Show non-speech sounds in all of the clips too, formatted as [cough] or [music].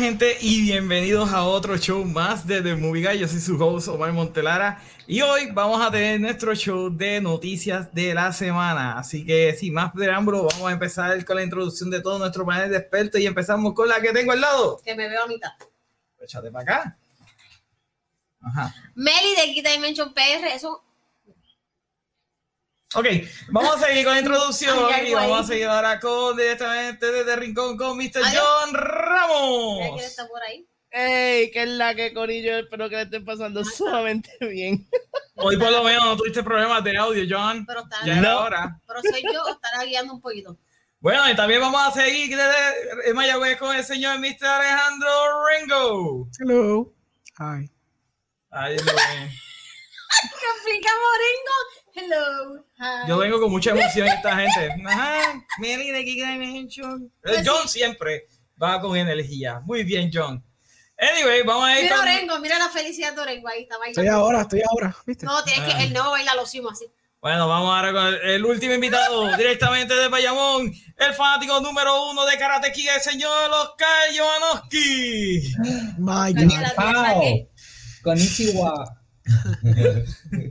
gente y bienvenidos a otro show más de The Movie Guy. Yo soy su host Omar Montelara y hoy vamos a tener nuestro show de noticias de la semana. Así que sin más preámbulo, vamos a empezar con la introducción de todo nuestro panel de expertos y empezamos con la que tengo al lado. Que me veo a mitad. Échate para acá. Ajá. Meli de Kita Dimension PR, eso. Ok, vamos a seguir con la introducción Ay, ay, y vamos a seguir ahora con directamente desde Rincón con Mr. John Ramos. quién está por ahí. ¡Ey! ¿Qué es la que, Corillo? Espero que le estén pasando sumamente bien. Hoy por lo menos no tuviste problemas de audio, John. Pero está Ya era hora. Pero soy yo, estará guiando un poquito. Bueno, y también vamos a seguir desde Mayagüez con el señor Mr. Alejandro Ringo. Hello. Hi. Ven. ¿Qué explica Moringo? Hello. Hi. Yo vengo con mucha emoción esta gente. Ajá, Mary de Giga Dimension. Pues John siempre va con energía. Muy bien, John. Anyway, vamos a ir Mira con... Orengo, mira la felicidad de Orengo, ahí está Estoy bailando. ahora, estoy ahora. ¿Viste? No, tienes Ah. que, el nuevo baila los himos así. Bueno, vamos ahora con el, último invitado, [laughs] directamente de Bayamón, el fanático número uno de Karate Kid, el señor Oscar Jovanovski. My God. Daniela, ¿qué? [laughs]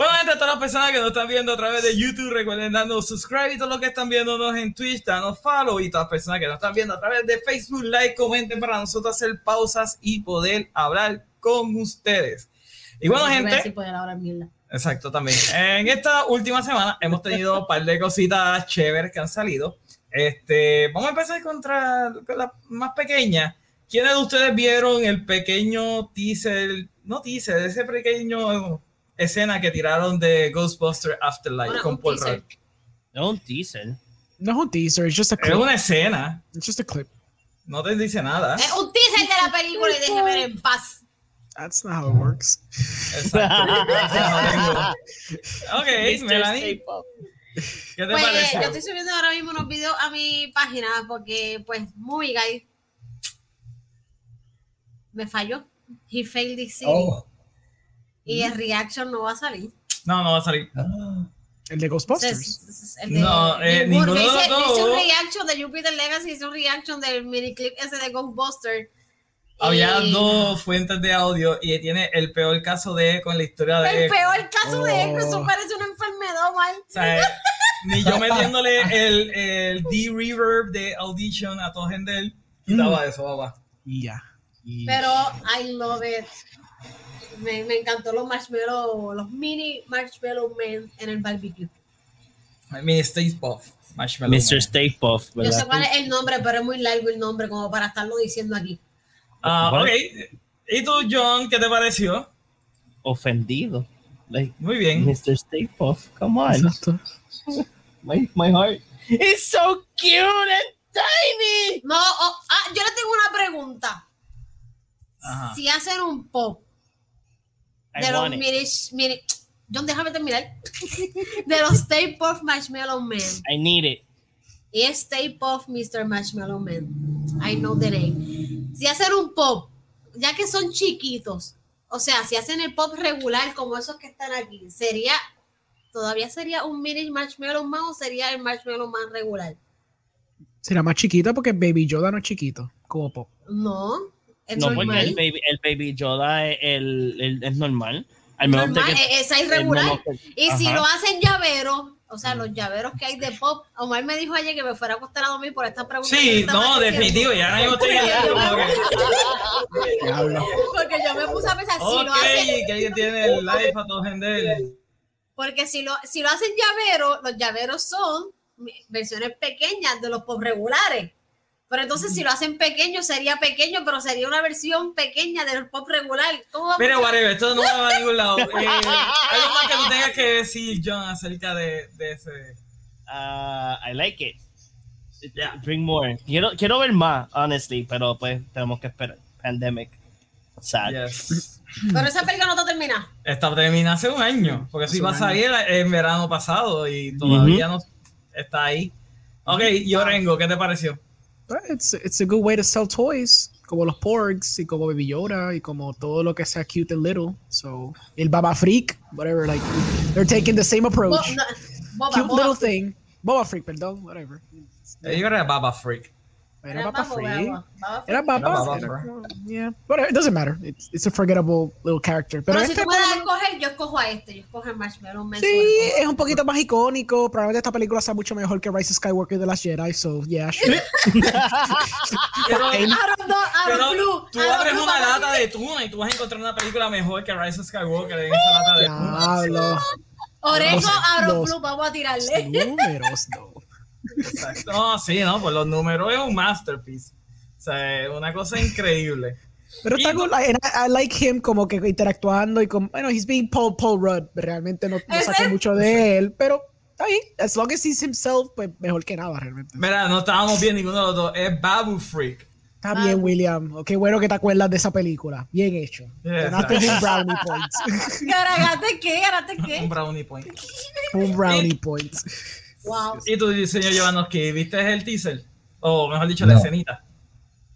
Bueno, gente, todas las personas que nos están viendo a través de YouTube, recuerden darnos subscribe y todos los que están viéndonos en Twitch, danos follow y todas las personas que nos están viendo a través de Facebook, like, comenten para nosotros hacer pausas y poder hablar con ustedes. Y bueno, a gente, poder. Exacto, también. En esta última semana hemos tenido un par de cositas chéveres que han salido. Este, vamos a empezar contra con la más pequeña. ¿Quiénes de ustedes vieron el pequeño teaser, no teaser, ese pequeño escena que tiraron de Ghostbuster Afterlife Bueno, con Paul. Rudd? Es un teaser. No es un teaser, it's just a Es clip. una escena, It's just a clip. no te dice nada. Es un teaser de la película y déjeme ver en paz. That's not how it works. Exacto. [laughs] ok, Mr. Melanie. ¿qué te Pues yo estoy subiendo ahora mismo unos videos a mi página porque, pues, Movie Guy me falló. He failed this city. Oh. Y el reaction no va a salir. No, no va a salir. El de Ghostbusters. El de- No, eh, ninguno. de los dos. hice un reaction de Jupiter Legacy, hice un reaction del miniclip ese de Ghostbuster. Había Y dos fuentes de audio y tiene el peor caso de Echo en la historia de El Echo. peor caso de Echo, eso Oh. parece una enfermedad, mal. O sea, eh, ni yo [laughs] metiéndole el, el D-Reverb de Audition a todo gente quitaba eso, papá. Yeah. Yeah. Pero I love it. Me, me encantó los marshmallow, los mini marshmallow men en el barbecue. I mean, Stay Puff. Marshmallow. Mr. Man. Stay Puff, Yo ¿verdad? sé cuál es el nombre, pero es muy largo el nombre como para estarlo diciendo aquí. Ah, Bueno. ok. ¿Y tú, John, qué te pareció? Ofendido. Like, Muy bien. Mr. Stay Puff, come on. Exacto. [laughs] My, my heart is so cute and tiny. No, oh, ah, yo le tengo una pregunta. Ajá. Si hacen un pop I de los mini, mini John, déjame terminar. [laughs] de los Stay Puft Marshmallow Men. I need it. Y es Stay Puft Mr. Marshmallow Man. I know the name. Si hacen un pop, ya que son chiquitos, o sea, si hacen el pop regular como esos que están aquí, sería, todavía sería un mini marshmallow man o sería el marshmallow man regular. Será más chiquita porque Baby Yoda no es chiquito, como pop. No, es No, porque el baby, el baby Yoda es, el, el- es normal. Al menos de normal, que- e- esa es el regular. mono que- Y si lo hacen llaveros, o sea, los llaveros que hay de pop, Omar me dijo ayer que me fuera a acostar a dormir por esta pregunta. Sí, no, definitivo. Ya no estoy en como que, Diablo. Porque yo me puse a pensar, si lo Ok, hacen, que alguien tiene el live a todo gente. porque si lo, si lo hacen llaveros, los llaveros son versiones pequeñas de los pop regulares. Pero entonces si lo hacen pequeño, sería pequeño, pero sería una versión pequeña del pop regular. ¿Cómo va a Pero, funcionar? whatever, esto no va a ningún lado. [laughs] Eh, algo más que tú tengas que decir, John, acerca de, de ese. Ah, I like it. Yeah. Bring more. Quiero, quiero ver más, honestly, pero pues tenemos que esperar. Pandemic. Sad. Yes. [laughs] Pero esa película no está terminada. Esta termina hace un año, porque si va a salir en verano pasado y todavía no está ahí. Ok, y Orengo, ¿qué te pareció? But It's, it's a good way to sell toys, como los Porgs y como Baby Yoda y como todo lo que sea cute and little. So, el Baba Freak, whatever, like, they're taking the same Bo- approach. no, Boba, cute Boba. little thing. Boba Freak, perdón, whatever. Yo creo que era Baba Freak. Era Era Papa Baba, Era. Papa. Baba Era yeah. But it doesn't matter. It's, it's a forgettable little character. Pero, Pero si este tú me das a escoger, yo escojo a este. Yo escojo a Marshmallow Man. Sí, es un poquito más icónico. Probablemente esta película sea mucho mejor que Rise of Skywalker de las Jedi. So, yeah, sure. [laughs] Pero, Blue. tú Aaron abres Blue una lata de tuna y tú vas a encontrar una película mejor que Rise of Skywalker en esa lata de tuna. Orejo, los- Blue, vamos a tirarle. Números, no. Exacto. No, sí, no, pues los números es un masterpiece. O sea, es una cosa increíble. Pero está cool. I, I like him como que interactuando y como, bueno, he's being Paul, Paul Rudd. Realmente no, no ¿Es saqué mucho de él, pero está bien. As long as he's himself, pues mejor que nada, realmente. Mira, no estábamos bien ninguno de los dos. Es Babu Freak. Está bien, William. Oh, Qué bueno que te acuerdas de esa película. Bien hecho. Yeah, Ganaste un brownie point. [laughs] ¿Ganaste qué? ¿Ganaste [laughs] Un qué? brownie point. un brownie point. Wow. ¿Y tú, señor Jovanovski, viste el teaser? O mejor dicho, la escenita.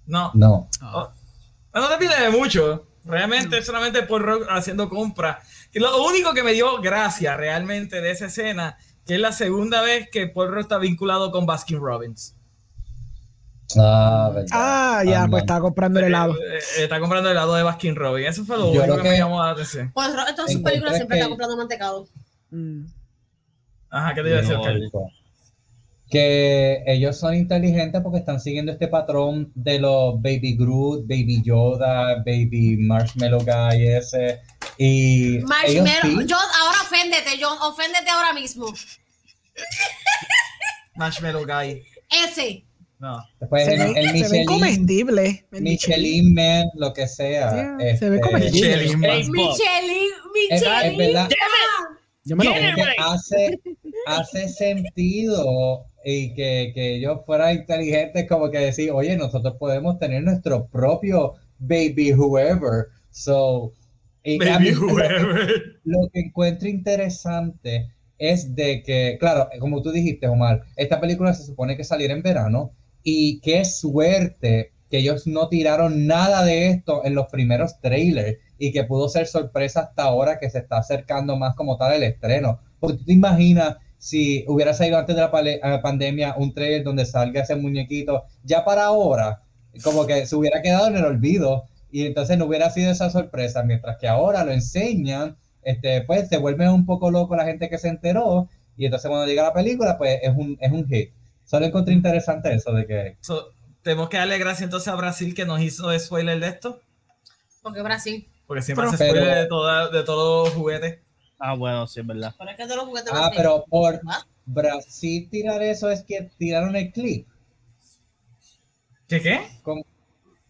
No. No. Oh, no te pide de mucho. Realmente es solamente por rock haciendo compra. Y lo único que me dio gracia realmente de esa escena, que es la segunda vez que Paul Rudd está vinculado con Baskin Robbins. Ah, verdad. Ah, ya, Ah, pues estaba comprando el helado. Eh, eh, está comprando el helado de Baskin Robbins. Eso fue lo Yo único que, me llamó la atención. Pues en todas sus películas siempre que- está comprando mantecado. Mm. Ajá, ¿qué te iba a decir, Oscar? Que ellos son inteligentes porque están siguiendo este patrón de los Baby Groot, Baby Yoda, Baby Marshmallow Guy ese. Y Marshmallow. sí, John, ahora oféndete, John. Oféndete ahora mismo. [laughs] Marshmallow Guy. Ese. No. Después se, el, ve, el se ve Michelin, comestible. el Michelin Man, lo que sea. Yeah, se ve este, comestible. Michelin. Michelin. Es, es Michelin. verdad, Yo me lo hace, hace sentido y que, que ellos fueran inteligentes como que decir, oye, nosotros podemos tener nuestro propio baby whoever. So, y Baby lo- whoever. lo que encuentro interesante es de que, claro, como tú dijiste, Omar, esta película se supone que saliera en verano y qué suerte que ellos no tiraron nada de esto en los primeros trailers y que pudo ser sorpresa hasta ahora que se está acercando más como tal el estreno. Porque tú te imaginas si hubiera salido antes de la eh, pandemia un trailer donde salga ese muñequito, ya para ahora, como que se hubiera quedado en el olvido y entonces no hubiera sido esa sorpresa, mientras que ahora lo enseñan este, pues se vuelve un poco loco la gente que se enteró y entonces cuando llega la película, pues es un, es un hit. Solo encontré interesante eso de que... So, tenemos que darle gracias entonces a Brasil que nos hizo spoiler de esto. Porque Brasil. Porque siempre Pero- hace spoiler pero- de, toda- de todos los juguetes. Ah, bueno, sí, es verdad. Pero es que todos los juguetes Ah, pero por ¿Ah? Brasil tirar eso es que tiraron el clip. ¿Qué qué? Como-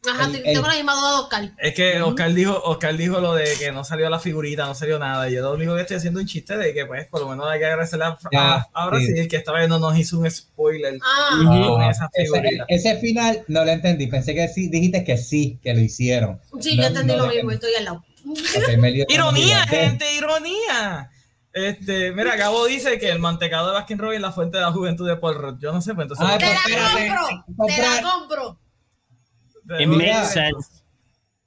Ajá, el- te- el- tengo la misma duda de Oscar. Es que Oscar dijo, Oscar dijo lo de que no salió la figurita, no salió nada. Y yo lo único que estoy haciendo un chiste de que, pues, por lo menos hay que agradecerle a, Ya, a- a Brasil sí. que esta vez no nos hizo un spoiler Ah, con Ah, esa ese, figurita. ese final no lo entendí. Pensé que sí, dijiste que sí, que lo hicieron. sí, No, yo entendí no lo lo mismo, estoy al lado. [laughs] Ironía, gente, ironía. Este, mira, Gabo dice que el mantecado de Baskin Robbins es la fuente de la juventud de Paul Rudd. Yo no sé, pues entonces. Ah, Te pues, la espérate, compro, te la compro. It Mira, makes sense.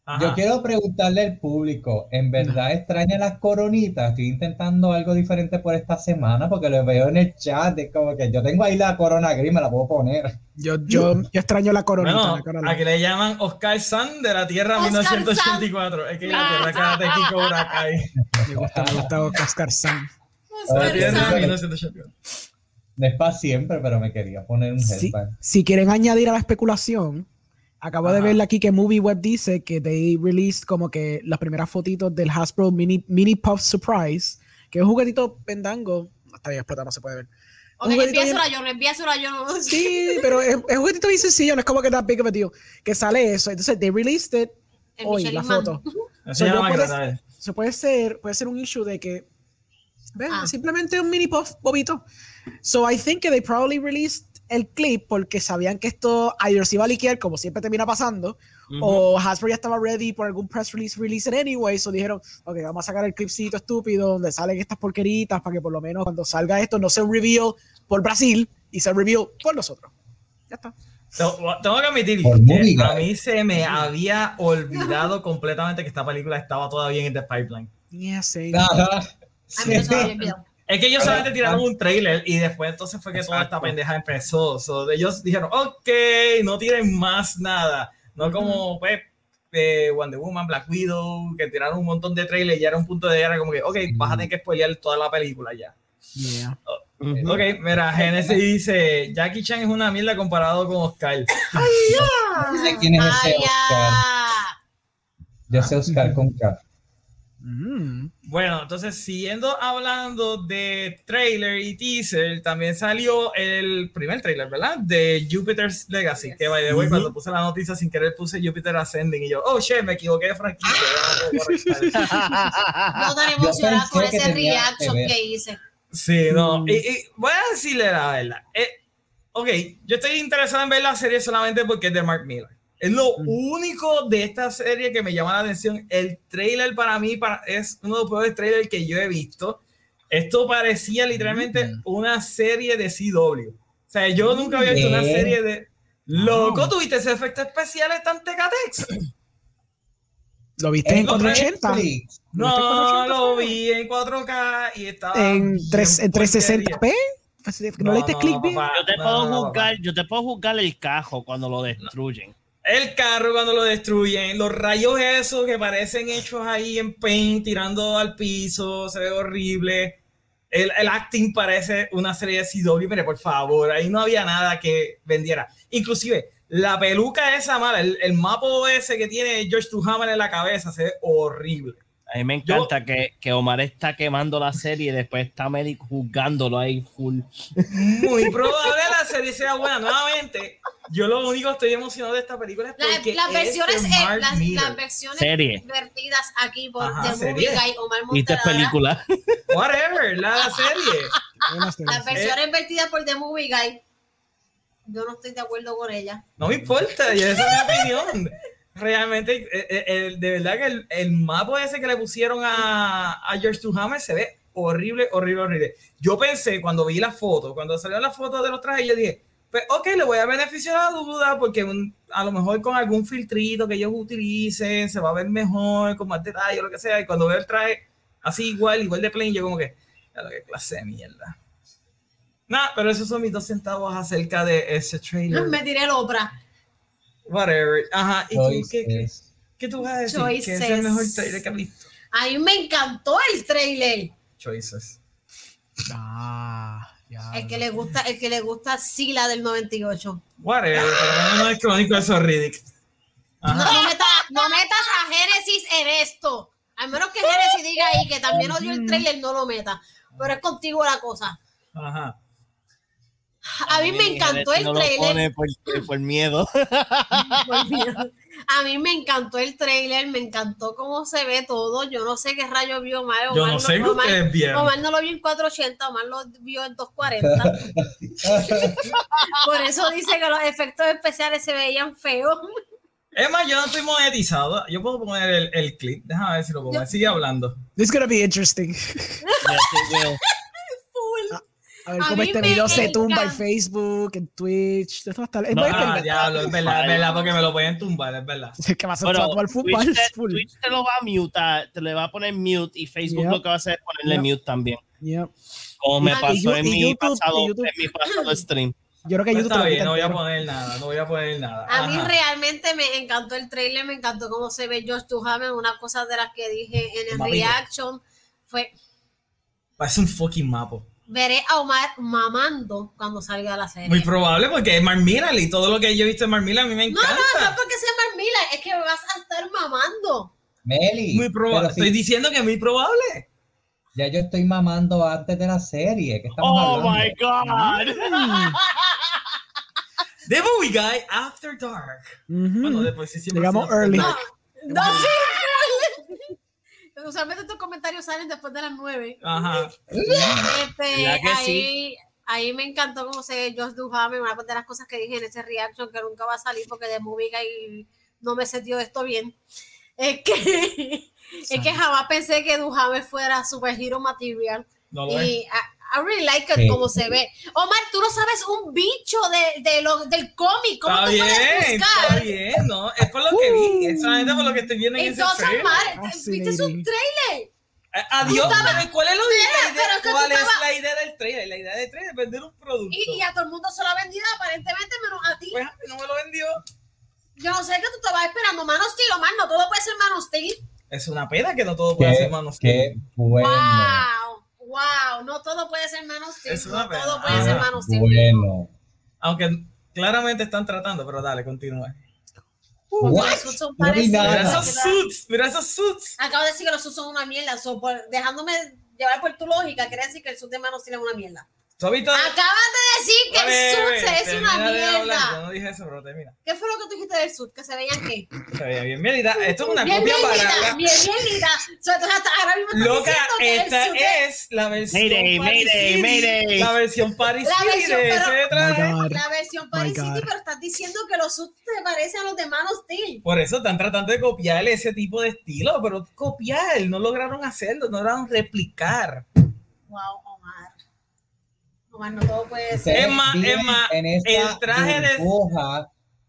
Ajá. Yo quiero preguntarle al público, ¿en verdad extraña las coronitas? Estoy intentando algo diferente por esta semana porque lo veo en el chat, es como que yo tengo ahí la corona gris, me la puedo poner. Yo, yo, yo extraño la coronita. Bueno, la corona. aquí le llaman Oscar San de la Tierra Oscar 1984. Es que la Tierra Karate Kid Cobra Kai. Me gusta, me gusta Oscar. La Oscar Tierra San. 1984. No es para siempre, pero me quería poner un Si, headband. si quieren añadir a la especulación, acabo de Ajá. ver aquí que Movie Web dice que they released como que las primeras fotitos del Hasbro Mini, Mini Puff Surprise, que es un juguetito pendango. No está bien explotado, no se puede ver. Ok, empieza la yo, empieza la yo. Sí, pero es, es un juguetito bien sencillo, no es como que that big of a deal. Que sale eso. Entonces, they released it El hoy, la Michelin Man. foto. Enseña yo la puedo- máquina, ¿sabes? Eso puede ser, puede ser un issue de que ven, Ah. simplemente un mini puff bobito. So I think they probably released el clip porque sabían que esto either se iba a liquear, como siempre termina pasando, o Hasbro ya estaba ready por algún press release release it anyway, so dijeron, ok, vamos a sacar el clipcito estúpido donde salen estas porqueritas para que por lo menos cuando salga esto no sea un reveal por Brasil y sea un reveal por nosotros. Ya está. Tengo que admitir que movie a mí se me había olvidado [laughs] completamente que esta película estaba todavía en The Pipeline. Yeah. Ajá. A mí no se me había olvidado. Es que ellos solamente tiraron un trailer y después entonces fue que toda esta Exacto. pendeja empezó. So, ellos dijeron, ok, no tiren más nada. No como pues, eh, Wonder Woman, Black Widow, que tiraron un montón de trailers y ya era un punto de era como que, ok, vas a tener que spoilear toda la película ya. Yeah. Ujú. Ok, mira, Genesis dice, Jackie Chan es una mierda comparado con Oscar. sé [laughs] quién es ese Ay, Oscar. ya. Yo sé Oscar con K. Mm. Bueno, entonces siguiendo hablando de trailer y teaser, también salió el primer trailer, ¿verdad? De Jupiter's Legacy, que by the way, cuando puse la noticia sin querer puse Jupiter Ascending y yo, oh shit, me equivoqué de franquicia. [laughs] ya no tan [laughs] emocionada que ese reaction que hice. sí, no, Mm. y, y voy a decirle la verdad. Eh, ok, yo estoy interesado en ver la serie solamente porque es de Mark Miller. Es lo único de esta serie que me llama la atención. El trailer para mí para, es uno de los peores trailers que yo he visto. Esto parecía literalmente Mm. una serie de CW. O sea, yo nunca había visto una serie de... Loco, Wow. ¿tuviste ese efecto especial tan tecatex? [clears throat] ¿Lo viste en En 480? Netflix. ¿Lo viste en No, 480? lo vi en 4K y estaba... En, tres- en bien porquería. 360p. ¿No, le diste clic bien? papá, Yo te no, puedo no, juzgar, yo te puedo juzgar el cajo cuando lo destruyen. El carro cuando lo destruyen, los rayos esos que parecen hechos ahí en paint, tirando al piso, se ve horrible. El, el acting parece una serie de CW, mire, por favor, ahí no había nada que vendiera. Inclusive, la peluca esa mala, el, el mapo ese que tiene George Duhamel en la cabeza, se ve horrible. A mí me encanta que, que Omar está quemando la serie y después está Meli juzgándolo ahí full. Muy probable la serie sea buena. Nuevamente, yo lo único que estoy emocionado de esta película es La- porque las es versiones, Mark las, las versiones Serie. vertidas aquí por Ajá, The Movie. Guy, Omar ¿Viste Montelara, película? Whatever, la [laughs] serie. Las versiones vertidas por The Movie Guy, yo no estoy de acuerdo con ella. No me importa, y esa es mi opinión. Realmente, eh, eh, el- de verdad que el, el mapa ese que le pusieron a, a George Duhamel se ve horrible, horrible, horrible. Yo pensé cuando vi la foto, cuando salió la foto de los trajes, yo dije, pues ok, le voy a beneficiar la duda porque a lo mejor con algún filtrito que ellos utilicen se va a ver mejor, con más detalle lo que sea. Y cuando veo el traje así igual, igual de plain, yo como que, ya lo que clase de mierda. Nah, pero esos son mis dos centavos acerca de ese trailer. Me tiré el Oprah. Whatever. Ajá. ¿Y qué, qué, Choices. qué tú vas a decir? Que es el Choices. mejor trailer que has visto. A mí me encantó el trailer. Choices. Ah, ya. El que le gusta, el que le gusta Sila del 98. Whatever. Pero no, no es crónico de esos Riddick. No, no metas, no metas a Génesis en esto. Al menos que Génesis diga ahí que también odió el trailer, no lo meta. Pero es contigo la cosa. Ajá. [laughs] A mí me encantó el no trailer. pone por, por miedo. Por. A mí me encantó el trailer, me encantó cómo se ve todo. Yo no sé qué rayo vio Omar. Yo Omar no sé qué Omar- ustedes vieron. Omar no lo vio en 480, Omar lo vio en 240. Por eso dice que los efectos especiales se veían feos. Es más, yo no estoy monetizado. Yo puedo poner el, el clip. Déjame ver si lo pongo. Sigue hablando. This is gonna be interesting. [laughs] Full. A ver A cómo este video se tumba en. Facebook, en Twitch. Esto va a estar. es No, muy Ah, diablo, es verdad, es verdad, porque me lo pueden tumbar, es verdad. [laughs] Es que va a ser Bueno, todo el fútbol. Twitch, te, full. Twitch te lo va a mutear, te le va a poner mute y Facebook Yep. lo que va a hacer es ponerle Yep. mute también. Yep. Como me pasó en, mi pasado, en mi pasado stream. Yo creo que Pues YouTube está bien, no voy a poner nada, no voy a poner nada. A mí realmente me encantó el trailer, me encantó cómo se ve George Duhamel. Una cosa de las que dije en el Mamita. reaction fue Parece un fucking mapo. Veré a Omar mamando cuando salga la serie. Muy probable porque es Mark Miller y todo lo que yo he visto de Mark Miller a mí me no, no, encanta. no es porque sea Mark Miller, es que vas a estar mamando. Meli, Muy probable. si Estoy diciendo que es muy probable. ya yo estoy mamando antes de la serie. ¿Qué estamos Oh hablando? my god. Mm. The Movie Guy After Dark. Ujú. Bueno, después sí siempre Llegamos early. No, no, sí. Usualmente estos comentarios salen después de las nueve. Ajá. Este, ¿Verdad que ahí, sí? ahí me encantó cómo se Josh Duhamel, una de las cosas que dije en ese reaction que nunca va a salir porque de movie y no me sentió esto bien. Es que, [laughs] es que jamás pensé que Duhamel fuera superhero material. No lo es. Y I, I really like it Sí. cómo se ve. Omar, tú no sabes un bicho de, de lo, del cómic. ¿Cómo Está tú bien, puedes está buscar? bien, ¿no? Es por lo que vi, es solamente por lo que estoy viendo en ese Entonces. Omar, Ah, viste un Fascinating. trailer. Adiós, Tú estabas- pero ¿cuál es, lo- la Mira, idea, pero que ¿cuál es la idea del trailer? La idea del trailer es vender un producto. Y, y a todo el mundo se lo ha vendido aparentemente menos a ti. Pues a mí no me lo vendió. Yo no sé qué tú estabas esperando. Man of Steel, Omar, no todo puede ser Man of Steel. Es una pena que no todo puede Qué, ser manos. qué bueno. Wow, wow, no todo puede ser Man of Steel. Es una No pena. todo puede Ah, ser Man of Steel. Bueno. Aunque claramente están tratando, pero dale, continúa. Porque What? los suits son No. Mira esos suits, mira esos suits. Acabo de decir que los suits son una mierda. so, por- dejándome llevar por tu lógica, quiere decir que el suit de Man of Steel es una mierda. ¿Tú has visto? Acabas de decir que el suit vale, es una. Yo mierda. no dije eso, pero termina. ¿Qué fue lo que tú dijiste del suit? Que se veían qué? Se veía bien, bien. Esto es una bien, copia bien linda, barata. bien, bien linda. So, entonces hasta ahora mismo estás Loca, diciendo que el esta de- es la versión Mayday, Paris Mayday, City, Mayday. La versión Paris La City versión, de pero-. Oh la versión Paris My God. City, pero estás diciendo que los suits se parecen a los de Man of Steel. Por eso están tratando de copiar ese tipo de estilo, pero copiar, no lograron hacerlo, no lograron replicar. Wow, Omar. Omar, no todo puede ser. Ustedes Es más, es más, en esta el traje de-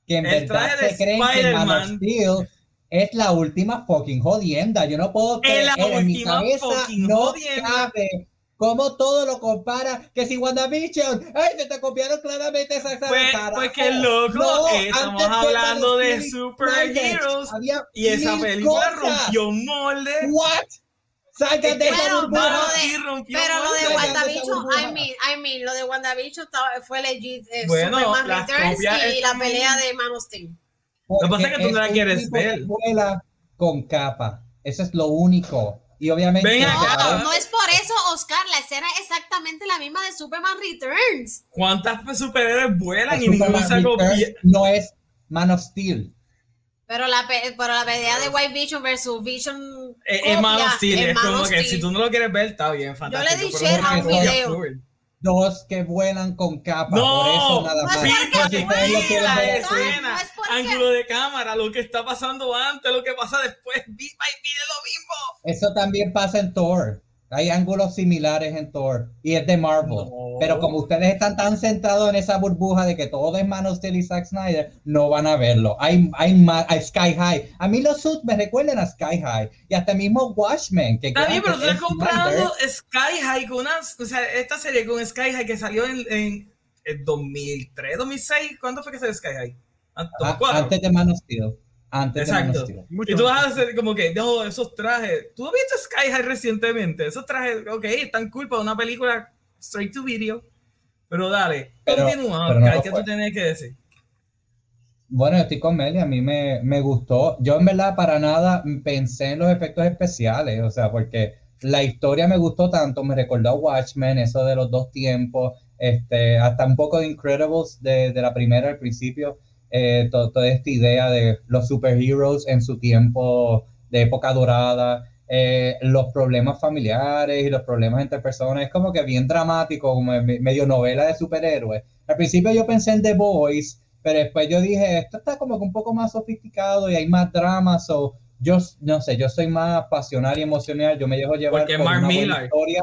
que en el verdad traje de se creen que Man of Spider-Man- Steel es la última fucking jodienda. Yo no puedo creer, en mi cabeza fucking no jodienda. cabe cómo todo lo compara. Que si WandaVision, ay, te, te copiaron claramente esa esa Pues, pues qué loco, No, estamos antes hablando de y superheroes y esa película cosas. rompió un molde. What? De esa burbuja. pero Mano, de- y rompió Pero lo de burbuja. I mean, I mean, lo de WandaVision estaba- fue legit. eh, Bueno, Superman las Returns y la pelea de Man of Steel. Lo que pasa es que tú no la quieres ver. vuela con capa. Eso es lo único. Y obviamente. No, no es por eso, Oscar. La escena es exactamente la misma de Superman Returns. ¿Cuántas superhéroes vuelan y ninguno se copia? No es Man of Steel. Pero la, pe- pero la pelea de White Vision versus Vision. Es, es Man of Steel, es como of que si tú no lo quieres ver, está bien, fantástico. di pero share es una a un video. Dos que vuelan con capa. No, por eso nada no más. Sí, porque Pero si ustedes lo quieren la escena, no es porque- ángulo de cámara, lo que está pasando antes, lo que pasa después, vi- ay, pide lo mismo. Eso también pasa en Thor. Hay ángulos similares en Thor. Y es de Marvel. No. Pero como ustedes están tan centrados en esa burbuja de que todo es Man of Steel y Zack Snyder, no van a verlo. Hay, hay, hay Sky High. A mí los suits me recuerdan a Sky High. Y hasta mismo Watchmen. Que Está bien, pero tú estás es comprando. Sky High con una, o sea, esta serie con Sky High que salió en, en, en 2003, 2006, ¿cuándo fue que salió Sky High? An- Ah, 2004. Antes de Man of Steel. Antes de Exacto. Mucho Y tú vas a hacer como que, no, esos trajes. ¿Tú has visto Sky High recientemente? Esos trajes, ok, están cool para una película straight to video. Pero dale, Pero- continúa, pero no ¿qué fue. tú tienes que decir? Bueno, yo estoy con Meli, a mí me, me gustó. Yo en verdad para nada pensé en los efectos especiales, o sea, porque la historia me gustó tanto, me recordó a Watchmen, eso de los dos tiempos, este, hasta un poco de Incredibles de, de la primera al principio, eh, to- toda esta idea de los superheroes en su tiempo de época dorada, eh, los problemas familiares y los problemas entre personas, es como que bien dramático, como me- medio novela de superhéroes. Al principio yo pensé en The Boys, pero después yo dije, esto está como que un poco más sofisticado y hay más drama, so yo no sé, yo soy más pasional y emocional, yo me dejo llevar Porque por Mark una Millar. historia.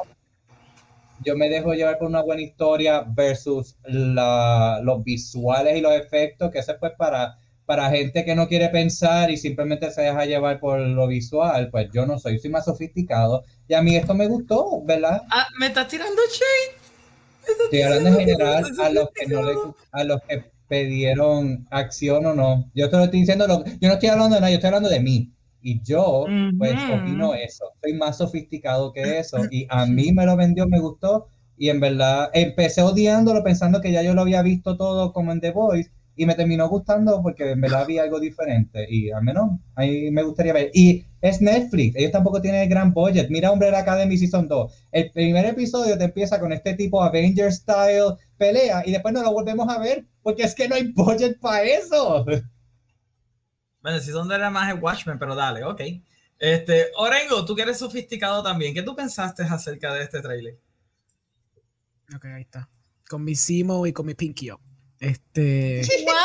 Yo me dejo llevar por una buena historia versus la- los visuales y los efectos, que eso es pues para, para gente que no quiere pensar y simplemente se deja llevar por lo visual, pues yo no soy, soy más sofisticado y a mí esto me gustó, ¿verdad? Ah, me estás tirando shade. Estoy hablando en general a los que no le, a los que pidieron acción o no. Yo te lo estoy diciendo, lo- yo no estoy hablando de nada, yo estoy hablando de mí. Y yo, pues, Ujú. opino eso. Soy más sofisticado que eso. Y a [laughs] mí me lo vendió, me gustó. Y en verdad, empecé odiándolo pensando que ya yo lo había visto todo como en The Voice. Y me terminó gustando porque en verdad había algo diferente. Y al menos ahí me gustaría ver. Y es Netflix. Ellos tampoco tienen el gran budget. Mira Umbrella Academy Season 2. El primer episodio te empieza con este tipo Avengers style pelea y después no lo volvemos a ver porque es que no hay budget para eso. [laughs] Bueno, si son de era más el Watchmen, pero dale, ok. Este, Orengo, tú que eres sofisticado también, ¿qué tú pensaste acerca de este trailer? Ok, ahí está. Con mi Simo y con mi Pinky Up. Este. [laughs] What?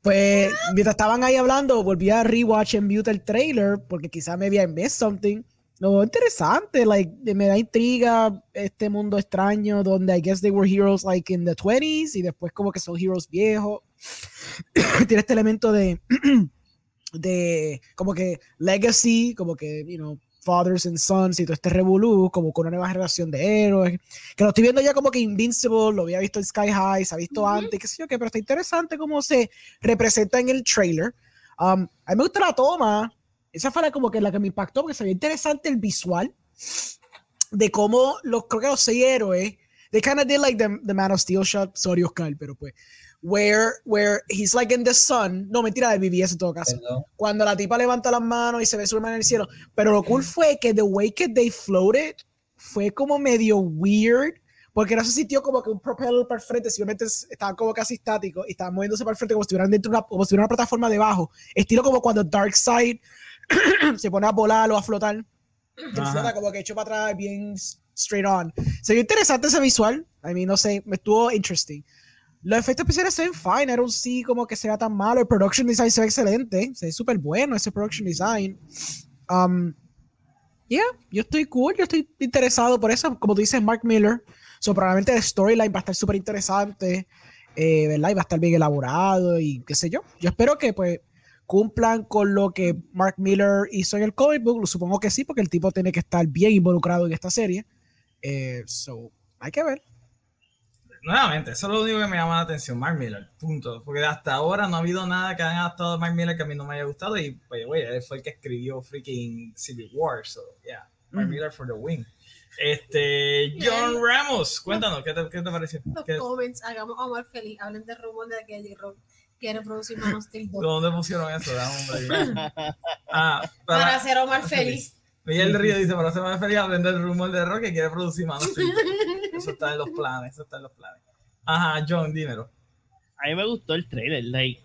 Pues mientras estaban ahí hablando, volví a rewatch en mute el trailer porque quizá me había missed something. No, interesante, like, me da intriga este mundo extraño donde I guess they were heroes like in the 20s y después como que son heroes viejos. [coughs] Tiene este elemento de, de como que legacy, como que, you know, fathers and sons y todo este revolú, como con una nueva generación de héroes. Que lo estoy viendo ya como que Invincible, lo había visto en Sky High, se ha visto antes, qué sé yo qué, pero está interesante cómo se representa en el trailer. Um, a mí me gusta la toma. Esa fue la como que la que me impactó porque se veía interesante el visual de cómo los, creo que los seis héroes, they kind of did like the, the Man of Steel shot, sorry Oscar, pero pues, where, where he's like in the sun, no mentira de BBS en todo caso, Perdón. cuando la tipa levanta las manos y se ve Superman en el cielo, pero lo cool fue que the way que they floated fue como medio weird, porque no se sintió como que un propeller para el frente, simplemente es- estaban como casi estáticos y estaban moviéndose para el frente como si estuvieran dentro de una, como si una plataforma debajo, estilo como cuando Darkseid [clears throat] se pone a volar o a flotar, flota como que hecho para atrás bien straight on. Se vio interesante ese visual, I mean, no sé, me estuvo interesting. Los efectos especiales se ven fine, I don't see como que sea tan malo, el production design se ve excelente, se ve súper bueno ese production design. Um, yeah, yo estoy cool, yo estoy interesado por eso, como tú dices, Mark Miller, so probablemente el storyline va a estar súper interesante, eh, ¿verdad? Y va a estar bien elaborado y qué sé yo. Yo espero que pues cumplan con lo que Mark Miller hizo en el comic book, lo supongo que sí, porque el tipo tiene que estar bien involucrado en esta serie. Eh, so, hay que ver. Nuevamente, eso es lo único que me llama la atención, Mark Miller, punto. Porque hasta ahora no ha habido nada que hayan adaptado de Mark Miller que a mí no me haya gustado. Y, pues, güey, él fue el que escribió freaking Civil War. So, yeah, Mark Mm. Miller for the win. Este, John Ramos, cuéntanos, ¿qué te, qué te pareció? Los ¿Qué- comments, hagamos a Omar feliz. Hablen de rumor de que J-Rock quiere producir Man of Steel 2. ¿Dónde pusieron eso? Dame. [laughs] Ah, Para para, hacer Omar [laughs] feliz. Miguel Río dice, para hacer más feliz, hablen del rumor de rock que quiere producir Steel. [laughs] Eso está en los planes, eso está en los planes. Ajá, John, dímelo. A mí me gustó el trailer. Like,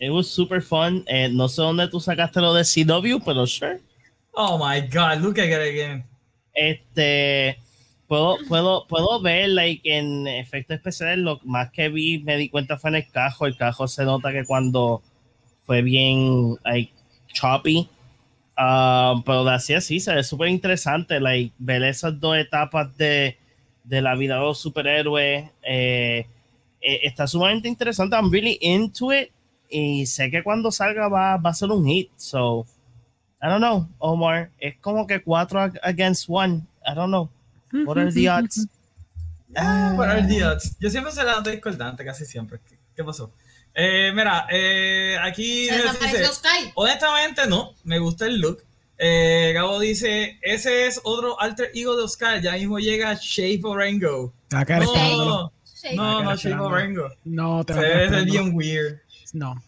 it was super fun. Eh, no sé dónde tú sacaste lo de CW, pero sure. Oh my god, look at it again. Este, puedo, puedo, puedo ver, like, en efectos especiales, lo más que vi, me di cuenta fue en el cajo. El cajo se nota que cuando fue bien, like, choppy. Ah, pero de así así, se ve súper interesante, like, ver esas dos etapas de, de la vida de los superhéroes. eh, eh, está sumamente interesante. I'm really into it. Y sé que cuando salga va, va a ser un hit. So, I don't know, Omar. Es como que cuatro ag- against one. I don't know. What are the odds? [laughs] Ah, bueno, el día. Yo siempre se la noto discordante, casi siempre. ¿Qué, qué pasó? Eh, mira, eh, aquí dice, honestamente no, me gusta el look. Eh, Gabo dice, ese es otro alter ego de Oscar, ya mismo llega Shape Orengo. Te va a quedar No, esperándolo. Sí. no, no, Ah, Shape. Orengo. No, te Se esperándolo. bien weird. No,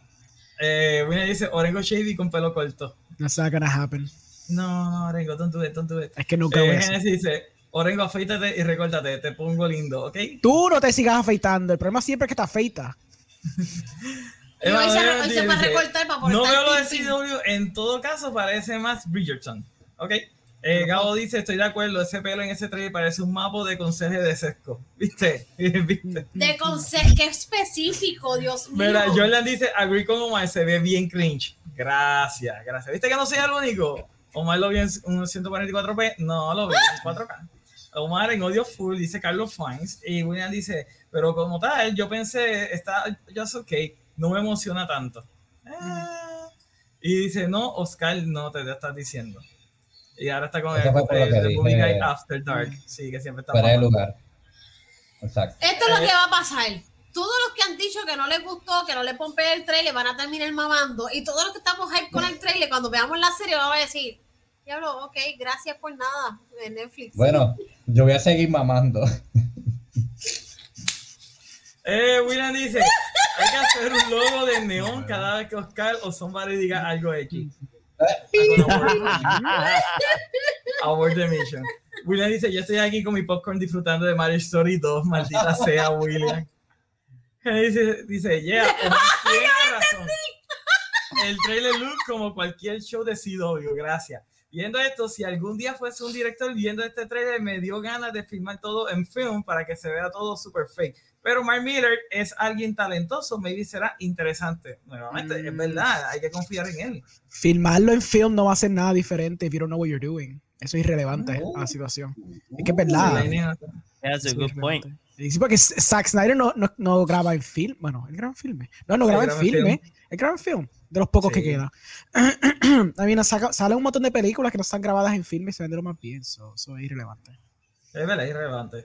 Eh, Winnie dice, Orengo Shady con pelo corto. that's not gonna happen. No, no, Orengo, don't do it, don't do it. Es que nunca Eh, voy a hacer. Dice, Orengo, afeítate y recuérdate, te pongo lindo, ¿ok? Tú no te sigas afeitando. El problema siempre es que te afeitas. Hoy se, hoy se va a recortar para No veo lo de. CW, en todo caso parece más Bridgerton. ¿Ok? Eh, Gabo dice, estoy de acuerdo, ese pelo en ese trailer parece un mapa de conseje de sesco. [laughs] ¿Viste? [laughs] ¿Viste? De conse- qué específico, Dios mío. Mira, Jordan dice, agree con Omar, se ve bien cringe. Gracias, gracias. ¿Viste que no soy el único? Omar lo vio en un 144p, no lo veo en 4K. Omar en odio full, dice Carlos Fines. Y William dice, pero como tal, yo pensé, está just okay, no me emociona tanto. Ah. Y dice, no, Oscar, no te, te estás diciendo. Y ahora está con el, dije. After Dark. Sí, que siempre está Fuera de lugar. Exacto. Esto es lo Eh. que va a pasar. Todos los que han dicho que no les gustó, que no les pompea el trailer, van a terminar mamando. Y todos los que estamos hype con el trailer, cuando veamos la serie, vamos a decir, diablo, ok, gracias por nada de Netflix. Bueno, yo voy a seguir mamando. [laughs] Eh, William dice, hay que hacer un logo de neón cada vez que Oscar o somebody diga algo X. [laughs] Award the mission. William dice, yo estoy aquí con mi popcorn disfrutando de Mario Story 2, maldita [laughs] sea William. Dice, dice, yeah, [laughs] razón. El trailer look como cualquier show de CW, gracias. Viendo esto, si algún día fuese un director viendo este trailer, me dio ganas de filmar todo en film para que se vea todo super fake. Pero Mark Miller es alguien talentoso, maybe será interesante. Nuevamente, es Mm. verdad, hay que confiar en él. Filmarlo en film no va a ser nada diferente if you don't know what you're doing. Eso es irrelevante a la situación. Es que es verdad. That's a good es point. Sí, porque Zack Snyder no, no, no graba en film. Bueno, él graba en filme. No, no Sí, graba en graba filme. film. Él graba en film. De los pocos que Sí. queda. [clears throat] I mean, saca- sale un montón de películas que no están grabadas en film y se ven de lo más bien. Eso es irrelevante. Es verdad, es irrelevante.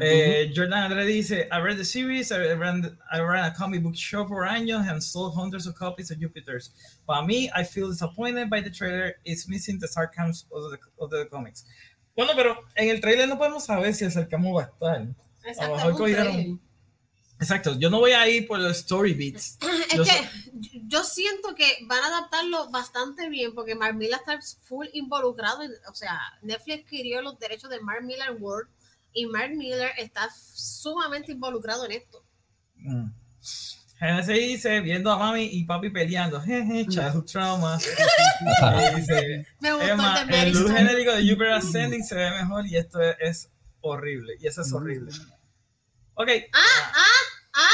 Eh, Jordan Andre dice, I read the series, I ran, I ran a comic book shop for años and sold hundreds of copies of Jupiter's. Para mí, I feel disappointed by the trailer. It's missing the sarcasm of the, of the comics. Bueno, pero en el trailer no podemos saber si el sarcasmo va a estar. Exacto, cogieron- trailer. Exacto, yo no voy a ir por los story beats. [clears throat] Es Yo que sé- yo siento que van a adaptarlo bastante bien porque Mark Miller está full involucrado. en- o sea, Netflix adquirió los derechos de Mark Miller World y Mark Miller está sumamente involucrado en esto. Mm. Genesis dice, viendo a mami y papi peleando, jeje, childhood trauma. [laughs] Y dice, Me gustó Emma, el Sue. genérico de Jupiter Ascending se ve mejor y esto es, es horrible. Y eso es horrible. Ok. Ah, ah, ah,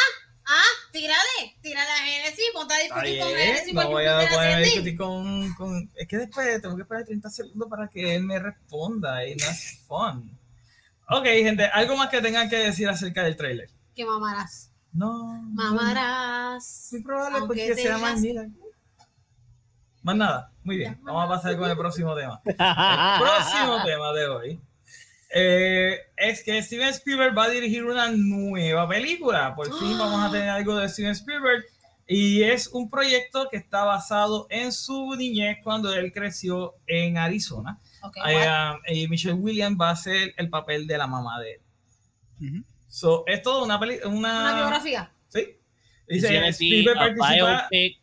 ah, tírale, tírale a Genesis, ponte a discutir con Genesis no voy a discutir con, con- Es que después tengo que esperar 30 segundos para que él me responda y no es fun. Ok, gente, ¿algo más que tengan que decir acerca del trailer? Que mamarás, No. mamarás. Muy probable porque sea más tengas- Miller. Más nada. Muy bien. Vamos a pasar con el próximo tema. [laughs] El Ah. próximo tema de hoy eh, es que Steven Spielberg va a dirigir una nueva película. Por fin vamos a tener algo de Steven Spielberg. Y es un proyecto que está basado en su niñez cuando él creció en Arizona. Ok, Eh, what? um, y Michelle Williams va a hacer el papel de la mamá de él. Ujú. So, es todo una película. una Una, biografía. ¿Sí? It's Dice, Spielberg participa. biopic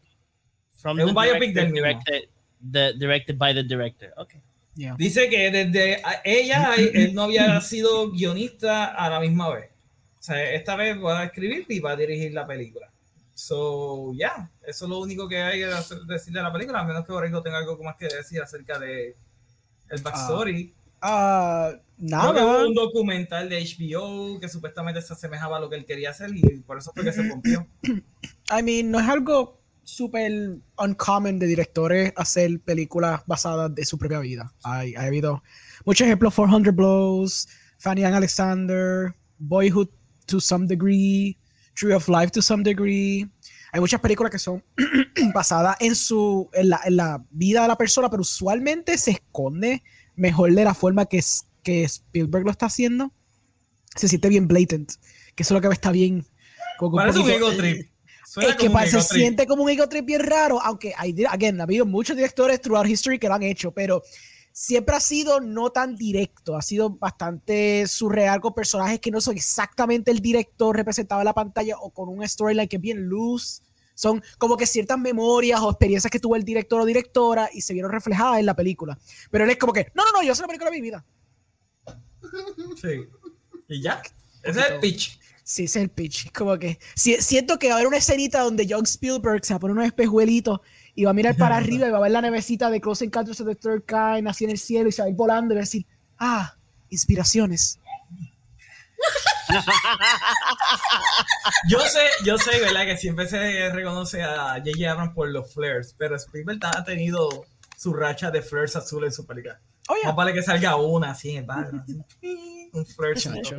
from Es un biopic del mismo. directed, the, directed by the director. Okay. Yeah. Dice que desde ella, [clears throat] él no había sido guionista a la misma vez. O sea, esta vez va a escribir y va a dirigir la película. So, ya, eso es lo único que hay que decir de la película, a menos que Borrego tenga algo más que decir acerca de el backstory. Ah, Creo que nada. hubo un documental de HBO que supuestamente se asemejaba a lo que él quería hacer y por eso fue que se pompió. I mean, no es algo súper uncommon de directores hacer películas basadas de su propia vida. Hay, ha habido muchos ejemplos, 400 Blows, Fanny Ann Alexander, Boyhood to some degree, Tree of Life to some degree. Hay muchas películas que son [clears throat] basadas en, su, en, la, en la vida de la persona, pero usualmente se esconde mejor de la forma que, es, que Spielberg lo está haciendo. Se siente bien blatant, que eso es lo que está bien. como un Parece un poquito- ego trip. Suena es que un parece, se siente como un ego trip bien raro, aunque hay, again, ha habido muchos directores throughout history que lo han hecho, pero siempre ha sido no tan directo, ha sido bastante surreal con personajes que no son exactamente el director representado en la pantalla o con un storyline que es bien loose. Son como que ciertas memorias o experiencias que tuvo el director o directora y se vieron reflejadas en la película. Pero él es como que, no, no, no, yo hago una película de mi vida. Sí. Y ya. Ese es el pitch. Sí, ese es el pitch. Como que si- siento que va a haber una escenita donde John Spielberg se va a poner unos espejuelitos y va a mirar para [laughs] arriba y va a ver la nevecita de Close Encounters of the Third Kind así en el cielo y se va a ir volando y va a decir, ah, inspiraciones. [laughs] Yo sé, yo sé, ¿verdad? Que siempre se reconoce a J.J. Abrams por los flares, pero Spielberg ha tenido su racha de flares azules en su película. Oh, yeah. Más vale que salga una así en el background, así. [laughs] Un flarecito.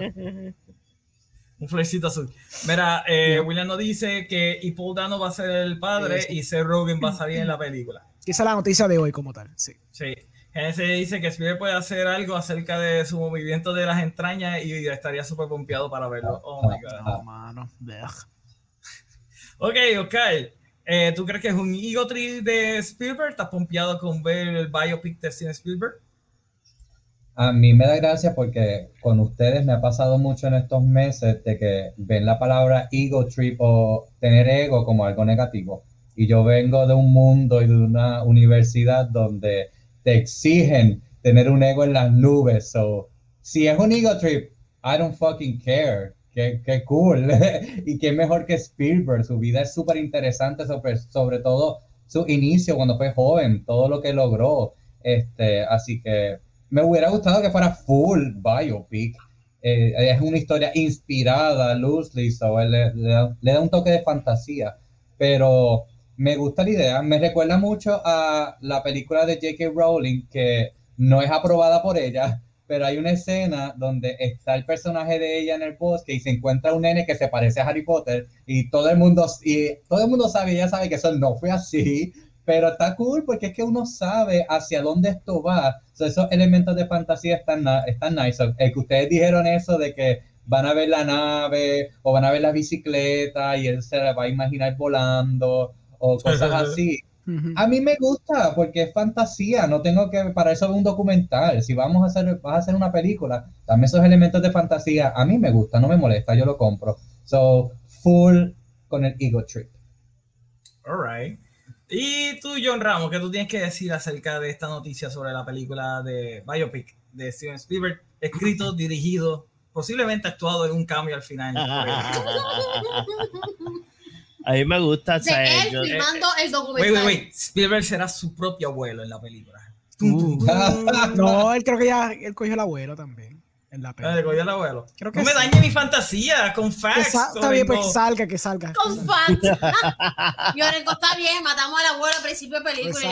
Un flarecito azul. Mira, eh, William nos dice que y Paul Dano va a ser el padre Sí, sí. y Seth Rogen va a salir en la película. Esa es la noticia de hoy como tal, sí. Sí. Genesis dice que Spielberg puede hacer algo acerca de su movimiento de las entrañas y estaría súper pompeado para verlo. Oh my god. No, mano. [laughs] Ok, ok. Eh, ¿Tú crees que es un ego trip de Spielberg? ¿Estás pompeado con ver el biopic de Steven Spielberg? A mí me da gracia porque con ustedes me ha pasado mucho en estos meses de que ven la palabra ego trip o tener ego como algo negativo. Y yo vengo de un mundo y de una universidad donde te exigen tener un ego en las nubes. So, si es un ego trip, I don't fucking care. Qué, qué cool. [laughs] y qué mejor que Spielberg. Su vida es súper interesante, sobre, sobre todo su inicio cuando fue joven, todo lo que logró. Este, así que me hubiera gustado que fuera full biopic. Eh, es una historia inspirada loosely, so le, le le da un toque de fantasía. Pero me gusta la idea. Me recuerda mucho a la película de J.K. Rowling, que no es aprobada por ella, pero hay una escena donde está el personaje de ella en el bosque y se encuentra un nene que se parece a Harry Potter y todo el mundo, y todo el mundo sabe, ella sabe que eso no fue así, pero está cool porque es que uno sabe hacia dónde esto va. esos elementos de fantasía están, están nice. El que ustedes dijeron eso de que van a ver la nave o van a ver la bicicleta y él se la va a imaginar volando o cosas así. A mí me gusta porque es fantasía, no tengo que, para eso un documental, si vamos a hacer, vas a hacer una película, dame esos elementos de fantasía, a mí me gusta, no me molesta, yo lo compro. So, full con el ego trip. Alright. Y tú, John Ramos, ¿qué tú tienes que decir acerca de esta noticia sobre la película de Biopic de Steven Spielberg, escrito, [laughs] dirigido, posiblemente actuado en un cambio al final? A mí me gusta. De él yo, filmando el documental. Wait, wait, wait. Spielberg será su propio abuelo en la película. Uh. [laughs] no, él creo que ya él cogió el abuelo también. En la película. Cogió el abuelo. Creo que no me dañe mi fantasía con facts. Está bien, pues salga, que salga. Con facts. [laughs] Yorenko está bien, matamos al abuelo al principio de película y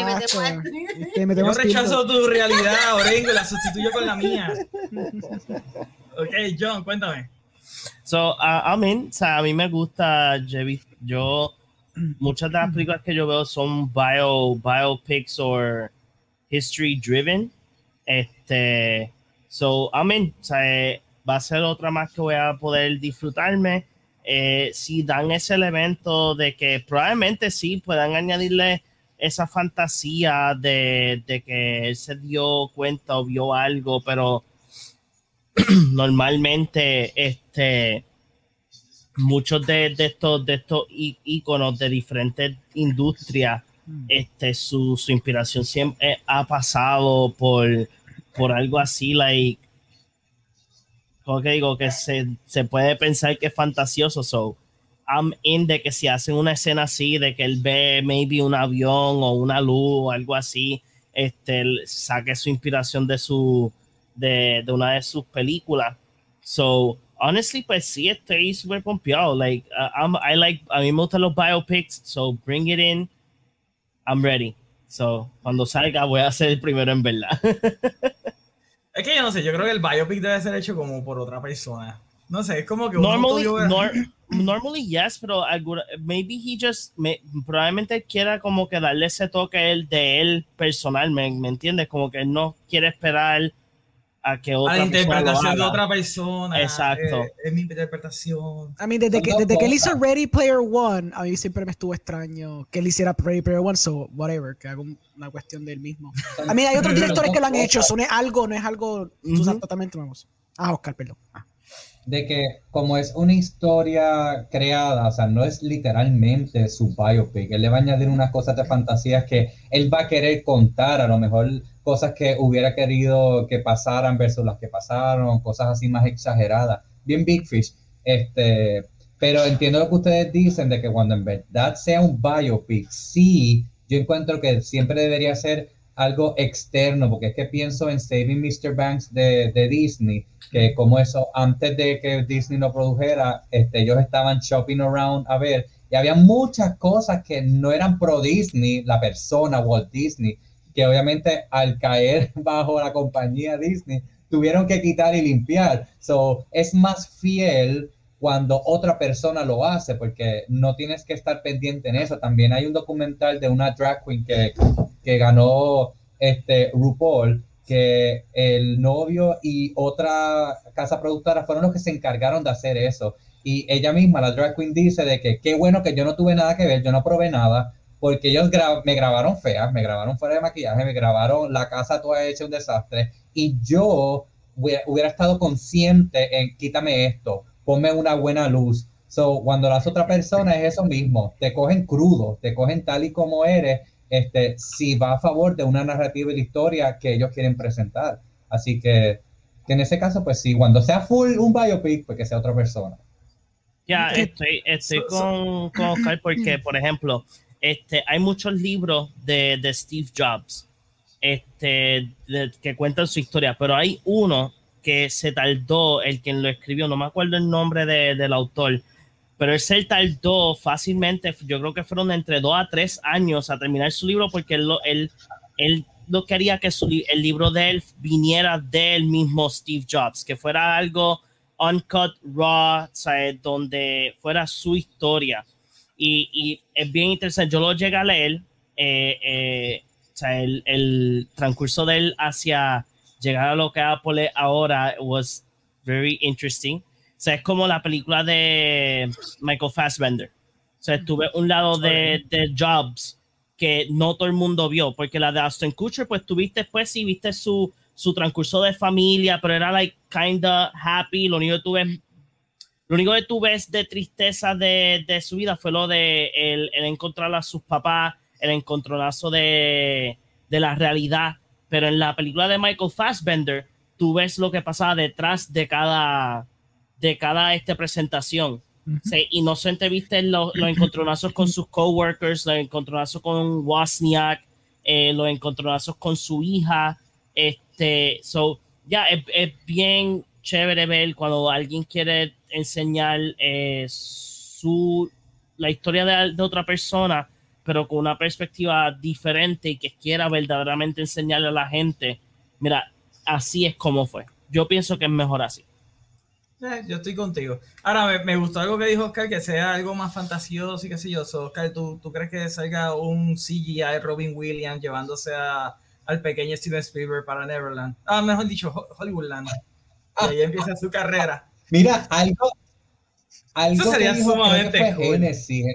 le metemos Yo rechazo tu realidad, Orengo, la sustituyo con la mía. ok, John, cuéntame. So, uh, I mean, o sea, a mí me gusta, yo, muchas de las películas que yo veo son bio, biopics o history driven. Este, so, I mean, o sea, va a ser otra más que voy a poder disfrutarme. Eh, si dan ese elemento de que probablemente sí puedan añadirle esa fantasía de, de que él se dio cuenta o vio algo, pero [clears throat] normalmente este muchos de, estos de estos iconos de diferentes industrias mm. este su, inspiración siempre ha pasado por por algo así like como que digo que se, puede pensar que es fantasioso so I'm in de que si hacen una escena así de que él ve maybe un avión o una luz o algo así este saque su inspiración de su de, de una de sus películas. So, honestly, pues sí, estoy súper pompeado. Like, uh, I'm, I like, a mí me gustan los biopics, so bring it in. I'm ready. So, cuando salga, voy a ser el primero en verla. [laughs] es que yo no sé, yo creo que el biopic debe ser hecho como por otra persona. No sé, es como que. Normally, nor normally yes, pero maybe he just, probablemente quiera como que darle ese toque él de él personal, ¿me, ¿me entiendes? Como que no quiere esperar a que otra a la interpretación de otra persona. Exacto. Eh, es mi interpretación. A mí, desde que, desde que él hizo Ready Player One, a mí siempre me estuvo extraño que él hiciera Ready Player One, so whatever, que haga una cuestión del mismo. A mí hay otros directores que lo han hecho, eso no es algo, no es algo totalmente nuevo. Ah, Oscar, perdón. Ah. De que como es una historia creada, o sea, no es literalmente su biopic, él le va a añadir unas cosas de fantasías que él va a querer contar, a lo mejor cosas que hubiera querido que pasaran versus las que pasaron, cosas así más exageradas, bien Big Fish. Este, pero entiendo lo que ustedes dicen de que cuando en verdad sea un biopic, sí, yo encuentro que siempre debería ser algo externo, porque es que pienso en Saving Mr. Banks de, de Disney, que como eso, antes de que Disney lo produjera, este, ellos estaban shopping around a ver, y había muchas cosas que no eran pro Disney, la persona Walt Disney, que obviamente al caer [laughs] bajo la compañía Disney tuvieron que quitar y limpiar. So, es más fiel cuando otra persona lo hace, porque no tienes que estar pendiente en eso. También hay un documental de una drag queen que, que ganó este RuPaul, que el novio y otra casa productora fueron los que se encargaron de hacer eso. Y ella misma, la drag queen, dice de que qué bueno que yo no tuve nada que ver, yo no probé nada, porque ellos me grabaron feas, me grabaron fuera de maquillaje, me grabaron la casa toda hecha un desastre y yo hubiera, estado consciente en quítame esto, ponme una buena luz. So, cuando las otras personas es eso mismo, te cogen crudo, te cogen tal y como eres, este, si va a favor de una narrativa y la historia que ellos quieren presentar. Así que, en ese caso, pues sí, cuando sea full un biopic, pues que sea otra persona. Ya, estoy, estoy con, con Oscar porque, [laughs] por ejemplo, este, hay muchos libros de, de Steve Jobs este, que cuentan su historia, pero hay uno que se tardó, el quien lo escribió, no me acuerdo el nombre de, del autor, pero él se tardó fácilmente, yo creo que fueron entre dos a tres años a terminar su libro porque él, él, él lo que haría que su el libro de él viniera del mismo Steve Jobs, que fuera algo uncut, raw, ¿sabes? donde fuera su historia. Y, y es bien interesante. Yo lo llegué a leer, eh, eh, el, el transcurso de él hacia llegar a lo que Apple es ahora was very interesting. O sea, es como la película de Michael Fassbender. O sea, tuve un lado de, de Jobs que no todo el mundo vio, porque la de Aston Kutcher, pues tuviste pues sí, viste su, su transcurso de familia, pero era like kinda happy, lo único que tuve lo único que tú ves de tristeza de, de su vida fue lo de el, el encontrar a sus papás, el encontronazo de, de la realidad. Pero en la película de Michael Fassbender, tú ves lo que pasaba detrás de cada, de cada este presentación. Sí, inocente viste los, los encontronazos con sus coworkers, los encontronazos con Wozniak, eh, los encontronazos con su hija. Este, so, ya es, es bien chévere ver cuando alguien quiere enseñar eh, su la historia de, de otra persona, pero con una perspectiva diferente y que quiera verdaderamente enseñarle a la gente. Mira, así es como fue. Yo pienso que es mejor así. Eh, yo estoy contigo. Ahora, me, me gustó algo que dijo Oscar, que sea algo más fantasioso y qué sé yo. So, Oscar, ¿tú, ¿tú crees que salga un CGI Robin Williams llevándose a, al pequeño Steven Spielberg para Neverland? Ah, mejor dicho, Ho- Hollywoodland. Y ahí empieza su carrera. Mira, algo. algo Eso sería que dijo, sumamente fue cool. Genesis,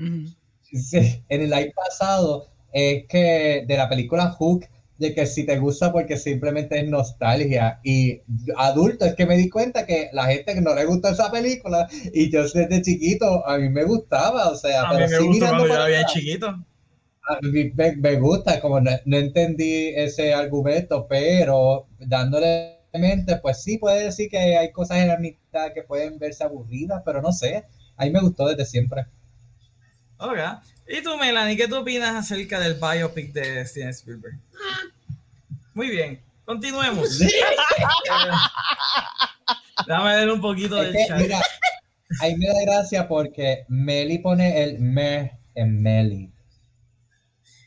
Ujú. Sí, en el live pasado es que de la película Hook, de que si te gusta porque simplemente es nostalgia. Y adulto es que me di cuenta que la gente que no le gusta esa película, y yo desde chiquito, a mí me gustaba, o sea, A mí pero me sí gustó cuando yo era bien atrás, chiquito. a mí me, me gusta, como no, no entendí ese argumento, pero dándole mente, pues sí puede decir que hay cosas en la mitad que pueden verse aburridas, pero no sé, a mí me gustó desde siempre. Ok. ¿Y tú, Melanie, qué tú opinas acerca del biopic de Steven Spielberg? Muy bien, continuemos. Eh, [laughs] Déjame ver un poquito Es del que, chat. mira, ahí me da gracia porque Meli pone el me en Meli.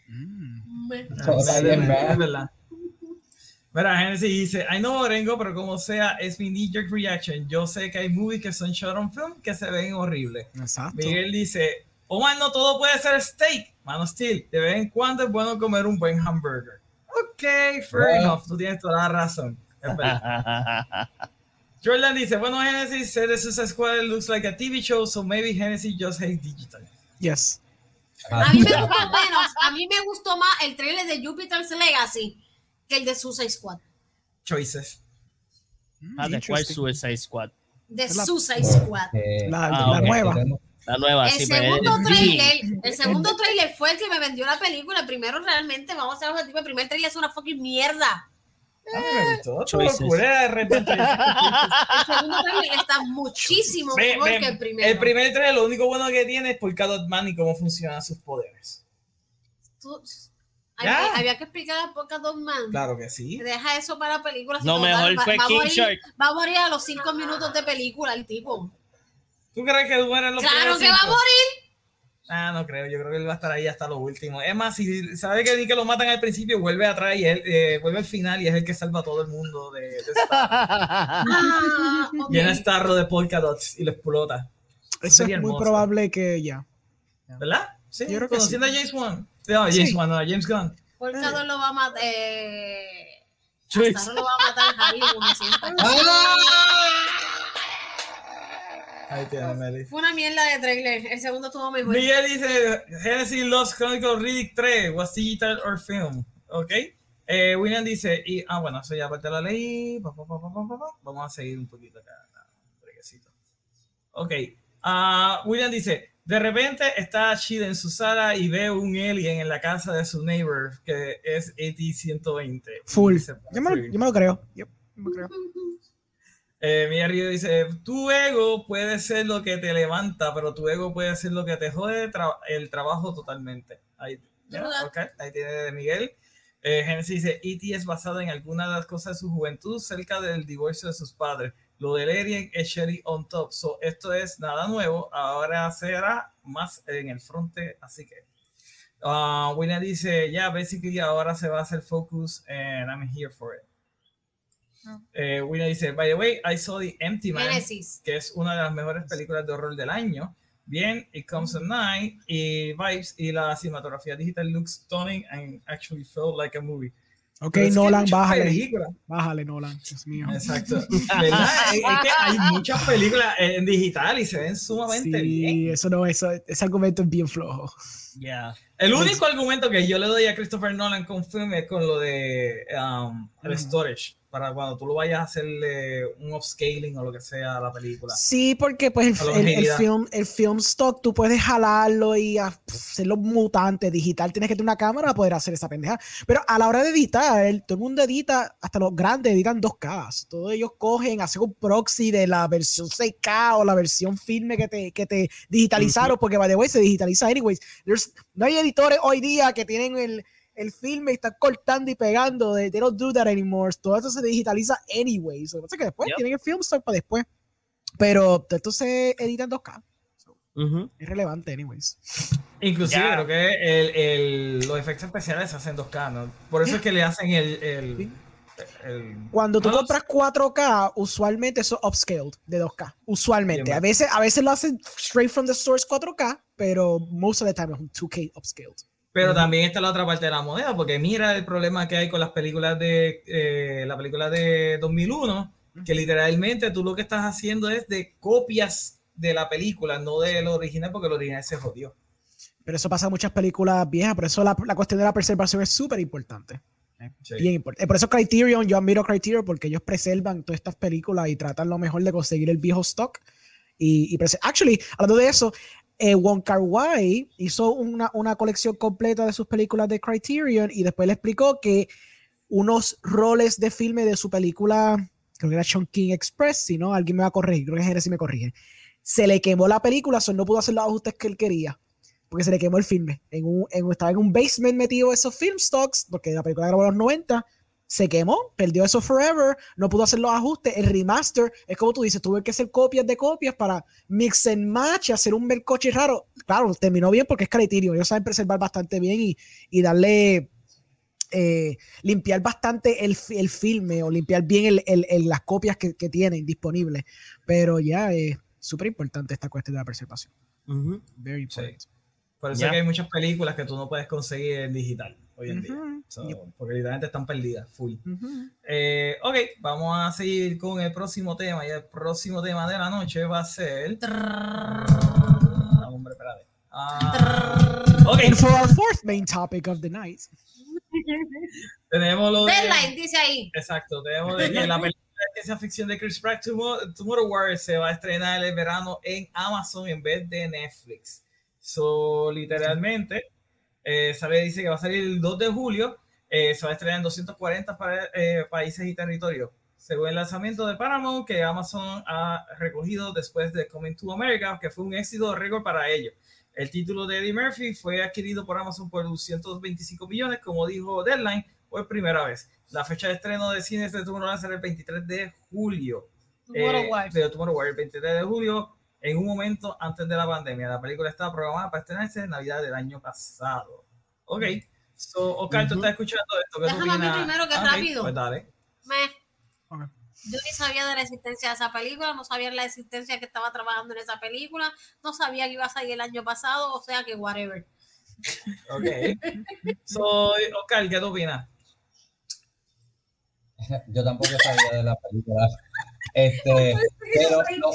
Mm. Me- Ah, O sea, es bien verdad, bad. es verdad. Mira, Genesis dice, I know Orengo, pero como sea, es mi knee-jerk reaction. Yo sé que hay movies que son shot on film que se ven horribles. Exacto. Miguel dice, Omar, no todo puede ser steak. Mano Steel, de vez en cuando es bueno comer un buen hamburger. Ok, fair Bueno. enough, tú tienes toda la razón. Es verdad. [laughs] Jordan dice, bueno, Genesis said the Suicide Squad looks like a TV show, so maybe Genesis just hates digital. Yes. A mí me gustó menos, a mí me gustó más el trailer de Jupiter's Legacy que el de Suicide Squad. Choices. Mm, Ah, ¿de cuál. Suicide Squad? De Suicide Squad. Eh, La, Ah, la nueva. La nueva, El sí, pero segundo trailer, el segundo trailer fue el que me vendió la película. El primero realmente, vamos a ser objetivos, el primer trailer es una fucking mierda. Gustó. Todo locura, de repente. [laughs] El segundo trailer está muchísimo mejor que el primero. El primer trailer, lo único bueno que tiene es por Cat Man y cómo funcionan sus poderes. Tú- Ya. había, había que explicar a Poca Dog Man. Claro que sí. Deja eso para la película. si No, mejor va, fue va King morir, Shark. va a morir a los cinco minutos de película el tipo. ¿Tú crees que mueren los Claro primeros que va a cinco? morir. Ah, no creo. Yo creo que él va a estar ahí hasta lo último. Es más, si sabe que, que lo matan al principio, vuelve atrás y él eh, vuelve al final y es el que salva a todo el mundo de, de [laughs] Starro. Ah, ok. Llena Starro de polka dots y lo explota. Eso Sería es muy hermoso. probable que ya. ¿Verdad? Sí, Yo creo que conociendo a James Wan. No, James Sí. Wan, no, a James Gunn. Polka Dot lo va a matar. Eh. Starro lo va a matar Javi, como siempre. Ahí tiene, Meli. Fue una mierda de trailer. El segundo estuvo mejor. Miguel dice Genesis Lost Chronicles Riddick 3 was digital or film. Ok. Eh, William dice, y, ah, bueno, eso ya parte la ley. Pa, pa, pa, pa, pa, pa, pa. Vamos a seguir un poquito acá. Ok. Ah, William dice, de repente está Shida en su sala y ve un alien en la casa de su neighbor que es AT-120. Full. Dice, Yo me, lo- full. yo me lo creo. Yep, yo me lo creo. [laughs] Eh, Río dice, tu ego puede ser lo que te levanta, pero tu ego puede ser lo que te jode tra- el trabajo totalmente. Ahí, ya, ¿Verdad? ok, ahí tiene de Miguel. Eh, Genesis dice, E.T. es basado en alguna de las cosas de su juventud cerca del divorcio de sus padres. Lo del alien es Sherry on top. So, esto es nada nuevo. Ahora será más en el fronte, así que... Uh, William dice, yeah, basically ahora se va a hacer focus and I'm here for it. No. Eh, William dice, by the way, I saw The Empty Man, Genesis. que es una de las mejores películas de horror del año. Bien, It Comes at Night y Vibes y la cinematografía digital looks stunning and actually felt like a movie. Ok, Pero es que Nolan, bájale. películas. Bájale, Nolan. Dios mío. Exacto. [laughs] ¿Verdad? es, es que hay muchas películas en digital y se ven sumamente Sí, bien. eso no, eso, ese argumento es bien flojo. Yeah. El único argumento que yo le doy a Christopher Nolan con film es con lo de um, el storage, para cuando tú lo vayas a hacerle un upscaling o lo que sea a la película. Sí, porque pues el, el- film, el film stock tú puedes jalarlo y hacerlo mutante. Digital tienes que tener una cámara para poder hacer esa pendeja. Pero a la hora de editar, el- todo el mundo edita, hasta los grandes editan 2K. Todos ellos cogen, hacen un proxy de la versión 6K o la versión filme que te, que te digitalizaron, porque by the way se digitaliza anyways. There's- no hay editores hoy día que tienen el, el filme y están cortando y pegando. They, they don't do that anymore. Todo eso se digitaliza anyways. Lo que pasa es que después Yep. tienen el film stock para después. Pero esto se edita en 2K. Ujú. Es relevante, anyways. Inclusive Ya. creo que el, el- los efectos especiales se hacen 2K, ¿no? Por eso es que le hacen el... el, Sí. el- Cuando tú no, compras 4K, usualmente eso es upscaled de 2K. Usualmente. Bien, A veces, a veces lo hacen straight from the source 4K, pero most of the time es un 2K upscaled. Pero también está la otra parte de la moneda, porque mira el problema que hay con las películas de eh, la película de 2001, que literalmente tú lo que estás haciendo es de copias de la película, no del original, porque el original se jodió. Pero eso pasa en muchas películas viejas, por eso la, la cuestión de la preservación es súper importante. Sí. Bien importante. Por eso Criterion, yo admiro Criterion porque ellos preservan todas estas películas y tratan lo mejor de conseguir el viejo stock. Y, y actually, hablando de eso, eh, Wong Kar Wai hizo una, una colección completa de sus películas de Criterion y después le explicó que unos roles de filme de su película, creo que era Chongqing Express, si no, alguien me va a corregir, creo que Jerez si me corrige, se le quemó la película, so no pudo hacer los ajustes que él quería porque se le quemó el filme. En un, en- estaba en un basement metido esos film stocks, porque la película grabó en los 90, se quemó, perdió eso forever, no pudo hacer los ajustes. El remaster es como tú dices, tuve que hacer copias de copias para mix and match, hacer un melcoche raro. Claro, terminó bien porque es Criterion, ellos saben preservar bastante bien y, y darle. eh, limpiar bastante el, el filme o limpiar bien el- el- las copias que, que tienen disponibles. Pero ya es súper importante esta cuestión de la preservación. Ujú. Very Sí. Por eso es que hay muchas películas que tú no puedes conseguir en digital hoy en día. Ujú. So, Yep. Porque literalmente están perdidas, full. Ujú. Eh, ok, vamos a seguir con el próximo tema. Y el próximo tema de la noche va a ser. Ah, hombre, espérate. Ah, ok, And for our fourth main topic of the night, [laughs] tenemos lo de. Deadline, dice ahí. Exacto, tenemos de que la película de ciencia ficción de Chris Pratt, Tomorrow, Tomorrow War, se va a estrenar el verano en Amazon en vez de Netflix. So, literalmente, eh, sale, dice que va a salir el 2 de julio, eh, se va a estrenar en 240 pa- eh, países y territorios. Según el lanzamiento de Paramount, que Amazon ha recogido después de Coming to America, que fue un éxito récord para ellos. El título de Eddie Murphy fue adquirido por Amazon por 225 millones, como dijo Deadline, por primera vez. La fecha de estreno de cines de Tomorrowland será el 23 de julio. Tomorrow Eh, de Tomorrow War, el 23 de julio, en un momento antes de la pandemia. La película estaba programada para estrenarse en Navidad del año pasado. Ok. So, Oscar, tú estás escuchando esto. ¿Qué tú Déjame a mí primero, que Ah, rápido. Pues dale. Me-. Yo ni sabía de la existencia de esa película, no sabía la existencia que estaba trabajando en esa película, no sabía que iba a salir el año pasado, o sea que whatever. Ok. [laughs] so, Oscar, ¿qué tú opinas? [laughs] Yo tampoco sabía de la película. Este, [laughs] pero lo,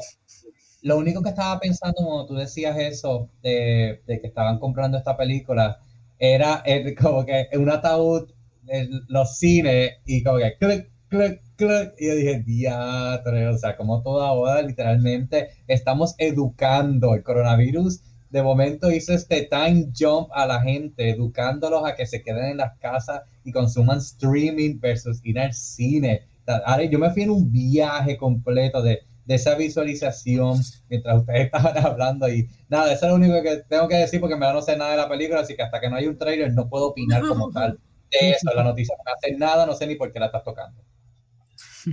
lo único que estaba pensando cuando tú decías eso de, de que estaban comprando esta película era el- como que un ataúd en los cines y como que clic, clic, clic. Y yo dije, diatre, o sea, como toda hora literalmente estamos educando el coronavirus. De momento hizo este time jump a la gente, educándolos a que se queden en las casas y consuman streaming versus ir al cine. Ahora, yo me fui en un viaje completo de, de esa visualización mientras ustedes [laughs] estaban hablando y nada, eso es lo único que tengo que decir porque me no sé nada de la película, así que hasta que no hay un trailer no puedo opinar como [laughs] tal de eso, la noticia. No hace nada, no sé ni por qué la estás tocando.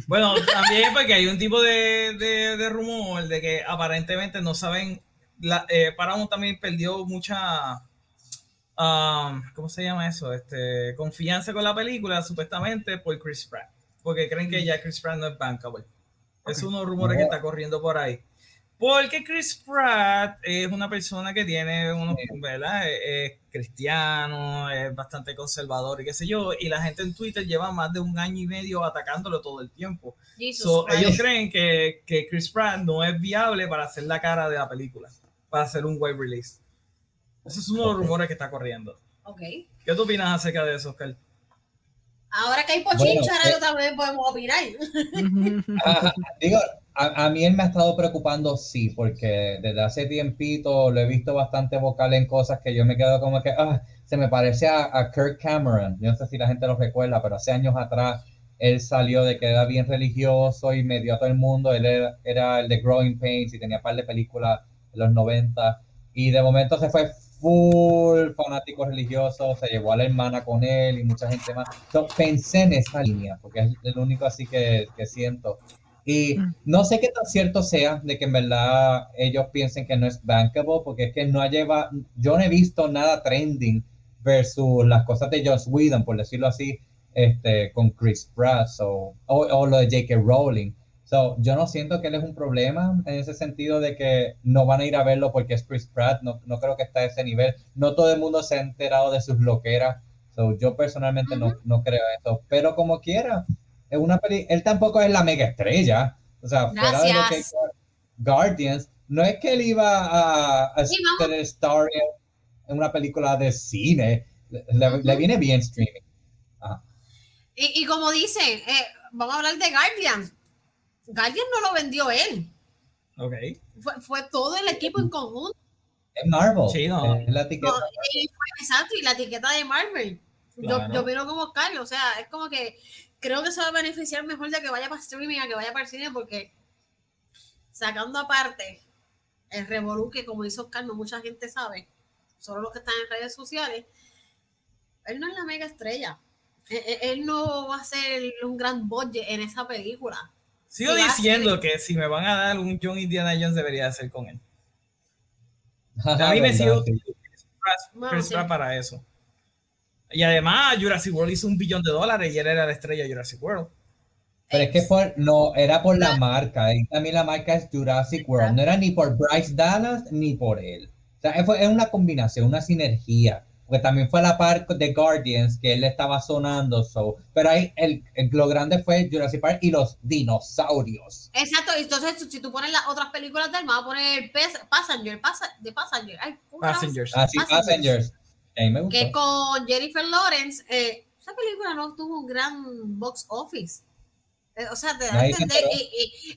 Bueno, también porque hay un tipo de, de, de rumor de que aparentemente no saben. La, eh, Paramount también perdió mucha um, ¿cómo se llama eso? Este, confianza con la película, supuestamente por Chris Pratt, porque creen que ya Chris Pratt no es bankable. Es unos rumores que está corriendo por ahí. Porque Chris Pratt es una persona que tiene unos, ¿verdad? Es, cristiano, es bastante conservador y qué sé yo, y la gente en Twitter lleva más de un año y medio atacándolo todo el tiempo. So, ellos creen que, que, Chris Pratt no es viable para hacer la cara de la película, para hacer un web release. Ese es uno de los rumores que está corriendo. Okay. ¿Qué tú opinas acerca de eso, Oscar? Ahora que hay pochincha, bueno, eh, también podemos opinar. digo, a, mí él me ha estado preocupando, sí, porque desde hace tiempito lo he visto bastante vocal en cosas que yo me quedo como que, ah, se me parece a, Kirk Cameron. Yo no sé si la gente lo recuerda, pero hace años atrás él salió de que era bien religioso y me dio a todo el mundo. Él era, el de Growing Pains y tenía un par de películas en los 90. Y de momento se fue full fanático religioso, se llevó a la hermana con él y mucha gente más. pensé en esa línea, porque es el único así que, que siento. Y no sé qué tan cierto sea de que en verdad ellos piensen que no es bankable, porque es que no ha llevado, yo no he visto nada trending versus las cosas de Joss Whedon, por decirlo así, este, con Chris Pratt o, o, lo de J.K. Rowling. So, yo no siento que él es un problema en ese sentido de que no van a ir a verlo porque es Chris Pratt, no, no creo que está a ese nivel. No todo el mundo se ha enterado de sus loqueras. So, yo personalmente no, no creo eso, pero como quiera, una peli él tampoco es la mega estrella. O sea, fuera de lo que Guardians, no es que él iba a, a ser star en una película de cine. Le, viene bien streaming. Y, como dice, eh, vamos a hablar de Guardians. Guardians no lo vendió él. Ok. Fue, fue todo el equipo en conjunto. Es Marvel. Sí, no. Es la etiqueta. y exacto, y la etiqueta de Marvel. Yo, yo vino como Carlos, o sea, es como que creo que se va a beneficiar mejor de que vaya para streaming a que vaya para el cine porque sacando aparte el revolú que como hizo Oscar no mucha gente sabe, solo los que están en redes sociales, él no es la mega estrella. E, e, él, no va a ser un gran budget en esa película. Sigo diciendo que si me van a dar un John Indiana Jones debería ser con él. [laughs] a mí me sigo para eso. Y además, Jurassic World hizo un billón de dólares y él era la estrella de Jurassic World. Pero es que por, no, era por la marca. Y también la marca es Jurassic World. No era ni por Bryce Dallas ni por él. O sea, es una combinación, una sinergia. Porque también fue la parte de Guardians que él estaba sonando. So. Pero ahí el, lo grande fue Jurassic Park y los dinosaurios. Exacto. Entonces, si tú pones las otras películas del me va a poner Passenger, de Passenger. Passengers. Ah, sí, Passengers que con Jennifer Lawrence, eh, esa película no tuvo un gran box office. Eh, o sea, te da a entender.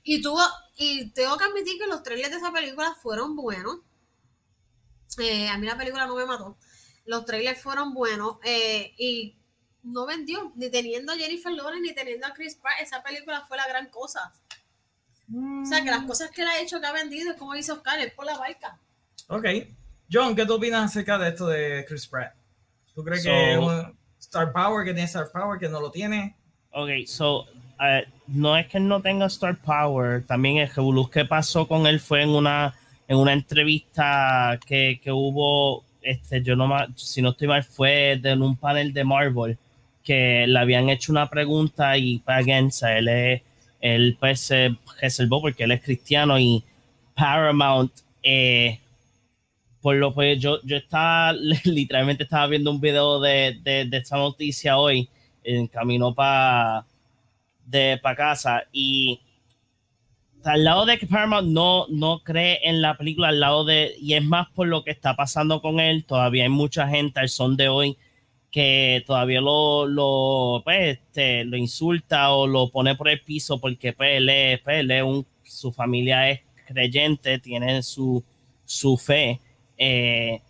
Y, tuvo, y tengo que admitir que los trailers de esa película fueron buenos. Eh, a mí la película no me mató. Los trailers fueron buenos y no vendió, ni teniendo a Jennifer Lawrence ni teniendo a Chris Pratt. Esa película fue la gran cosa. O sea, que las mm. cosas que él ha hecho que ha vendido es como dice Oscar, es por la barca. Ok. John, ¿qué tú opinas acerca de esto de Chris Pratt? ¿Tú crees que Star Power, que tiene Star Power, que no lo tiene? Ok, so, uh, no es que no tenga Star Power, también el revoluz que pasó con él fue en una, en una entrevista que, que hubo, este, yo no si no estoy mal, fue en un panel de Marvel, que le habían hecho una pregunta y, again, él, es, él pues se reservó porque él es cristiano y Paramount eh, por lo pues yo, yo estaba, [laughs] literalmente estaba viendo un video de, de, esta noticia hoy en camino para de para casa y al lado de que Paramount no, no cree en la película, al lado de, y es más por lo que está pasando con él, todavía hay mucha gente al son de hoy que todavía lo, lo, pues, este, lo insulta o lo pone por el piso porque pues, él pues, su familia es creyente, tiene su, su fe. Eh,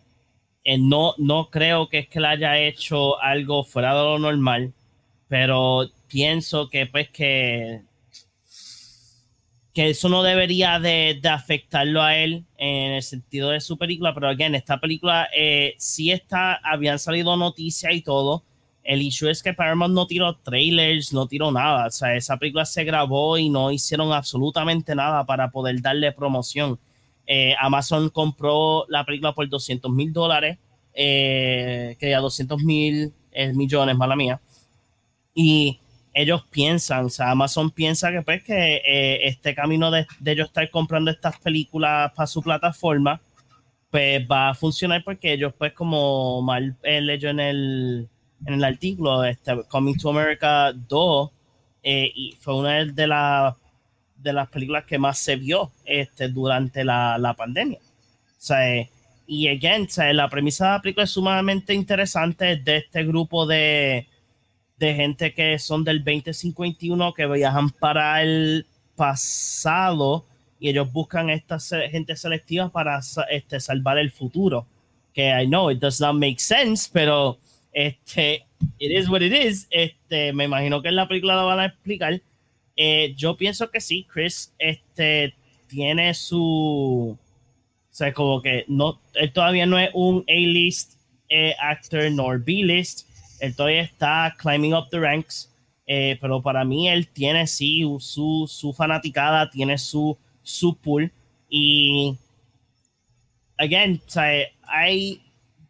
eh, no, no creo que es que le haya hecho algo fuera de lo normal, pero pienso que pues que, que eso no debería de, afectarlo a él en el sentido de su película, pero en esta película eh, sí está, habían salido noticias y todo. El issue es que Paramount no tiró trailers, no tiró nada. O sea, esa película se grabó y no hicieron absolutamente nada para poder darle promoción. Eh, Amazon compró la película por 200 mil dólares eh, que ya 200 mil millones, mala mía. Y ellos piensan, o sea, Amazon piensa que pues que eh, este camino de, de, ellos estar comprando estas películas para su plataforma, pues va a funcionar porque ellos pues como mal eh, leyó en el, en el artículo, este, Coming to America 2, eh, y fue una de, la, de las películas que más se vio este, durante la, la pandemia. O sea, y again, o sea, la premisa de la película es sumamente interesante de este grupo de, de gente que son del 2051 que viajan para el pasado y ellos buscan esta gente selectiva para este, salvar el futuro. Que I know it does not make sense, pero este, it is what it is. Este, me imagino que en la película lo van a explicar. Eh, yo pienso que sí, Chris este, tiene su. O sea, como que no, él todavía no es un A-list eh, actor nor B-list. Él todavía está climbing up the ranks. Eh, pero para mí él tiene sí su, su fanaticada, tiene su, su pool. Y, again, hay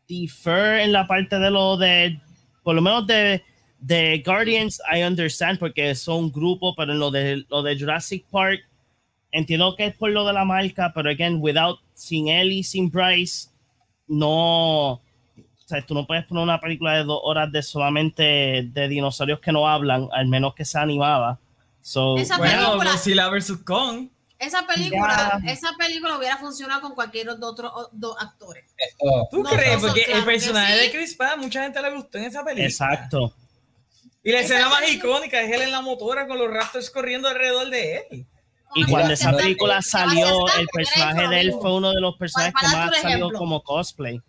defer en la parte de lo de, por lo menos de, de Guardians, I understand, porque son un grupo, pero en lo de, lo de Jurassic Park, entiendo que es por lo de la marca, pero again, without, sin él y sin Bryce, no, o sea, tú no puedes poner una película de dos horas de solamente de dinosaurios que no hablan, al menos que sea animada. So, Esa Bueno, película- Godzilla vs. Kong. Esa película, Ya. esa película hubiera funcionado con cualquier de otros dos actores. ¿Tú No, crees? Porque claro el personaje sí. de Chris Pratt, mucha gente le gustó en esa película. exacto. Y la escena más icónica es él en la motora con los rastros corriendo alrededor de él. Y cuando esa película salió, el personaje de él fue uno de los personajes que más salió como cosplay.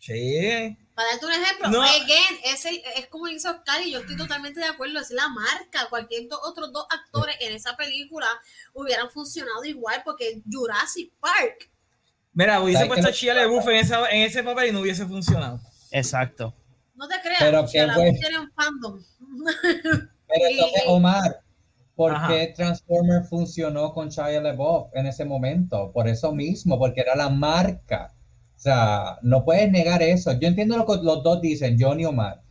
Sí. Para darte un ejemplo, No. again, es, el- es como dice Oscar y yo estoy totalmente de acuerdo, es la marca. Cualquier do- otros dos actores en esa película hubieran funcionado igual porque Jurassic Park. Mira, hubiese ¿Sabes puesto a? Shia LaBeouf en, esa- en ese papel y no hubiese funcionado. Exacto. No te creas, Pero LaBeouf bueno. tiene un fandom. Pero [laughs] entonces, Omar, ¿por Ajá. qué Transformer funcionó con Shia LaBeouf en ese momento? Por eso mismo, porque era la marca. O sea, no puedes negar eso. Yo entiendo lo que los dos dicen, Johnny Omar.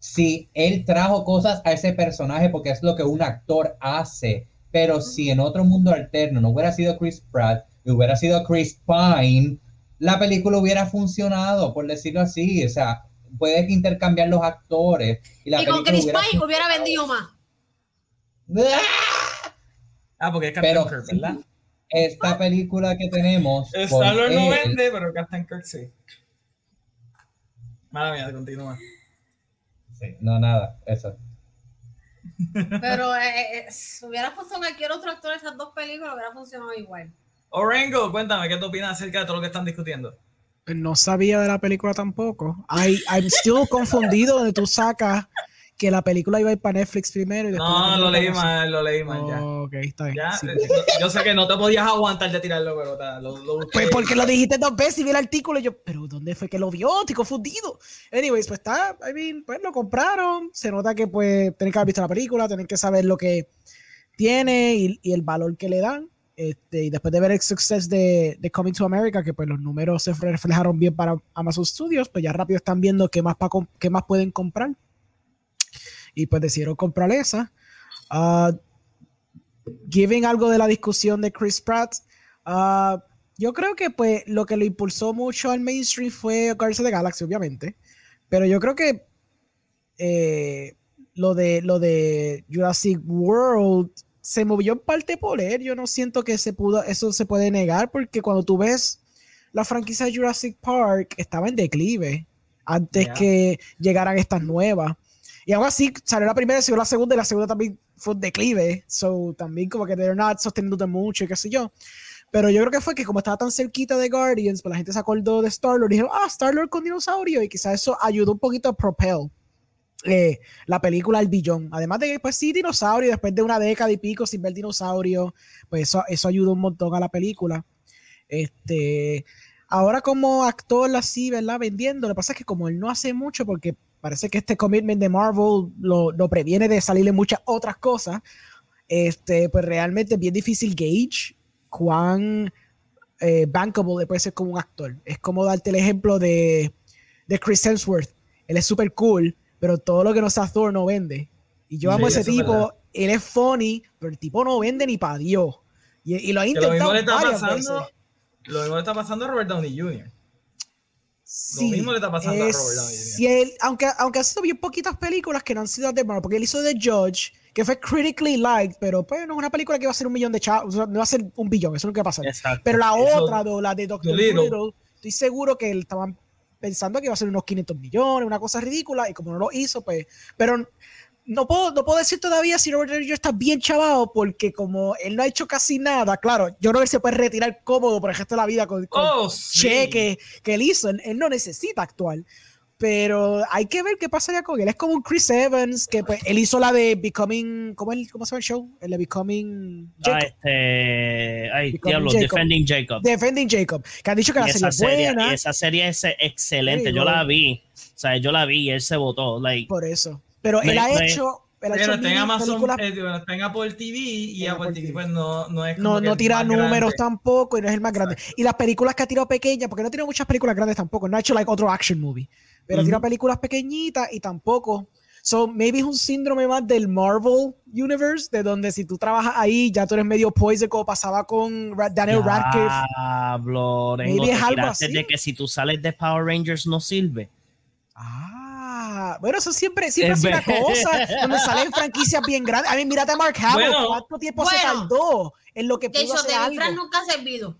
Si él trajo cosas a ese personaje porque es lo que un actor hace, pero si en otro mundo alterno no hubiera sido Chris Pratt y hubiera sido Chris Pine, la película hubiera funcionado, por decirlo así. O sea, puedes intercambiar los actores y la y con película Chris hubiera Pine hubiera vendido más. ¡Ah! Ah, porque es Captain Pero Kirk, sí, ¿verdad? Esta película que tenemos Star-Lord no vende, pero Captain Kirk sí. Mala mía, continúa. sí, no nada, eso. Pero eh, eh, si hubiera puesto cualquier otro actor en esas dos películas, hubiera funcionado igual. Orengo, cuéntame, ¿qué tú opinas acerca de todo lo que están discutiendo? No sabía de la película tampoco. I, I'm still confundido donde tú sacas que la película iba a ir para Netflix primero y después No, lo leí mal, lo leí mal ya. Oh, ok, está bien. Ya, sí. eh, yo sé que no te podías aguantar de tirarlo, pero ta, lo, lo busqué. Pues porque lo dijiste dos veces y vi el artículo y yo, pero ¿dónde fue que lo vio? Estoy confundido. Anyways, pues está, I mean, pues lo compraron. Se nota que pues tienen que haber visto la película, tienen que saber lo que tiene y, y el valor que le dan. Este, y después de ver el success de, de Coming to America, que pues los números se reflejaron bien para Amazon Studios, pues ya rápido están viendo qué más, pa qué más pueden comprar. Y pues decidieron comprar esa. Ah, giving algo de la discusión de Chris Pratt. ah, yo creo que pues lo que lo impulsó mucho al mainstream fue Guardians of the Galaxy, obviamente. Pero yo creo que eh, lo, de, lo de Jurassic World se movió en parte por él. Yo no siento que se pudo, eso se puede negar, porque cuando tú ves la franquicia de Jurassic Park, estaba en declive antes que llegaran estas nuevas. Y aún así salió la primera, salió la segunda, y la segunda también fue un declive. So también como que they're not sosteniéndote mucho y qué sé yo. Pero yo creo que fue que como estaba tan cerquita de Guardians, pues la gente se acordó de Star-Lord y dijeron, ah, Star-Lord con dinosaurio. Y quizás eso ayudó un poquito a propel eh, la película al billón. Además de que, pues sí, dinosaurio, después de una década y pico sin ver dinosaurio, pues eso, eso ayudó un montón a la película. Este, ahora como actor así, ¿verdad? Vendiendo, lo que pasa es que como él no hace mucho, porque parece que este commitment de Marvel lo, lo previene de salirle muchas otras cosas, este, pues realmente es bien difícil gauge cuán eh, bankable puede ser como un actor. Es como darte el ejemplo de de Chris Hemsworth. Él es súper cool, pero todo lo que no sea Thor no vende. Y yo Sí, amo a ese tipo, verdad. él es funny, pero el tipo no vende ni para Dios. Y, y lo ha Que lo intentado mismo le está varias pasando. veces. Lo mismo le está pasando a Robert Downey Jr. Sí, mismo le está pasando a es- Robert Downey Jr. él- aunque, aunque ha sido bien poquitas películas que no han sido de Marvel, porque él hizo The Judge, que fue critically liked, pero pues no es una película que va a ser un millón de chavos, no va a ser un billón, eso es lo que va a pasar. Exacto. Pero la Eso- otra, do- la de Doctor Dolittle. Dolittle, estoy seguro que él estaban pensando que iba a ser unos 500 millones, una cosa ridícula, y como no lo hizo, pues. Pero no puedo, no puedo decir todavía si Robert Downey Jr. está bien chavado, porque como él no ha hecho casi nada, claro, yo que él se puede retirar cómodo por el resto de la vida con, con Oh, sí. cheque que él hizo. Él, él no necesita actuar. Pero hay que ver qué pasaría con él. Es como un Chris Evans, que pues él hizo la de Becoming. ¿Cómo, el, cómo se llama el show? El de Becoming. Ah, Jacob. este, ay, Becoming diablo, Jacob. Defending Jacob. Defending Jacob. Que han dicho que Y la esa, serie es serie, buena. y esa serie es excelente. Sí, yo bueno. la vi. O sea, yo la vi y él se votó. Like, Por eso. Pero él ha hecho. Él ha Pero hecho está en Amazon, eh, está en Apple TV y Apple Apple TV TV. pues no, no es como No, no tira números grande. tampoco y no es el más grande. Y las películas que ha tirado pequeñas, porque no tiene muchas películas grandes tampoco. No ha hecho like otro action movie. Pero tira Ujú. películas pequeñitas y tampoco. So, maybe es un síndrome más del Marvel Universe, de donde si tú trabajas ahí, ya tú eres medio poison, como pasaba con Daniel Radcliffe. Rengo, Maybe es algo así. de que si tú sales de Power Rangers no sirve. Ah, bueno, eso siempre, siempre Es una cosa, donde salen franquicias bien grandes. A mí, mírate a Mark Hamill, Bueno. ¿cuánto tiempo se tardó en lo que pudo Jason hacer Frank algo? nunca ha servido.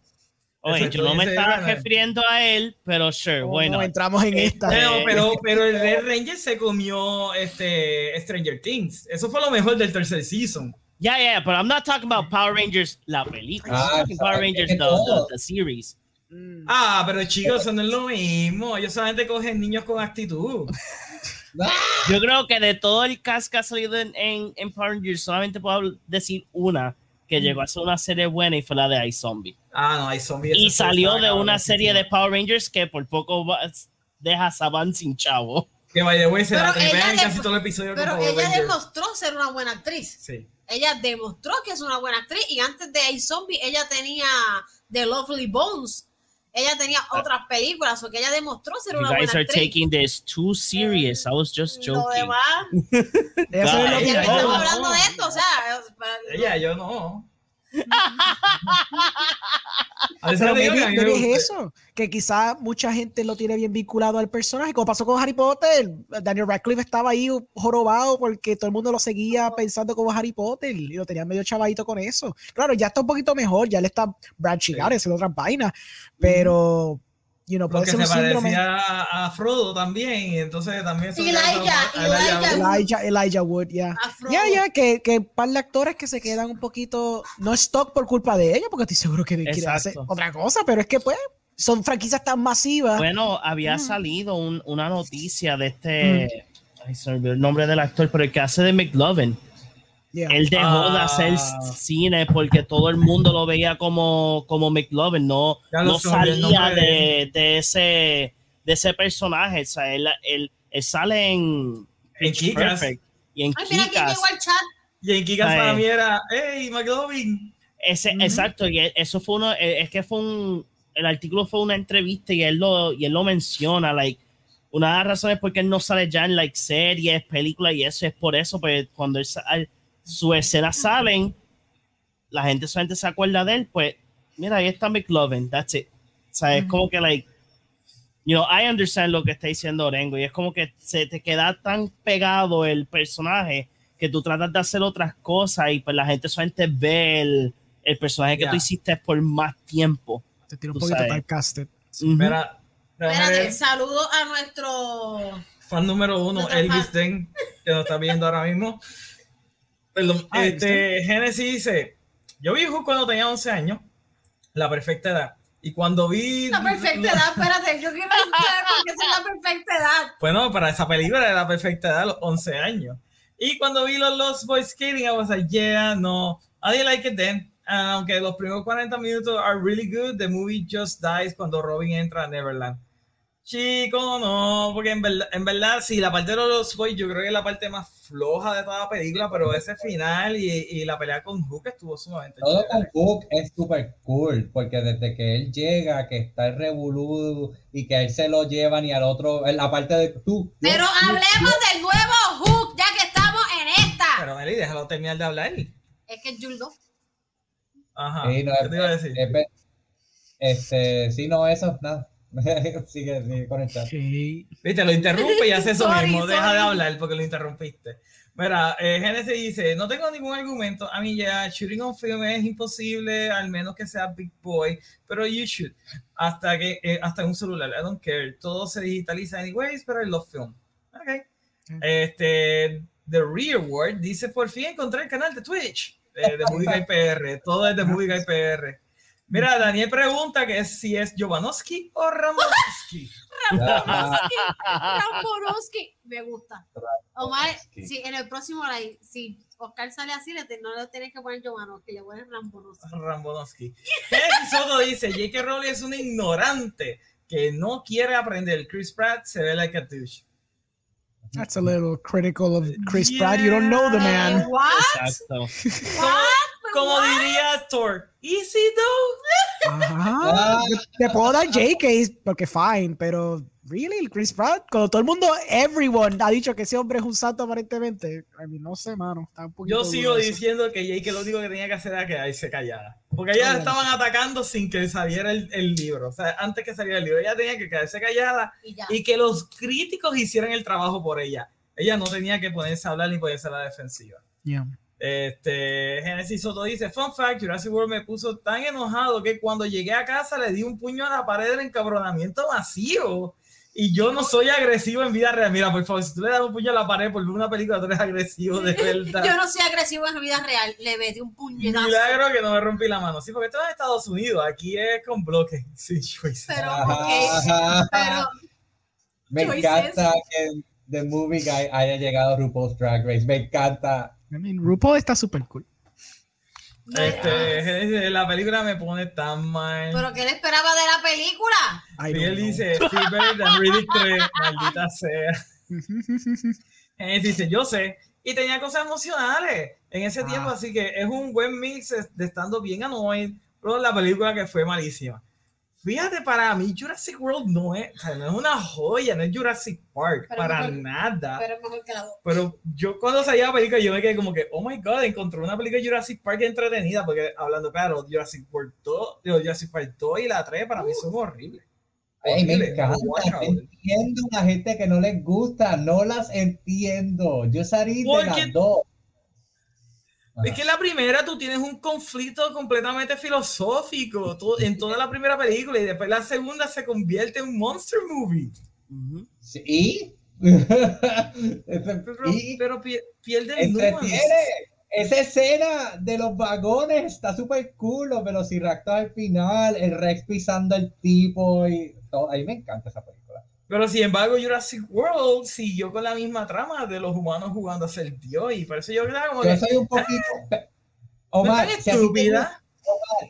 Oye, yo no me estaba refiriendo a él, pero sure, Oh, bueno. no, entramos en Este, esta. Pero, pero, [laughs] pero el Red Ranger se comió este Stranger Things. Eso fue lo mejor del tercer season. Yeah, yeah, but I'm not talking about Power Rangers, la película. Ah, I'm talking Power Rangers, the, the series. Mm. Ah, pero chicos, eso no es lo mismo. Ellos solamente cogen niños con actitud. [laughs] Yo creo que de todo el cast que ha salido en, en, en Power Rangers, solamente puedo decir una que llegó a ser una serie buena y fue la de iZombie. Ah, no, hay zombies. Y salió de una serie de Power Rangers que por poco va- deja a Saban sin chavo. Que by the way, se la Pero ella tripean en casi todo el episodio Pero ella Rangers. demostró ser una buena actriz. Sí. Ella demostró que es una buena actriz y antes de iZombie ella tenía The Lovely Bones. Ella tenía otras películas, o que ella demostró ser. You una guys buena are actriz. taking this too serious. I was just Lo joking. demás, lo Ella- mismo. estamos no, hablando no. de esto, o sea, para- Ella, yo no. A veces Pero maybe, maybe es eso, que quizá mucha gente lo tiene bien vinculado al personaje, como pasó con Harry Potter. Daniel Radcliffe estaba ahí jorobado porque todo el mundo lo seguía pensando como Harry Potter y lo tenía medio chavadito con eso. Claro, ya está un poquito mejor, ya le está branching Sí. out, haciendo otras vainas, pero, you know, puede Porque ser se un síndrome. parecía a, a Frodo también. Y entonces también. Elijah, Elijah. Wood. Elijah, Elijah Wood, ya. Frodo. Ya, ya, que, que un par de actores que se quedan un poquito, no stock por culpa de ella, porque estoy seguro que quieren hacer otra cosa, pero es que pues son franquicias tan masivas. Bueno, había salido un- una noticia de este. Ay, se me olvidó el nombre del actor, pero el que hace de McLovin. Yeah. Él dejó de Ah. hacer cine porque todo el mundo lo veía como, como McLovin, no, no el salía de, de- de ese, de ese personaje. O sea, él, él- él sale en, En Kick-Ass. Perfect y en Ay, mira quién Kick-Ass. llegó al chat. Y en Kikas Ay. para mí era, hey, McLovin. Ese, Exacto, y e- eso fue uno, eh, es que fue un, el artículo fue una entrevista y él lo, y él lo menciona, like, una de las razones por qué él no sale ya en like series, películas y eso es por eso, pues cuando él sa- al- sus escenas salen, la gente solamente se acuerda de él, pues, mira, ahí está McLovin, that's it. O sea, es como que, like, you know, I understand lo que está diciendo Orengo, y es como que se te queda tan pegado el personaje que tú tratas de hacer otras cosas y pues la gente solamente ve el, el personaje que tú hiciste por más tiempo. Te tiro un poquito sabes. typecasted. Ujú. Mira, déjame Espérate, ver. saludo a nuestro. fan número uno, Elvis. Den, que nos está viendo ahora mismo. Perdón, Ah, este, Genesis dice, yo vi Hook cuando tenía 11 años, la perfecta edad. Y cuando vi... La perfecta edad, espérate, yo quiero saber por qué es la perfecta edad. Bueno, para esa película era la perfecta edad, los 11 años. Y cuando vi los Lost Boys Skating, I was like, yeah, no, I didn't like it then. And aunque los primeros 40 minutos are really good, the movie just dies cuando Robin entra a Neverland. Chico, no, porque en verdad, en verdad, sí, la parte de los boys yo creo que es la parte más floja de toda la película, pero ese final y, y la pelea con Hook estuvo sumamente Todo con chévere. Hook es súper cool, porque desde que él llega, que está el revolú y que él se lo llevan y al otro, en la parte de tú. Pero tú, hablemos del nuevo Hook, ya que estamos en esta. Pero Meli, déjalo terminar de hablar. Es que es Juldo. Ajá. Sí, no, ¿Qué te iba a decir? es este, sí, no, eso, nada. [laughs] sigue, sigue con el chat. Sí. Viste, lo interrumpe y hace eso Sorry, mismo. Deja sorry. de hablar porque lo interrumpiste. Mira, eh, Genesis dice: No tengo ningún argumento. A mí ya, shooting on film es imposible, al menos que sea Big Boy, pero you should. Hasta que eh, hasta en un celular. I don't care. Todo se digitaliza anyways, pero I love film. Ok. Mm. Este, The Real World dice: Por fin encontré el canal de Twitch eh, de [laughs] Movie Guy PR. Todo es de Movie Guy PR. Mira, Daniel pregunta que es si es Jovanovski o Ramonovsky. [laughs] Rambonovski. Rambonovski. Me gusta. Omar, si en el próximo live, si Oscar sale así, le te- no le tienes que poner Jovanovski, le pones. Rambonovski. Genesis Soto dice, J.K. Rowling es un ignorante que no quiere aprender. Chris Pratt se ve like a douche. That's a little critical of Chris Pratt. You don't know the man. What? Exacto. Como, como diría Thor, easy though. Ajá. Yo Te puedo dar JK porque fine, pero really, el Chris Pratt, cuando todo el mundo, everyone ha dicho que ese hombre es un santo aparentemente. I mean, no sé, mano. Está un poquito Yo sigo diciendo que J.K. lo único que tenía que hacer era quedarse callada. Porque ellas Ah, estaban atacando sin que saliera el, el libro. O sea, antes que saliera el libro, ella tenía que quedarse callada Y y que los críticos hicieran el trabajo por ella. Ella no tenía que ponerse a hablar ni ponerse a la defensiva. Yeah. Este, Genesis Soto dice, fun fact, Jurassic World me puso tan enojado que cuando llegué a casa le di un puño a la pared del encabronamiento masivo. Y yo no soy agresivo en vida real. Mira, por favor, si tú le das un puño a la pared por ver una película, tú eres agresivo de [laughs] verdad. Yo no soy agresivo en vida real. Le metí un puñetazo. Milagro que no me rompí la mano. Sí, porque esto es en Estados Unidos. Aquí es con bloques. [laughs] Sí, choices. Pero, Ajá, ok. ajá. Pero, Me choices. encanta que The Movie Guy haya llegado a RuPaul's Drag Race. Me encanta. I mean, RuPaul está súper cool. Este, la película me pone tan mal. pero ¿qué le esperaba de la película? Y él know. dice, Fever than Riddick 3, maldita sea. Genesis [laughs] dice, yo sé. Y tenía cosas emocionales en ese Ah. tiempo, así que es un buen mix de estando bien annoyed, pero la película que fue malísima. Fíjate, para mí Jurassic World no es, o sea, no es una joya, no es Jurassic Park, Pero para mejor- nada. Pero es mejor que la dos. Pero yo cuando salía la película, yo me quedé como que, oh my god, encontré una película de Jurassic Park entretenida, porque hablando claro, Jurassic World 2, digo, Jurassic Park 2 y la 3 para mí son horribles. Ay, me encanta. no. Entiendo a la gente que no les gusta. No las entiendo. Yo salí de las dos. Es que en la primera tú tienes un conflicto completamente filosófico en toda la primera película y después la segunda se convierte en un monster movie. Sí. [laughs] Pero, ¿Y? pero pi- pierde el. Esa escena de los vagones está súper cool, los velociraptors al final, el Rex pisando al tipo y todo. A mí me encanta esa película. Pero sin embargo, Jurassic World siguió con la misma trama de los humanos jugando a ser Dios y por eso yo creo como Yo que soy un poquito... [laughs] Omar, es si a, ti te gusta, estúpida.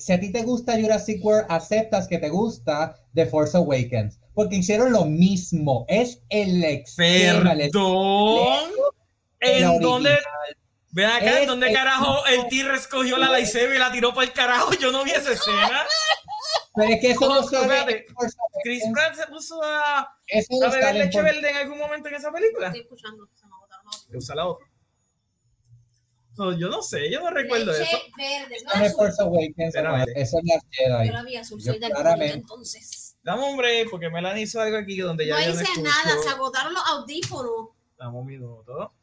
si a ti te gusta Jurassic World, aceptas que te gusta The Force Awakens. Porque hicieron lo mismo. Es el Perdón. el ¿En dónde? Ven acá, ¿en dónde carajo el T-Rex cogió la lightsaber y la tiró por el carajo? Yo no vi esa escena. Pero es que eso No, no Force Chris. Pratt se puso a, Eso no a beber leche verde en algún momento en esa película. Estoy escuchando. Se me botaron. Usa la otra. No, yo no sé, yo no recuerdo Leche eso. verde. No no es azul. Force Awakens. Eso es la Jedi. Yo la vi azul. Yo Soy del claramente- entonces. Dame un break, porque Melanie hizo algo aquí donde ya No hice escucho. nada. Se agotaron los audífonos. Dame un minuto.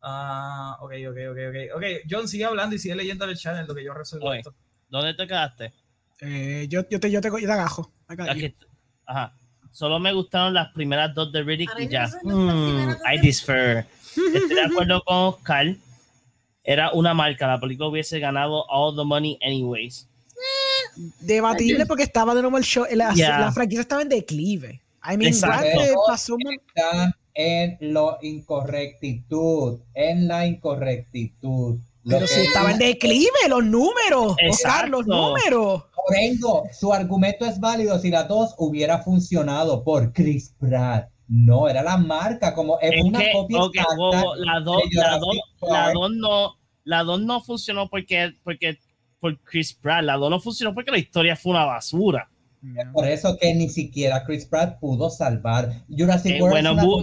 Ah, ok, ok, ok, ok. Ok, John, sigue hablando y sigue leyendo el channel lo que yo resuelvo esto. ¿Dónde te quedaste? Eh, yo, yo, te, yo, te, yo te agajo. Acá, Aquí está. Ajá. Solo me gustaron las primeras dos de Riddick Ahora y ya. Mm, I differ. Estoy de acuerdo [laughs] con Oscar. Era una marca. La película hubiese ganado all the money anyways. Debatible porque estaba de nuevo el show. La, Yeah. la franquicia estaba en declive. I mean, pasó Están en lo incorrectitud. En la incorrectitud. Lo Pero que si estaba en declive, los números. Oscar, los números. Rengo, su argumento es válido si la dos hubiera funcionado por Chris Pratt. No, era la marca, como es, Es una que, copia ok, exacta wow, la 2 de la dos, la dos no, la dos no funcionó porque, porque por Chris Pratt, la 2 no funcionó porque la historia fue una basura. Por eso que ni siquiera Chris Pratt pudo salvar. Jurassic Eh, World bueno, es una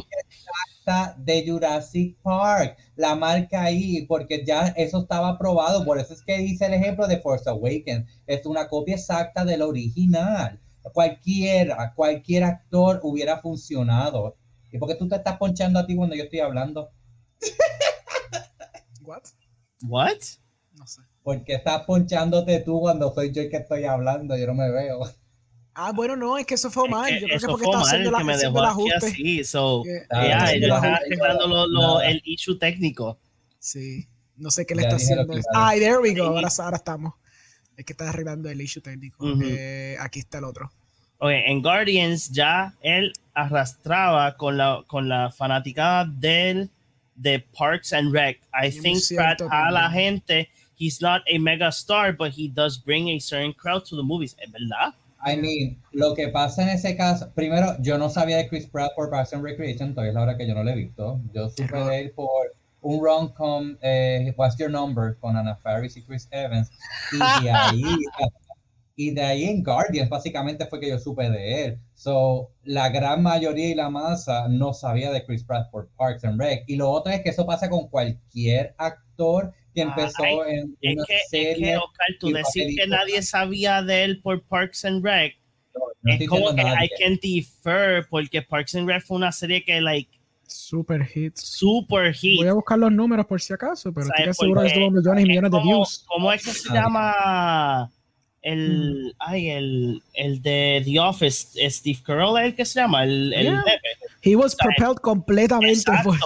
de Jurassic Park. La marca ahí, porque ya eso estaba probado. Por eso es que dice el ejemplo de Force Awakens. Es una copia exacta del original. Cualquiera, cualquier actor hubiera funcionado. ¿Y por qué tú te estás ponchando a ti cuando yo estoy hablando? [laughs] What? What? No sé. Porque estás ponchándote tú cuando soy yo el que estoy hablando. Yo no me veo. Ah, bueno, no, es que eso fue mal. Es que Yo creo que eso porque fue estaba mal haciendo, el la, que me dejó aquí así. So, Que- Ah, no, están no, arreglando lo- lo- nada. el issue técnico. Sí, no sé qué le Ya está haciendo. que Ay, there we go. Sí. Ahora, ahora estamos. Es que está arreglando el issue técnico. Ujú. Eh, aquí está el otro. Ok, en Guardians ya él arrastraba con la, con la fanaticada del de Parks and Rec. I think Pratt a la gente, he's not a mega star, but he does bring a certain crowd to the movies. ¿Es verdad? I mean, lo que pasa en ese caso, primero, yo no sabía de Chris Pratt por Parks and Recreation, todavía es la hora que yo no lo he visto. Yo supe de él por un rom-com, eh, What's Your Number, con Anna Faris y Chris Evans. Y de [laughs] ahí, y de ahí en Guardians, básicamente fue que yo supe de él. So, la gran mayoría y la masa no sabía de Chris Pratt por Parks and Rec. Y lo otro es que eso pasa con cualquier actor que empezó Ay, en Es una que, es serie. que, Oscar, tú decir que nadie sabía de él por Parks and Rec, no es como que nadie. I can defer porque Parks and Rec fue una serie que, like, Super hits. super hit. Voy a buscar los números por si acaso, pero ¿Sabes estoy seguro que estuvo millones y Es millones de views. ¿Cómo es que se Ah, llama el, ay, el, el de The Office? Steve Carell, ¿el que se llama? El, el Yeah. jefe. He was ¿sabes? propelled completamente. Exacto. por-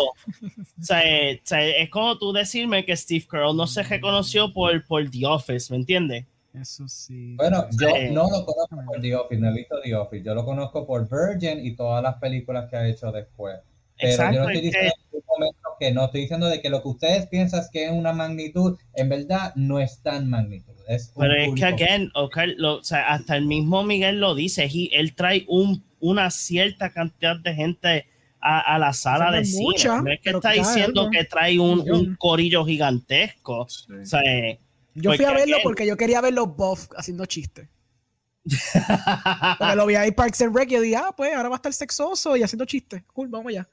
O sea, eh, o sea, es como tú decirme que Steve Carell no se reconoció por, por The Office, ¿me entiendes? Eso sí. Bueno, yo Sí. no lo conozco por The Office, no he visto The Office. Yo lo conozco por Virgin y todas las películas que ha hecho después. Pero Exacto, yo no estoy es diciendo en ningún momento que no, estoy diciendo de que lo que ustedes piensan que es una magnitud, en verdad no es tan magnitud. Es Pero es que, again, Oscar, lo- o sea, hasta el mismo Miguel lo dice, he- él trae un, una cierta cantidad de gente a, a la sala de cine. mucha, no es que está diciendo algo. que trae un, corillo gigantesco. O sea, eh, Yo fui a verlo porque yo quería ver los buff haciendo chistes. Porque lo vi ahí Parks and Rec y yo dije, ah, pues ahora va a estar sexoso y haciendo chistes. Cool, vamos allá.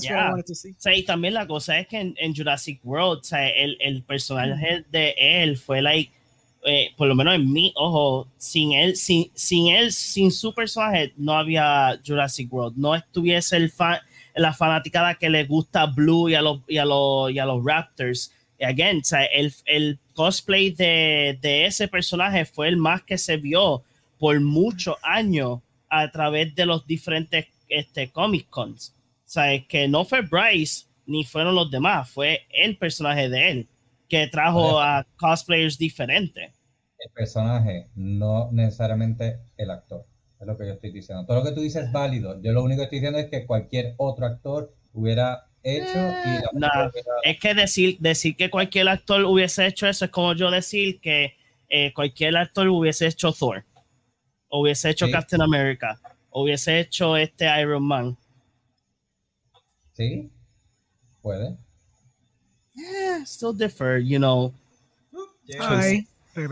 Yeah. O sea, y también la cosa es que en, en Jurassic World, o sea, el, el personaje de él fue like, eh, por lo menos en mi ojo, sin él, sin, sin él, sin su personaje, no había Jurassic World. No estuviese el fan, la fanaticada que le gusta Blue y a los, y a los, y a los Raptors. Y again, o el, el cosplay de, de ese personaje fue el más que se vio por muchos años a través de los diferentes este, Comic Cons. O que no fue Bryce ni fueron los demás, fue el personaje de él que trajo a cosplayers diferentes. El personaje, no necesariamente el actor. Es lo que yo estoy diciendo. Todo lo que tú dices es válido. Yo lo único que estoy diciendo es que cualquier otro actor hubiera hecho y película hubiera- Es que decir, decir que cualquier actor hubiese hecho eso es como yo decir que eh, cualquier actor hubiese hecho Thor, hubiese hecho Sí. Captain America, hubiese hecho este Iron Man. Sí, puede. Eh, still differ, you know.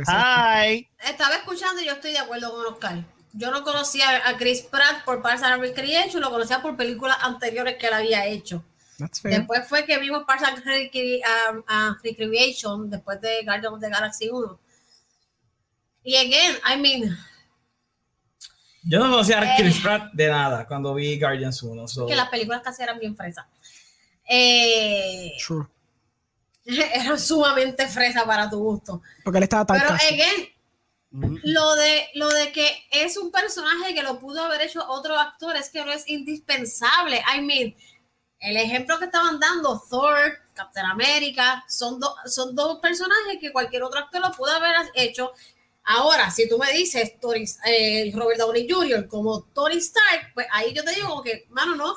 Hi. Estaba escuchando y yo estoy de acuerdo con Oscar. Yo no conocía a Chris Pratt por Parks and Recreation, lo conocía por películas anteriores que él había hecho. That's fair. Después fue que vimos Parks and Recre- um, uh, Recreation, después de Guardians of the Galaxy 1. Y again, I mean, Yo no conocía a Eh. Chris Pratt de nada cuando vi Guardians 1. so- que las películas casi eran bien fresas. Eh, True. [laughs] eran sumamente fresas para tu gusto. Porque él estaba tan Pero casi. again, Mm, lo de, lo de que es un personaje que lo pudo haber hecho otro actor es que no es indispensable. I mean, el ejemplo que estaban dando, Thor, Captain America, son, dos son dos personajes que cualquier otro actor lo pudo haber hecho. Ahora, si tú me dices Tony, eh, Robert Downey Jr. como Tony Stark, pues ahí yo te digo que, mano, no.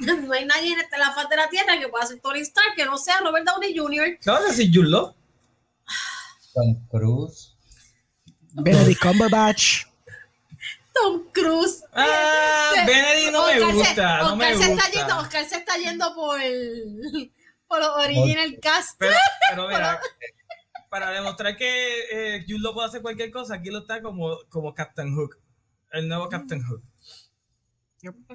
[laughs] No hay nadie en esta- la faz de la tierra que pueda ser Tony Stark que no sea Robert Downey Jr. ¿Qué vas a decir, Law? Tom Cruise. Benedict Cumberbatch. Tom Cruise. Ah, Sí. Benedict no me se- gusta, me Oscar se está yendo. Oscar se está yendo por, por los original cast. Pero, pero mira, para demostrar que eh, puede hacer cualquier cosa, aquí lo está como, como Captain Hook, el nuevo Captain Hook.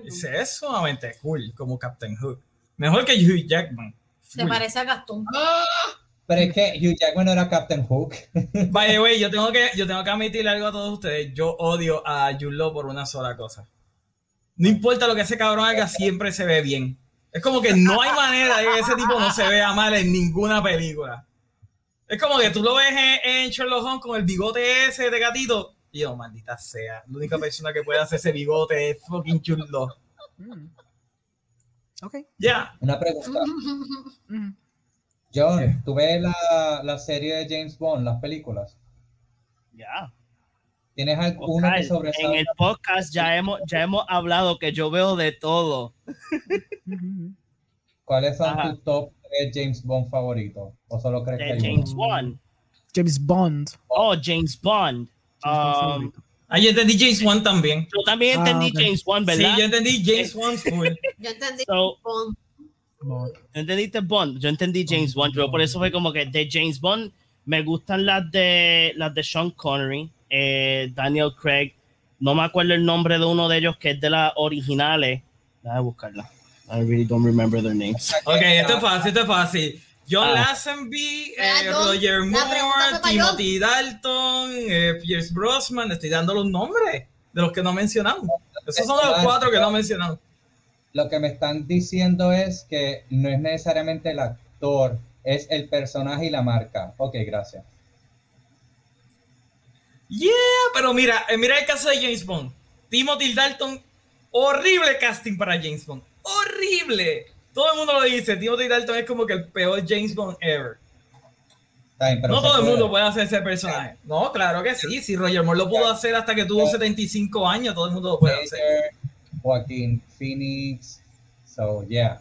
Ese es sumamente cool como Captain Hook. Mejor que Hugh Jackman. Se parece a Gastón. Pero es que Hugh Jackman no era Captain Hook. [laughs] By the way, yo tengo que, yo tengo que admitirle algo a todos ustedes. Yo odio a Law por una sola cosa. No importa lo que ese cabrón haga, siempre se ve bien. Es como que no hay manera de que ese tipo no se vea mal en ninguna película. Es como que tú lo ves en, en Sherlock Holmes con el bigote ese de gatito. Y yo, maldita sea, la única persona que puede hacer ese bigote es fucking Law. Mm. Ok. Ya. Una pregunta. [laughs] John, ¿tú ves la, la serie de James Bond, las películas? Ya. ¿Tienes alguno Oscar, que en sobresalga? el podcast ya hemos, ya hemos hablado que yo veo de todo. [laughs] ¿Cuáles son Ajá. tus top 3 James Bond favoritos? ¿O solo crees que hay James uno? Bond. James Bond. Oh, James Bond. Um. Ah, yo entendí James Wan también. yo también Ah, entendí. James Bond, Sí, ¿verdad? yo entendí James Wan full. [laughs] Yo entendí. So- Bond. Bond. ¿No entendiste Bond? Yo entendí James Bond. Yo por eso fue como que de James Bond me gustan las de las de Sean Connery, eh, Daniel Craig. No me acuerdo el nombre de uno de ellos que es de las originales. Déjame buscarla. I really don't remember their names. Ok, esto es fácil, esto es fácil. John Ah. Eh, Ah, John, Roger la pregunta Moore, Timothy Dalton, eh, Pierce Brosnan, estoy dando los nombres de los que no mencionamos. Esos son los cuatro que no mencionamos. Lo que me están diciendo es que no es necesariamente el actor, es el personaje y la marca. Ok, gracias. Yeah, pero mira, eh, mira el caso de James Bond. Timothy Dalton, horrible casting para James Bond. Horrible. Todo el mundo lo dice. Timothy Dalton es como que el peor James Bond ever. Está bien, pero no todo el mundo puede hacer ese personaje. No, claro que sí. Si Roger Moore lo pudo hacer hasta que tuvo 75 años, todo el mundo lo puede hacer. Joaquín Phoenix. So, yeah.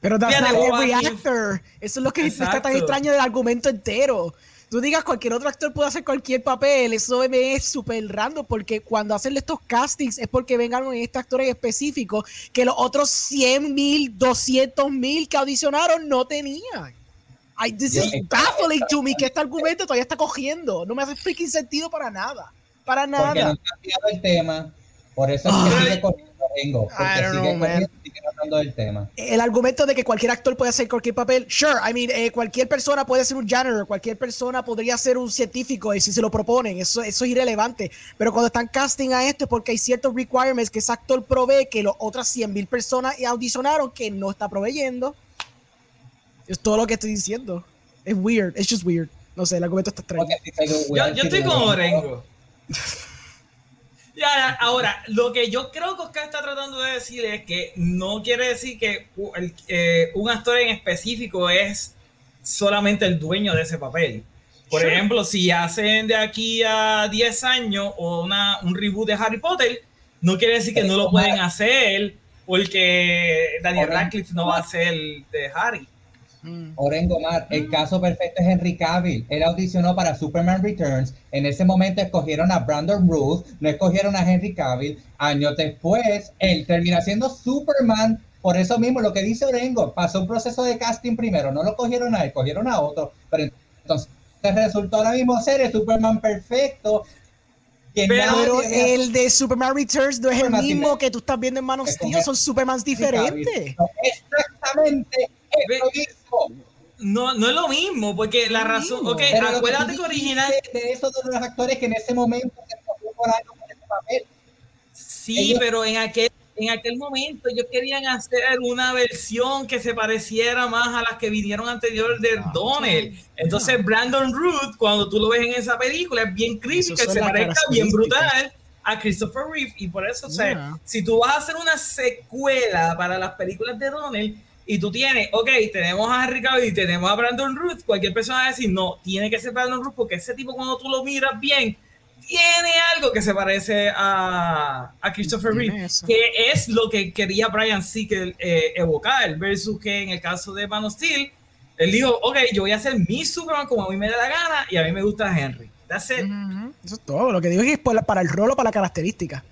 Pero that's Fíjate, not every actor. Eso es lo que está tan Exacto. extraño del argumento entero. Tú digas cualquier otro actor puede hacer cualquier papel, eso me es súper random porque cuando hacen estos castings es porque vengan en este actor en específico que los otros 100 mil, 200 mil que audicionaron no tenían. I, this is baffling to me que este argumento todavía está cogiendo. No me hace freaking sentido para nada. Para Porque no nada. han cambiado el tema. Por eso es Ah. que I don't sigue know, man. hablando del tema. el argumento de que cualquier actor puede hacer cualquier papel, sure, I mean, eh, cualquier persona puede ser un janitor, cualquier persona podría ser un científico, y si se lo proponen, eso, eso es irrelevante. Pero cuando están casting a esto es porque hay ciertos requirements que ese actor provee que las otras 100 mil personas audicionaron que no está proveyendo. Es todo lo que estoy diciendo. Es weird, it's just weird. No sé, el argumento está extraño. Lo Yo, yo estoy como Rengo, Orengo. [laughs] Ya, ahora, lo que yo creo que Oscar está tratando de decir es que no quiere decir que eh, un actor en específico es solamente el dueño de ese papel. Por ejemplo, si hacen de aquí a 10 años o una, un reboot de Harry Potter, no quiere decir que no lo pueden hacer porque Daniel Radcliffe no va a ser de Harry. Mm. Orengo Mar, el caso perfecto es Henry Cavill. Él audicionó para Superman Returns. En ese momento escogieron a Brandon Ruth, no escogieron a Henry Cavill. Años después, él termina siendo Superman. Por eso mismo, lo que dice Orengo, pasó un proceso de casting primero. No lo cogieron a él, cogieron a otro. Pero entonces resultó ahora mismo ser el Superman perfecto. Pero- nadie el de Superman Returns no es el mismo que tú estás viendo en Man of Steel, son Supermans diferentes. Exactamente, es Ve- lo mismo. No, no es lo mismo, porque la razón, mismo. ok, acuérdate que original, de esos de los actores que en ese momento se algo por ese papel. Sí, Ellos- pero en aquel, en aquel momento ellos querían hacer una versión que se pareciera más a las que vinieron anterior de Ah, Donald. Entonces Brandon Root, cuando tú lo ves en esa película, es bien que son se parezca bien brutal a Christopher Reeve. Y por eso, o sea, Yeah. si tú vas a hacer una secuela para las películas de Donald y tú tienes, ok, tenemos a Henry Cavill y tenemos a Brandon Root, cualquier persona va a decir, no, tiene que ser Brandon Root porque ese tipo cuando tú lo miras bien, tiene algo que se parece a, a Christopher Reeve, que es lo que quería Brian Siegel eh, evocar, versus que en el caso de Man of Steel, él dijo, ok, yo voy a hacer mi Superman como a mí me da la gana y a mí me gusta Henry. That's it. Eso es todo. Lo que digo es que es para el rol o para la característica.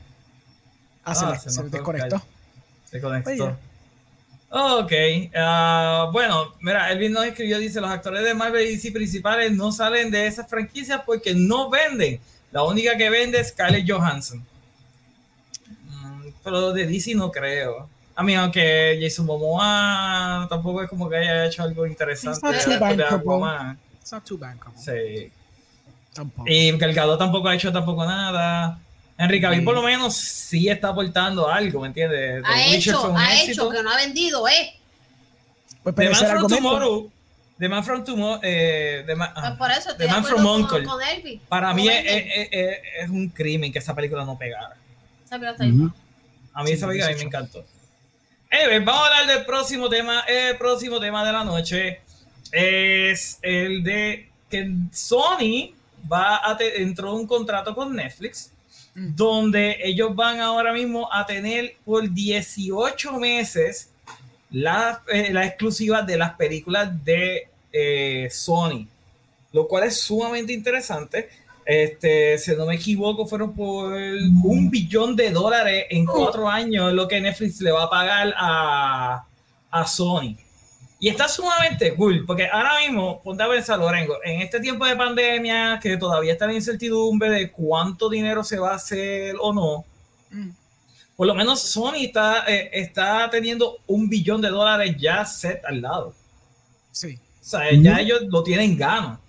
Ah, se, Ah, se se desconectó. Se conectó. Oye. Ok, ah, bueno, mira, Elvin nos escribió, dice, los actores de Marvel y DC principales no salen de esas franquicias porque no venden. La única que vende es Scarlett Johansson. Mm, pero de DC no creo. A mí, aunque Jason Momoa tampoco es como que haya hecho algo interesante. It's not too de-. Aquaman. It's not too Sí. Tampoco. Y Gal Gadot tampoco ha hecho tampoco nada. Henry Cavill por lo menos sí está aportando algo, ¿me entiendes? Ha The hecho, ha éxito. hecho, que no ha vendido, ¿eh? Pues, The Man from. Tomorrow. The Man from Tomorrow. Eh, The Man- Pues ah, por eso estoy The de Man from Uncle. con Elvis. para mí es, venden. es- es- es un crimen que esa película no pegara. Esa película está bien. A mí Sí, esa película a mí me 18. encantó. Anyway, vamos a hablar del próximo tema. El próximo tema de la noche es el de que Sony va a te- entró un contrato con Netflix. Donde ellos van ahora mismo a tener por 18 meses la, eh, la exclusiva de las películas de eh, Sony, lo cual es sumamente interesante. Este, si no me equivoco, fueron por un billón de dólares en cuatro años lo que Netflix le va a pagar a, a Sony. Y está sumamente cool, porque ahora mismo, ponte a pensar, Lorengo, en este tiempo de pandemia, que todavía está la incertidumbre de cuánto dinero se va a hacer o no, Mm. por lo menos Sony está, eh, está teniendo un billón de dólares ya set al lado. Sí. O sea, ya ellos lo tienen gano.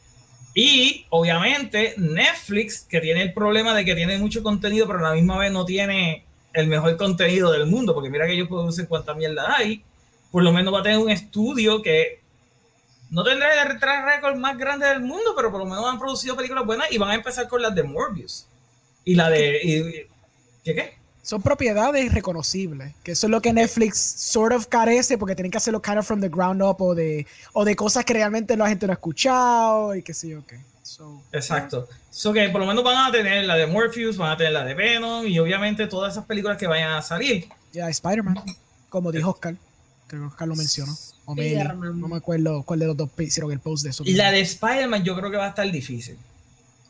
Y obviamente Netflix, que tiene el problema de que tiene mucho contenido, pero a la misma vez no tiene el mejor contenido del mundo, porque mira que ellos producen cuánta mierda hay, por lo menos va a tener un estudio que no tendrá el track record más grande del mundo, pero por lo menos han producido películas buenas y van a empezar con las de Morbius. Y la de... y- ¿Qué qué? Son propiedades reconocibles, que eso es lo que Netflix sort of carece porque tienen que hacerlo kind of from the ground up o de, o de cosas que realmente la gente no ha escuchado y qué sé yo qué. So, Exacto. So que por lo menos van a tener la de Morpheus, van a tener la de Venom y obviamente todas esas películas que vayan a salir. ya, Spider-Man, como dijo Oscar, creo que Oscar lo mencionó. O Meli, no me acuerdo cuál de los dos hicieron el post de eso. La de Spider-Man yo creo que va a estar difícil.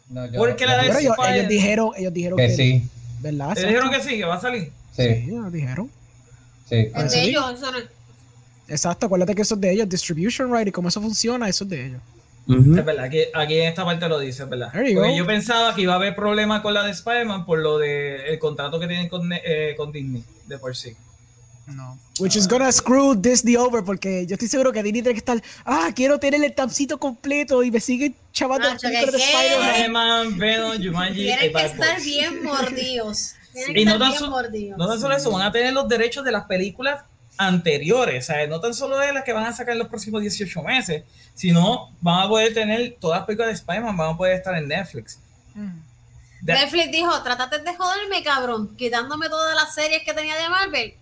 No, yo- Porque la de Pero ellos, ellos dijeron, ellos dijeron Que que, sí, ¿verdad? ¿Te dijeron que sí, que va a salir? sí, Sí, ellos dijeron. sí. Es de sí. ellos, eso no. Exacto, acuérdate que eso es de ellos, distribution right y cómo eso funciona, eso es de ellos. Es verdad, aquí, aquí en esta parte lo dice, es verdad. Porque yo pensaba que iba a haber problema con la de Spider-Man por lo de el contrato que tienen con, eh, con Disney de por sí. No. Which is gonna screw Disney over porque yo estoy seguro que Disney tiene que estar, ah, quiero tener el tancito completo y me siguen chavando las Nacho, ¿qué películas de? Spider-Man. Tienen que estar bien mordidos. Tienen Y que no estar tan, bien mordidos. no tan solo eso, van a tener los derechos de las películas anteriores, o sea, no tan solo de las que van a sacar en los próximos 18 meses, sino van a poder tener todas las películas de Spider-Man, van a poder estar en Netflix. Mm. Netflix dijo, trátate de joderme, cabrón, quitándome todas las series que tenía de Marvel.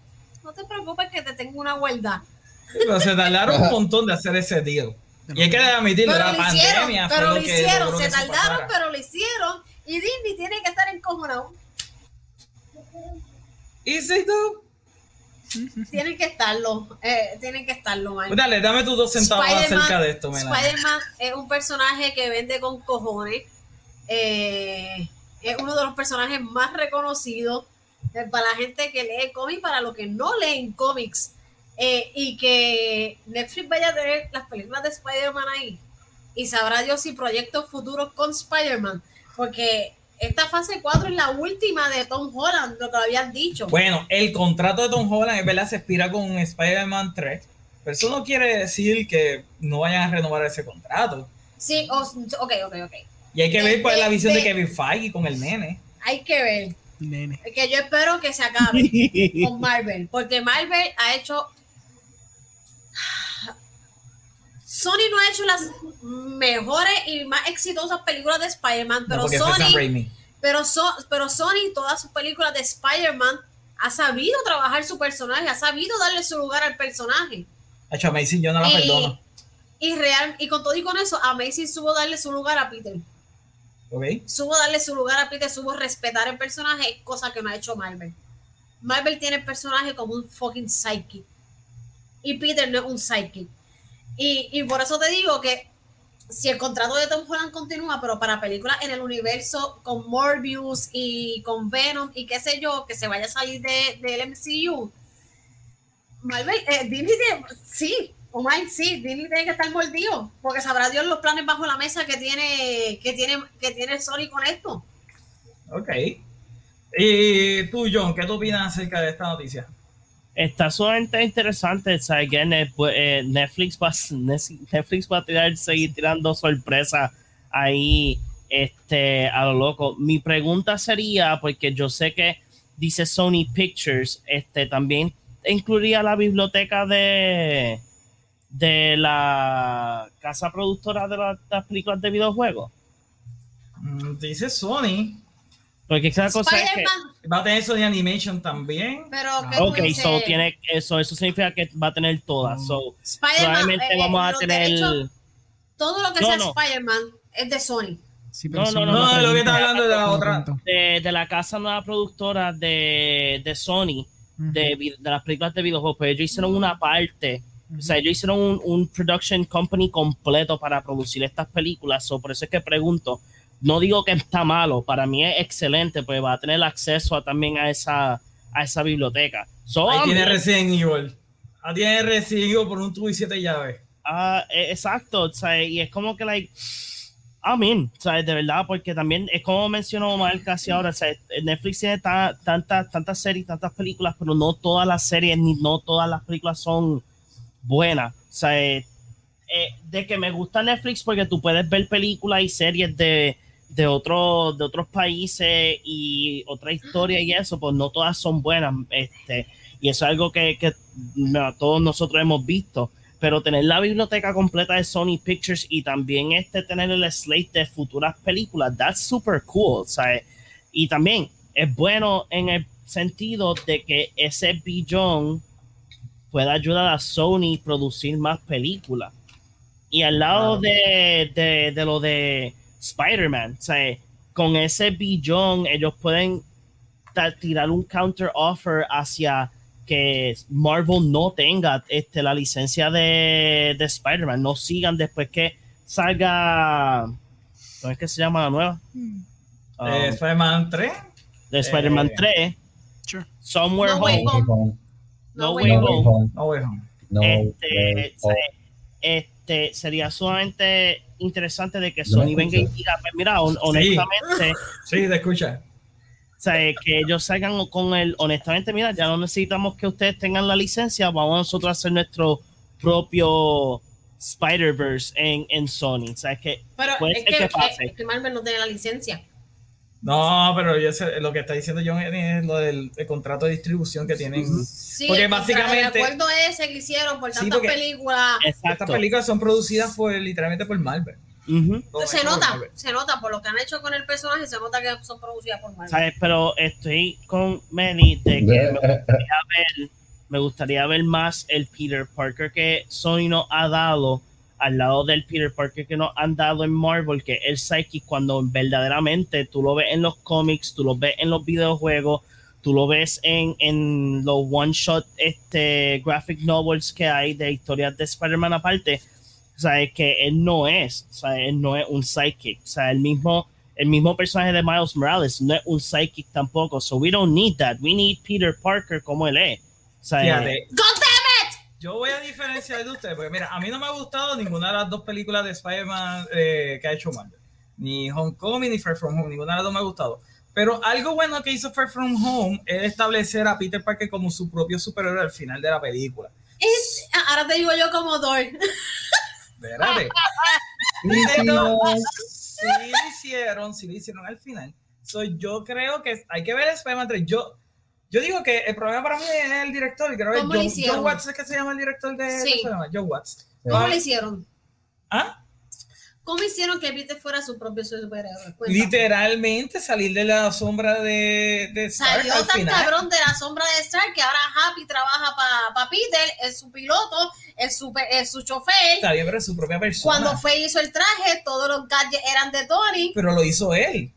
No te preocupes que te tengo una guarda. Pero se tardaron un montón de hacer ese deal. Y hay que admitirlo, Pero la lo hicieron, pandemia pero lo lo que hicieron, se tardaron, pasara. pero lo hicieron. Y Disney tiene que estar encojonado. ¿Y si tú? Tienen que estarlo, eh, tienen que estarlo, man. Pues dale, dame tus dos centavos Spider-Man- acerca de esto. Spider-Man es un personaje que vende con cojones. Eh, es uno de los personajes más reconocidos para la gente que lee cómics, para los que no leen cómics. Eh, y que Netflix vaya a tener las películas de Spider-Man ahí. Y sabrá Dios si proyectos futuros con Spider-Man. Porque esta fase 4 es la última de Tom Holland, lo que habían dicho. Bueno, el contrato de Tom Holland es verdad se expira con Spider-Man 3, pero eso no quiere decir que no vayan a renovar ese contrato. Sí, o- ok, ok, ok. Y hay que De- ver cuál es la de- visión de, de- Kevin Feige con el nene. Hay que ver. Nene. que yo espero que se acabe [laughs] con Marvel, porque Marvel ha hecho Sony no ha hecho las mejores y más exitosas películas de Spider-Man, No, pero Sony, pero, So- pero Sony, todas sus películas de Spider-Man, ha sabido trabajar su personaje, ha sabido darle su lugar al personaje. Hacho, Amazing, yo no la Y- perdono. Y real, y con todo y con eso, Amazing supo darle su lugar a Peter. ¿Ok? supo darle su lugar a Peter, supo respetar el personaje, cosa que no ha hecho Marvel. Marvel tiene el personaje como un fucking psychic. Y Peter no es un psychic. Y, y por eso te digo que si el contrato de Tom Holland continúa, pero para películas en el universo con Morbius y con Venom y qué sé yo, que se vaya a salir de, del MCU, Marvel, eh, Disney sí, oh my, sí, Disney tiene que estar mordido, porque sabrá Dios los planes bajo la mesa que tiene, que tiene, que tiene Sony con esto. Ok. Y tú, John, ¿qué tú opinas acerca de esta noticia? Está sumamente interesante. Again, eh, pues, eh, Netflix va, Netflix va a tirar, seguir tirando sorpresas ahí este, a lo loco. Mi pregunta sería, porque yo sé que dice Sony Pictures, este, también incluiría la biblioteca de, de la casa productora de la- las películas de videojuegos. Mm, Dice Sony. Porque esa cosa es que... Va a tener Sony Animation también. pero Ah, ¿qué tú Ok, dices? so tiene eso, eso significa que va a tener todas. Mm. So, probablemente eh, vamos a tener. derechos, todo lo que No, sea no. Spider-Man es de Sony. Sí, No, no, no, no, lo que está hablando de la otra. de, de la casa nueva productora de, de Sony, de, de las películas de videojuegos, pues ellos hicieron una parte, o sea, ellos hicieron un, un production company completo para producir estas películas, so, por eso es que pregunto, no digo que está malo, para mí es excelente, pues va a tener acceso a, también a esa, a esa biblioteca. So, Ahí tiene Resident Evil. Ahí tiene Resident Evil por un tubo y siete llaves. Ah, eh, exacto, o sea, y es como que, like, amén, o sea, de verdad, porque también es como mencionó Omar casi ahora, o sea, Netflix tiene ta- tantas, tantas series, tantas películas, pero no todas las series ni no todas las películas son buenas, o sea, eh, eh, de que me gusta Netflix porque tú puedes ver películas y series de, de, otros de otros países y otra historia y eso, pues no todas son buenas, este, y eso es algo que, que no, todos nosotros hemos visto pero tener la biblioteca completa de Sony Pictures y también este tener el slate de futuras películas, that's super cool, ¿sabes? Y también es bueno en el sentido de que ese billón pueda ayudar a Sony a producir más películas. Y al lado de, de, de lo de Spider-Man, ¿sabes? Con ese billón ellos pueden tirar un counter offer hacia que Marvel no tenga este, la licencia de, de Spider-Man, no sigan después que salga, ¿cómo es que se llama la nueva? Um, Eh, Spider-Man 3. de Spider-Man eh, 3, Sure. Somewhere No. Home. No Way No Way Home. No Way Home. No este, Way este, sería sumamente interesante de que Sony venga y diga, pues mira, hon- honestamente, [laughs] Sí, te escucha. o sea, que ellos salgan con el, honestamente, mira, ya no necesitamos que ustedes tengan la licencia, vamos nosotros a hacer nuestro propio Spider-Verse en, en Sony. O sea, es que Pero Puede es ser que, que pase. es que Marvel no tiene la licencia. No, pero yo sé, lo que está diciendo John es lo del el contrato de distribución que tienen. Sí, Porque básicamente- El acuerdo ese que hicieron por Sí, tantas porque- películas. Estas exacto. películas son producidas por literalmente por Marvel. Ujú. Todo se es por nota, Marvel. se nota por lo que han hecho con el personaje, se nota que son producidas por Marvel. ¿Sabes? Pero estoy con Manny de que me gustaría [laughs] ver, me gustaría ver más el Peter Parker que Sony nos ha dado al lado del Peter Parker que nos han dado en Marvel, que es el Psychic, cuando verdaderamente tú lo ves en los cómics, tú lo ves en los videojuegos, tú lo ves en, en los one-shot este, graphic novels que hay de historias de Spider-Man aparte. O sea, es que él no es, o sea, él no es un psychic. O sea, el mismo, el mismo personaje de Miles Morales no es un psychic tampoco. So we don't need that. We need Peter Parker como él es. O sea, Fíjate, ¡God damn yo voy a diferenciar de ustedes, porque mira, a mí no me ha gustado ninguna de las dos películas de Spider-Man eh, que ha hecho Marvel. Ni Homecoming ni Far From Home, ninguna de las dos me ha gustado. Pero algo bueno que hizo Far From Home es establecer a Peter Parker como su propio superhéroe al final de la película. Es- ahora te digo yo como Thor. Espérate. [laughs] Pero sí lo hicieron, sí lo hicieron al final. So, yo creo que hay que ver Spider-Man 3. Yo, yo digo que el problema para mí es el director. y Creo que ¿Cómo lo John, hicieron? John Watts es que se llama el director de, Sí. John Watts. ¿Cómo Ah, lo hicieron? ¿Ah? ¿Cómo hicieron que Peter fuera su propio superhéroe? Cuéntame. Literalmente salir de la sombra de, de Stark Salió al tan cabrón de la sombra de Stark que ahora Happy trabaja para Peter, es su piloto, es su, es su chofer. Está bien, pero es su propia persona. Cuando fue y hizo el traje, todos los gadgets eran de Tony. Pero lo hizo él.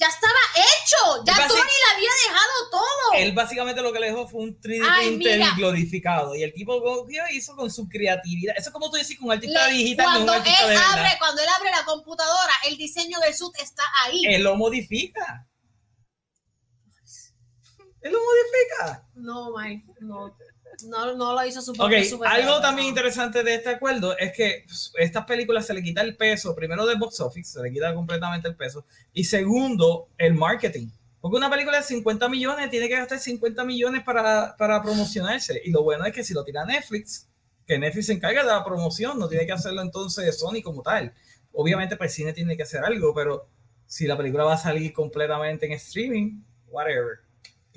Ya estaba hecho. Ya Tony le había dejado todo. Él básicamente lo que le dejó fue un 3D Ay, printer mira. glorificado. Y el tipo cogió hizo con su creatividad. Eso es como tú decís con un artista Le- digital, no un cuando él de abre, cuando él abre la computadora, el diseño del suit está ahí. Él lo modifica. Él lo modifica. No, Mike, no. No, no lo hizo su Ok, propio superhéroe, algo también interesante de este acuerdo es que pues, estas películas se le quita el peso, primero del box office, se le quita completamente el peso, y segundo, el marketing. Porque una película de 50 millones tiene que gastar 50 millones para, para promocionarse. Y lo bueno es que si lo tira Netflix, que Netflix se encarga de la promoción, no tiene que hacerlo entonces Sony como tal. Obviamente, pues cine tiene que hacer algo, pero si la película va a salir completamente en streaming, whatever.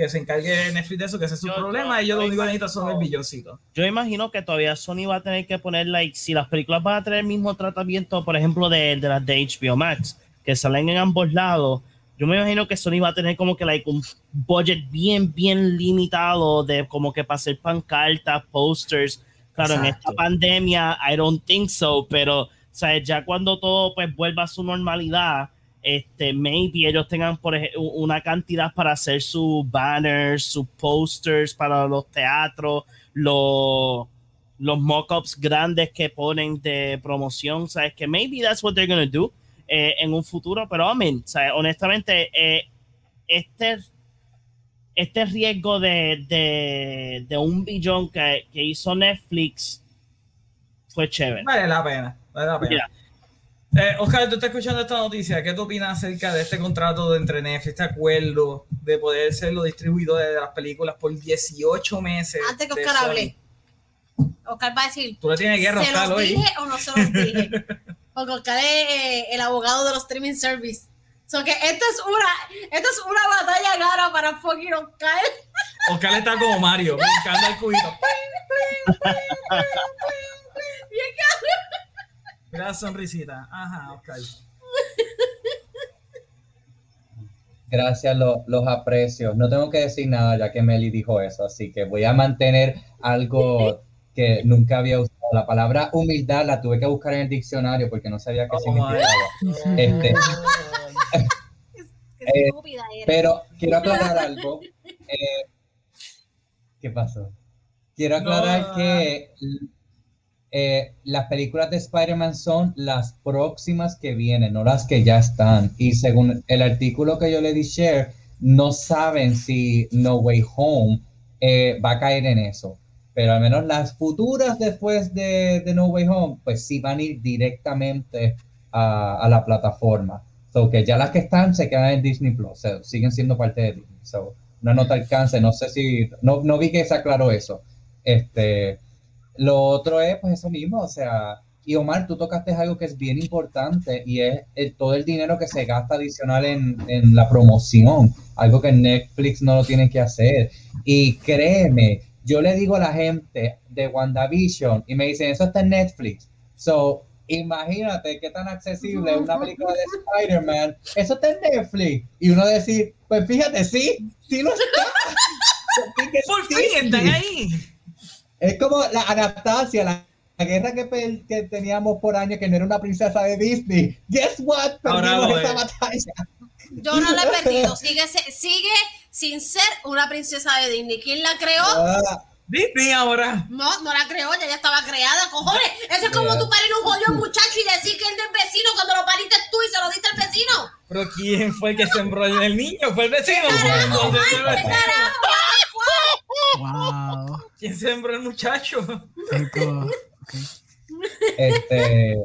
Que se encargue Netflix de eso, que ese es su Yo- problema. yo- Ellos lo yo único que necesitan son el billoncito. Yo imagino que todavía Sony va a tener que poner, like, si las películas van a tener el mismo tratamiento, por ejemplo, de, de las de HBO Max, que salen en ambos lados, yo me imagino que Sony va a tener como que, like, un budget bien, bien limitado de como que para hacer pancartas, posters. Claro, en esta Exacto. pandemia, I don't think so, pero, o sea, ya cuando todo pues vuelva a su normalidad, este, maybe ellos tengan por ejemplo una cantidad para hacer sus banners, sus posters para los teatros, los, los mock-ups grandes que ponen de promoción, sabes que maybe that's what they're gonna do eh, en un futuro, pero I mean, ¿sabes? honestamente, eh, este este riesgo de, de, de un billón que, que hizo Netflix fue chévere. Vale la pena, vale la pena. Yeah. Eh, Oscar, tú estás escuchando esta noticia. ¿Qué tú opinas acerca de este contrato de entre Netflix, este acuerdo de poder ser los distribuidores de las películas por 18 meses? Antes que Oscar hable. Oscar va a decir, Tú le tienes guerra ¿se Oscar los hoy. dije o no se los dije? Porque Oscar es eh, el abogado de los streaming service. So que esto es una, esto es una batalla gara para fucking Oscar. Oscar está como Mario, brincando el cubito. Bien Mira la sonrisita. Ajá, Oscar. Gracias, lo- los aprecio. No tengo que decir nada ya que Meli dijo eso, así que voy a mantener algo que nunca había usado. La palabra humildad la tuve que buscar en el diccionario porque no sabía qué Oh, significaba. Este, [laughs] Qué Eh. Pero quiero aclarar algo. Eh, ¿Qué pasó? Quiero aclarar No. que eh, las películas de Spider-Man son las próximas que vienen, no las que ya están. Y según el artículo que yo le di share, no saben si No Way Home eh, va a caer en eso. Pero al menos las futuras después de, de No Way Home, pues sí van a ir directamente a, a la plataforma. So que ya las que están se quedan en Disney Plus, siguen siendo parte de Disney. So, una nota alcance, no sé si, no, no vi que se aclaró eso. Este, lo otro es pues eso mismo, o sea, y Omar, tú tocaste algo que es bien importante y es el- todo el dinero que se gasta adicional en, en la promoción, algo que Netflix no lo tiene que hacer. Y créeme, yo le digo a la gente de WandaVision y me dicen, eso está en Netflix. So, imagínate qué tan accesible es una película de Spider-Man. Eso está en Netflix. Y uno decir, pues fíjate, sí, sí lo está. Por fin están ahí. Es como la Anastasia, la, la guerra que, teníamos por años, que no era una princesa de Disney. Guess what? Ahora Perdimos lo esa es. batalla. Yo no la he perdido. Sigue, sigue sin ser una princesa de Disney. ¿Quién la creó? Ah, Disney ahora. No, no la creó, ya, ya estaba creada, cojones. Eso es como Yeah. tú parir un jodido muchacho y decir que es del vecino cuando lo pariste tú y se lo diste al vecino. Pero ¿quién fue el que sembró en el niño? Fue el vecino. Carajo, Mike, fue el ¿qué vecino. carajo? Wow. [laughs] ¿Quién sembró el muchacho? Rico. [laughs] este,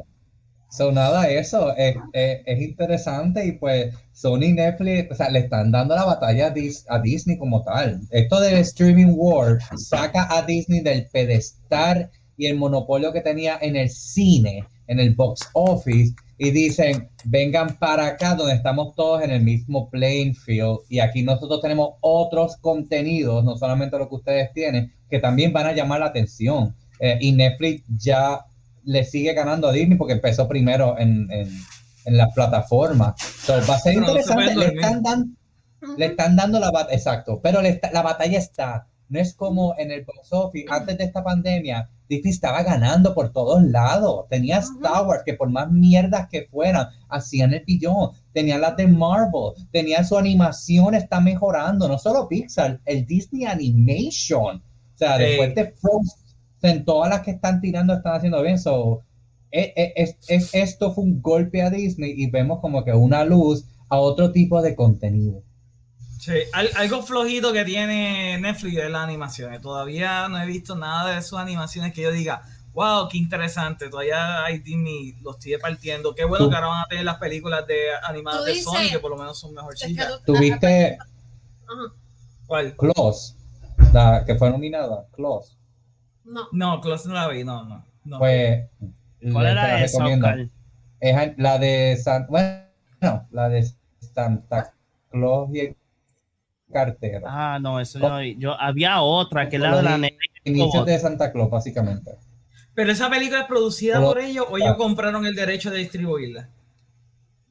so nada, eso es, es- es interesante y pues Sony y Netflix, o sea, le están dando la batalla a, Dis- a Disney como tal. Esto del streaming war saca a Disney del pedestal y el monopolio que tenía en el cine, en el box office, y dicen, vengan para acá donde estamos todos en el mismo playing field y aquí nosotros tenemos otros contenidos, no solamente lo que ustedes tienen, que también van a llamar la atención. Eh, y Netflix ya le sigue ganando a Disney porque empezó primero en, en, en las plataformas. So, va a ser Pero no se interesante. pueden le, están dan- le están dando la batalla, exacto, pero le está- la batalla está. No es como en el box office, antes de esta pandemia, Disney estaba ganando por todos lados. Tenía. Star Wars, que por más mierdas que fueran, hacían el billón. Tenía las de Marvel. Tenía su animación, está mejorando. No solo Pixar, el Disney Animation. O sea, Sí. después de Frozen, todas las que están tirando están haciendo bien. So, e- e- es- es- esto fue un golpe a Disney y vemos como que una luz a otro tipo de contenido. Sí, al- algo flojito que tiene Netflix es las animaciones. Todavía no he visto nada de sus animaciones que yo diga, wow, qué interesante. Todavía hay Disney, los sigue partiendo. Qué bueno Tú- que ahora van a tener las películas de animadas de Sony, que por lo menos son mejorcitas. tú- Tuviste. ¿Cuál? Klaus, la que fue nominada, Klaus. No. No, Close no la vi, no, no. no. Pues, ¿Cuál era la esa? Es la de San, bueno, la de Santa Claus y el cartero. Ah, no, eso yo, no vi. yo había otra que es la de la. Inicios de Santa Claus, básicamente. Pero esa película es producida Pero- por ellos o ellos compraron el derecho de distribuirla.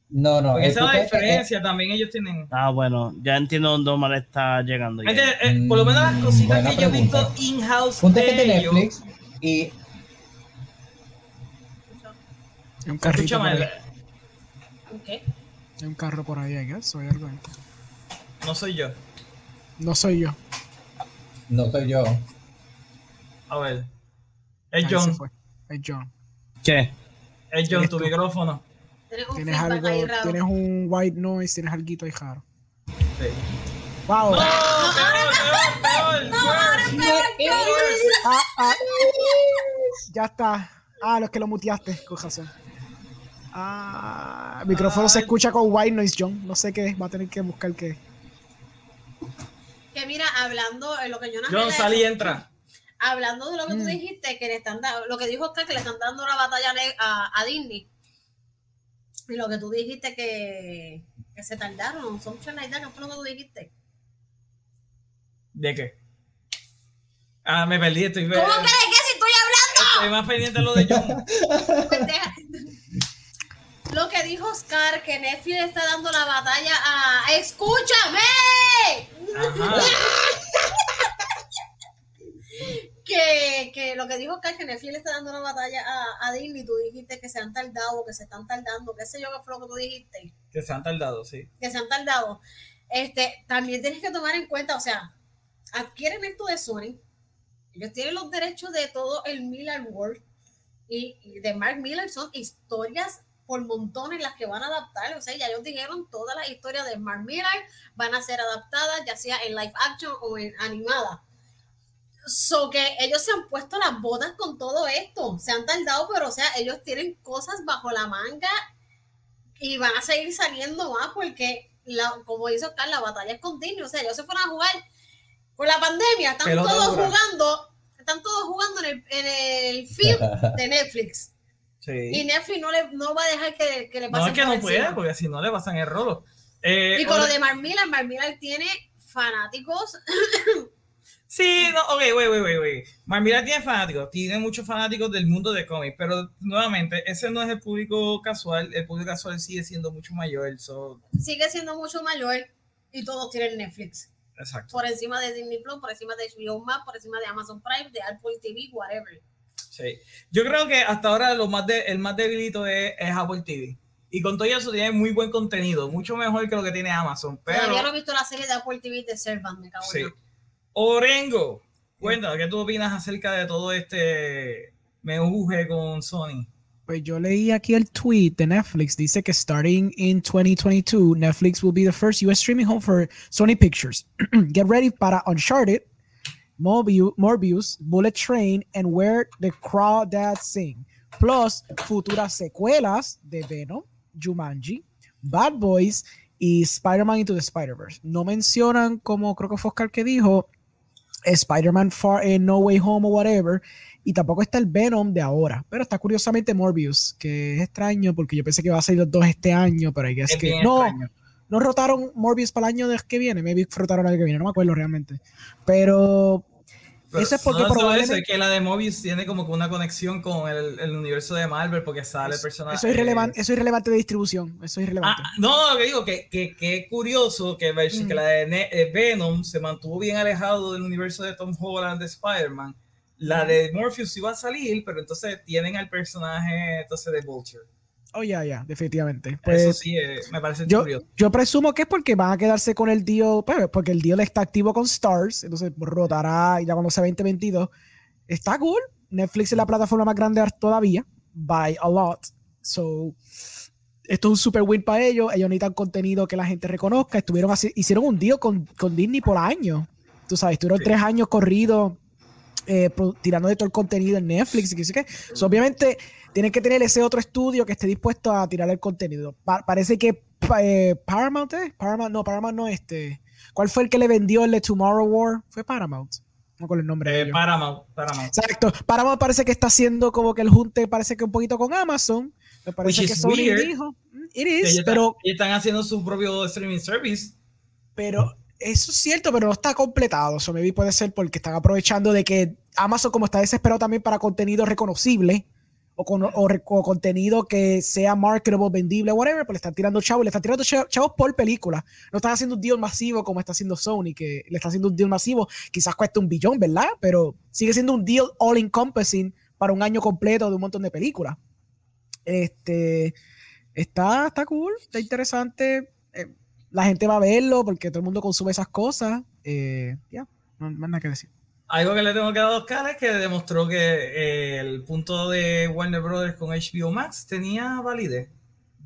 No, no. Porque eh, esa es la eh, diferencia, también ellos tienen... Ah, bueno, ya entiendo dónde Omar está llegando. ya. Eh, por lo menos las cositas Buena que yo he visto in-house que es de ellos... Netflix y Hay un carrito por Escúchame, ahí. Ok. Hay un carro por ahí, o hay algo ahí. no soy yo. No soy yo. no soy yo. A ver. Es John. Es John. ¿Qué? es John, tu tú. micrófono. Tienes un Tienes algo, ahí raro. tienes un white noise, tienes algo ahí raro. Sí. Wow. ¡No! ¡Peor, peor, peor, peor! Ah, ah. Ya está. Ah, los que lo muteaste, razón. Ah, el micrófono se Ay. escucha con white noise, John. No sé qué es, va a tener que buscar qué es. Que mira, hablando en lo que yo no John, sal y entra. hablando de lo que tú Mm. dijiste, que le están dando, lo que dijo Oscar, que le están dando una batalla a, a Disney. Y lo que tú dijiste que, que se tardaron, son that, ¿qué fue lo que tú dijiste? ¿De qué? Ah, me perdí, estoy, ¿Cómo que de qué si estoy estoy más pendiente de lo de John. hablando? [laughs] lo que dijo Oscar, que Netflix le está dando la batalla a... ¡Escúchame! Ajá. [laughs] que, que lo que dijo Oscar, que Netflix está dando una batalla a, a Disney, tú dijiste que se han tardado, que se están tardando, qué sé yo qué fue lo que tú dijiste. Que se han tardado, sí. que se han tardado, este, también tienes que tomar en cuenta, o sea, adquieren esto de Sony, ellos tienen los derechos de todo el Miller World y, y de Mark Miller son historias por montones las que van a adaptar, o sea, ya ellos dijeron todas las historias de Mark Miller van a ser adaptadas, ya sea en live action o en animada. So que ellos se han puesto las botas con todo esto, se han tardado, pero o sea, ellos tienen cosas bajo la manga y van a seguir saliendo más porque, la, como dice Oscar, la batalla es continua. O sea, ellos se fueron a jugar con la pandemia, están Pelota todos dura. jugando, están todos jugando en el, en el field [laughs] de Netflix. Y Sí. Netflix no, le, no va a dejar que, que le pase No es que no puede, porque si no le pasan el rolo. Eh, Y con lo de Mark Miller tiene fanáticos. [laughs] Sí, no, ok, wait, wait, wait, wait. Marmira tiene fanáticos, tiene muchos fanáticos del mundo de cómics, pero nuevamente, ese no es el público casual, el público casual sigue siendo mucho mayor, so, Sigue siendo mucho mayor y todos tienen Netflix. exacto. Por encima de Disney Plus, por encima de HBO Max, por encima de Amazon Prime, de Apple TV, whatever. Sí. Yo creo que hasta ahora lo más de, el más debilito es, es Apple TV. Y con todo eso tiene muy buen contenido, mucho mejor que lo que tiene Amazon. Pero, Todavía no he visto la serie de Apple TV de Servant, me cago en sí. Orengo, cuéntanos, ¿qué tú opinas acerca de todo este meuge con Sony? Pues yo leí aquí el tweet de Netflix. Dice que starting in 2022, Netflix will be the first US streaming home for Sony Pictures. [clears throat] Get ready para Uncharted, Morbius, Morbius, Bullet Train, and Where the Crawdads Sing. Plus, futuras secuelas de Venom, Jumanji, Bad Boys y Spider-Man Into the Spider-Verse. No mencionan, como creo que fue Oscar que dijo, Spider-Man Far eh, No Way Home o whatever. Y tampoco está el Venom de ahora. Pero está curiosamente Morbius, que es extraño porque yo pensé que iba a salir los dos este año, pero hay Es que no, extraño. No rotaron Morbius para el año de- que viene. Maybe rotaron el año que viene, no me acuerdo realmente. Pero Pero Eso es porque no solo eso, probablemente- es que la de Mobius tiene como que una conexión con el, el universo de Marvel porque sale el personaje. eso es irrelevante, eso es irrelevante de distribución. Eso es irrelevante. Ah, no, lo que digo, que, que, que curioso que, Mm. que la de Ne- eh, Venom se mantuvo bien alejado del universo de Tom Holland de Spider-Man, La de Morpheus iba a salir, pero entonces tienen al personaje entonces de Vulture. Oh, ya, ya, definitivamente. Eso Pues, sí, eh, me parece yo, curioso. yo presumo que es porque van a quedarse con el deal, pues, porque el deal está activo con Stars, entonces rotará ya cuando sea 2022. Está cool. Netflix es la plataforma más grande todavía, by a lot. So, esto es un super win para ellos. Ellos necesitan contenido que la gente reconozca. Estuvieron así, hicieron un deal con, con Disney por año. Tú sabes, estuvieron Sí. tres años corridos eh, tirando de todo el contenido en Netflix y que sé qué. So, obviamente tienen que tener ese otro estudio que esté dispuesto a tirar el contenido. Pa- parece que eh, Paramount, ¿eh? Paramount, no, Paramount no este. ¿Cuál fue el que le vendió el de Tomorrow War? Fue Paramount. No con el nombre. Eh. Paramount, Paramount. Exacto. Paramount parece que está haciendo como que el junte parece que un poquito con Amazon. Me parece Which que Sony weird. dijo, "Mm, it is, pero, están haciendo su propio streaming service. pero eso es cierto, pero no está completado. Eso maybe puede ser porque están aprovechando de que Amazon como está desesperado también para contenido reconocible o, con, o, o contenido que sea marketable, vendible, whatever, pues le están tirando chavos, le están tirando cha- chavos por película. No están haciendo un deal masivo como está haciendo Sony, que le está haciendo un deal masivo, quizás cueste un billón, ¿verdad? Pero sigue siendo un deal all encompassing para un año completo de un montón de películas. Este está, está cool, está interesante. La gente va a verlo porque todo el mundo consume esas cosas. eh, ya, no no hay nada que decir. Algo que le tengo que dar a Oscar es que demostró que eh, el punto de Warner Brothers con HBO Max tenía validez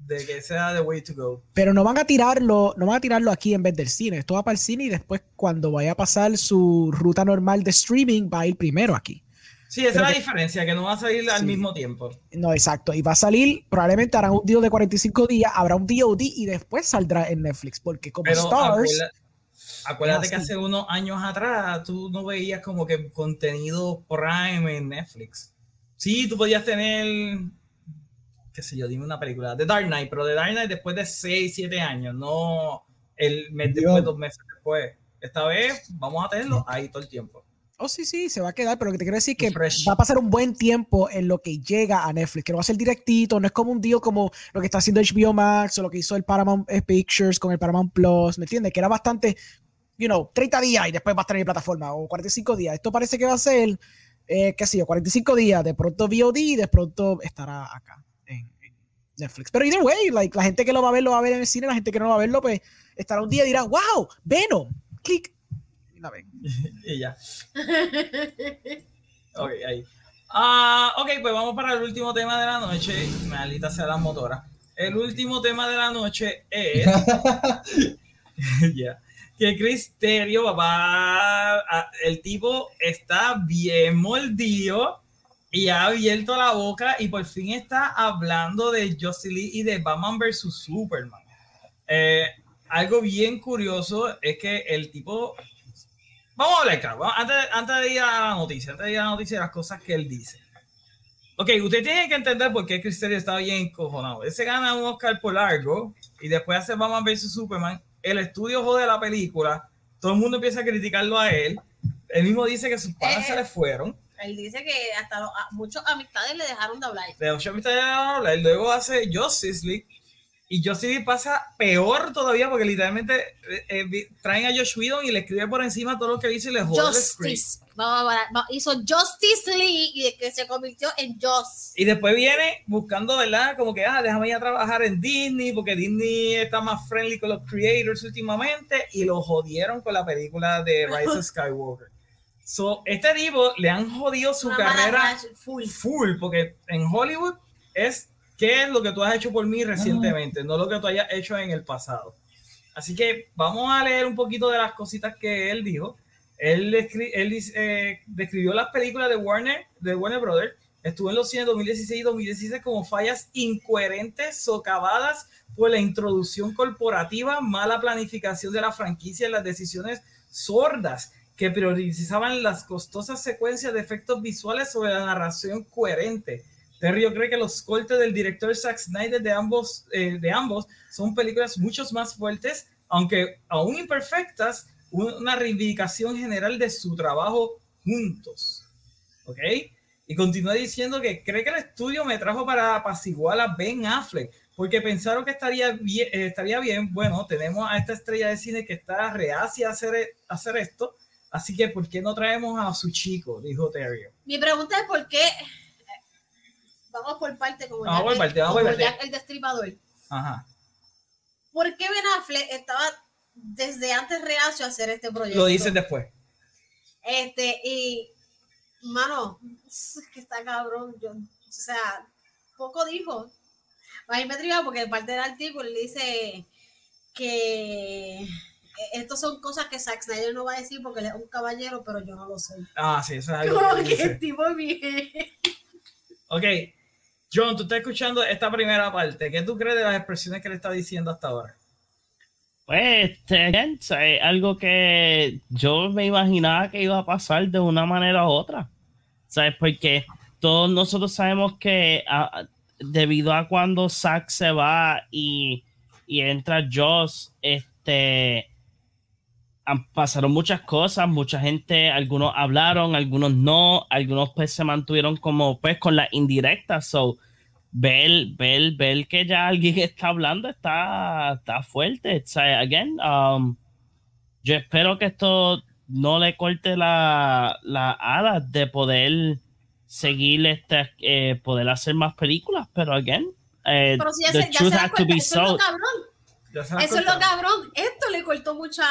de que sea the way to go. Pero no van a tirarlo, no van a tirarlo aquí en vez del cine. Esto va para el cine y después cuando vaya a pasar su ruta normal de streaming va a ir primero aquí. Sí, esa es la que- diferencia, que no va a salir al mismo tiempo. No, exacto. Y va a salir, probablemente harán un deal de 45 días, habrá un DOD y después saldrá en Netflix. Porque como Pero Stars, acuérdate Ah, que hace unos años atrás tú no veías como que contenido Prime en Netflix. Sí, tú podías tener, qué sé yo, dime una película, The Dark Knight, pero The Dark Knight después de 6, 7 años, no el mes Dios. después, dos meses después. Esta vez vamos a tenerlo ahí todo el tiempo. Oh, sí, sí, se va a quedar, pero lo que te quiero decir es que Fresh. va a pasar un buen tiempo en lo que llega a Netflix, que no va a ser directito, no es como un deal como lo que está haciendo HBO Max o lo que hizo el Paramount eh, Pictures con el Paramount Plus, ¿me entiendes? Que era bastante, you know, 30 días y después va a estar en mi plataforma, o 45 días. Esto parece que va a ser, eh, qué sé yo, 45 días, de pronto VOD y de pronto estará acá en, en Netflix. Pero either way, like, la gente que lo va a ver lo va a ver en el cine, la gente que no lo va a verlo, pues estará un día y dirá, wow, Venom, clic. Y la ven. [laughs] Y ya. Ok, ahí. Ah, ok, pues vamos para el último tema de la noche. Maldita sea la motora. El último tema de la noche es. [laughs] Ya. Que Cristerio, papá. ah, El tipo está bien mordido y ha abierto la boca y por fin está hablando de League y de Batman vs Superman. Eh, algo bien curioso es que el tipo Vamos a hablar, claro. Antes, antes de ir a la noticia, antes de ir a la noticia de las cosas que él dice. Ok, usted tiene que entender por qué Cristerio está bien encojonado. Él se gana un Oscar por largo y después hace Batman vs Superman. El estudio jode la película. Todo el mundo empieza a criticarlo a él. Él mismo dice que sus padres Eh, se le fueron. Él dice que hasta muchos amistades le dejaron de hablar. De ocho amistades de hablar. Luego hace Justice League. Y Justice League pasa peor todavía porque literalmente eh, eh, traen a Josh Whedon y le escribe por encima todo lo que dice y le jode. Justice. Va- hizo Justice League y que se convirtió en Just. Y después viene buscando, ¿verdad? Como que, ah, déjame ir a trabajar en Disney, porque Disney está más friendly con los creators últimamente, y lo jodieron con la película de Rise of [laughs] Skywalker. So, este tipo le han jodido su Una carrera full. full, porque en Hollywood es qué es lo que tú has hecho por mí recientemente, no lo que tú hayas hecho en el pasado. Así que vamos a leer un poquito de las cositas que él dijo. Él, escri- él eh, describió las películas de Warner, de Warner Brothers. Estuvo en los cines 2016 y 2017 como fallas incoherentes, socavadas por la introducción corporativa, mala planificación de la franquicia y las decisiones sordas que priorizaban las costosas secuencias de efectos visuales sobre la narración coherente. Terrio cree que los cortes del director Zack Snyder de ambos, eh, de ambos son películas mucho más fuertes, aunque aún imperfectas, una reivindicación general de su trabajo juntos. ¿Ok? Y continúa diciendo que cree que el estudio me trajo para apaciguar a Ben Affleck, porque pensaron que estaría bien, eh, estaría bien. Bueno, tenemos a esta estrella de cine que está reacia a hacer, a hacer esto, Así que, ¿por qué no traemos a su chico? Dijo Terry. Mi pregunta es por qué. Vamos por parte, como, Vamos por el- parte, vamos por parte. El destripador. Ajá. ¿Por qué Ben Affleck estaba desde antes reacio a hacer este proyecto? Lo dicen después. Este, y, mano, es que está cabrón. Yo, o sea, poco dijo. A mí me triba porque parte del artículo dice que estos son cosas que Zack Snyder no va a decir porque él es un caballero, pero yo no lo soy. Ah, sí, eso es [laughs] algo Como que que el tipo bien. Ok, John, tú estás escuchando esta primera parte. ¿Qué tú crees de las expresiones que le está diciendo hasta ahora? Pues, este, algo que yo me imaginaba que iba a pasar de una manera u otra. ¿Sabes? Porque todos nosotros sabemos que ah, debido a cuando Zack se va y, y entra Joss, este han- pasaron muchas cosas, mucha gente, algunos hablaron, algunos no, algunos pues se mantuvieron como pues con la indirecta, so ver, ver, ver que ya alguien [laughs] está hablando está, está fuerte. O sea, again, um, yo espero que esto no le corte la, la alas de poder seguir este, eh, poder hacer más películas, pero again, eh, Pero si ya the se, ya truth se da has to be eso es lo sold. las Eso es lo cabrón. Esto le cortó mucha.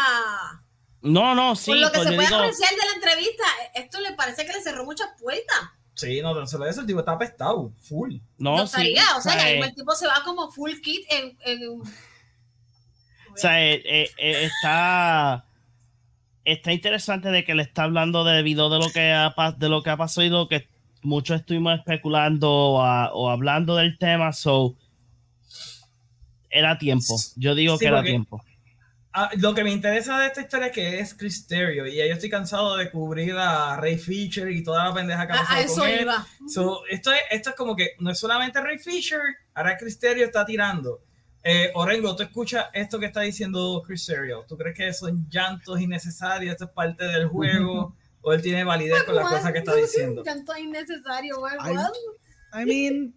No, no, sí, Por lo que pues se puede digo- apreciar de la entrevista, esto le parece que le cerró muchas puertas. Sí, no, se lo eso, el tipo está apestado, full. no, No sí, estaría, o sea, o sea, ya mismo eh, el tipo se va como full kit en. en- O sea, eh, eh, eh, está, está interesante de que le está hablando debido de lo que ha, pas- de lo que ha pasado y lo que muchos estuvimos especulando o, a- o hablando del tema. So, era tiempo. Yo digo Sí, que era tiempo. Ah, lo que me interesa de esta historia es que es Chris Terrio y ya yo estoy cansado de cubrir a Ray Fisher y toda la pendeja que ha pasado eso con él. iba. So, esto, es, esto es como que no es solamente Ray Fisher, ahora Chris Terrio está tirando. Eh, Orengo, tú escuchas esto que está diciendo Chris Terrio. ¿Tú crees que son llantos innecesarios? ¿Esto es parte del juego? [laughs] ¿O él tiene validez con las cosas que está diciendo? Llanto innecesario, what? I mean,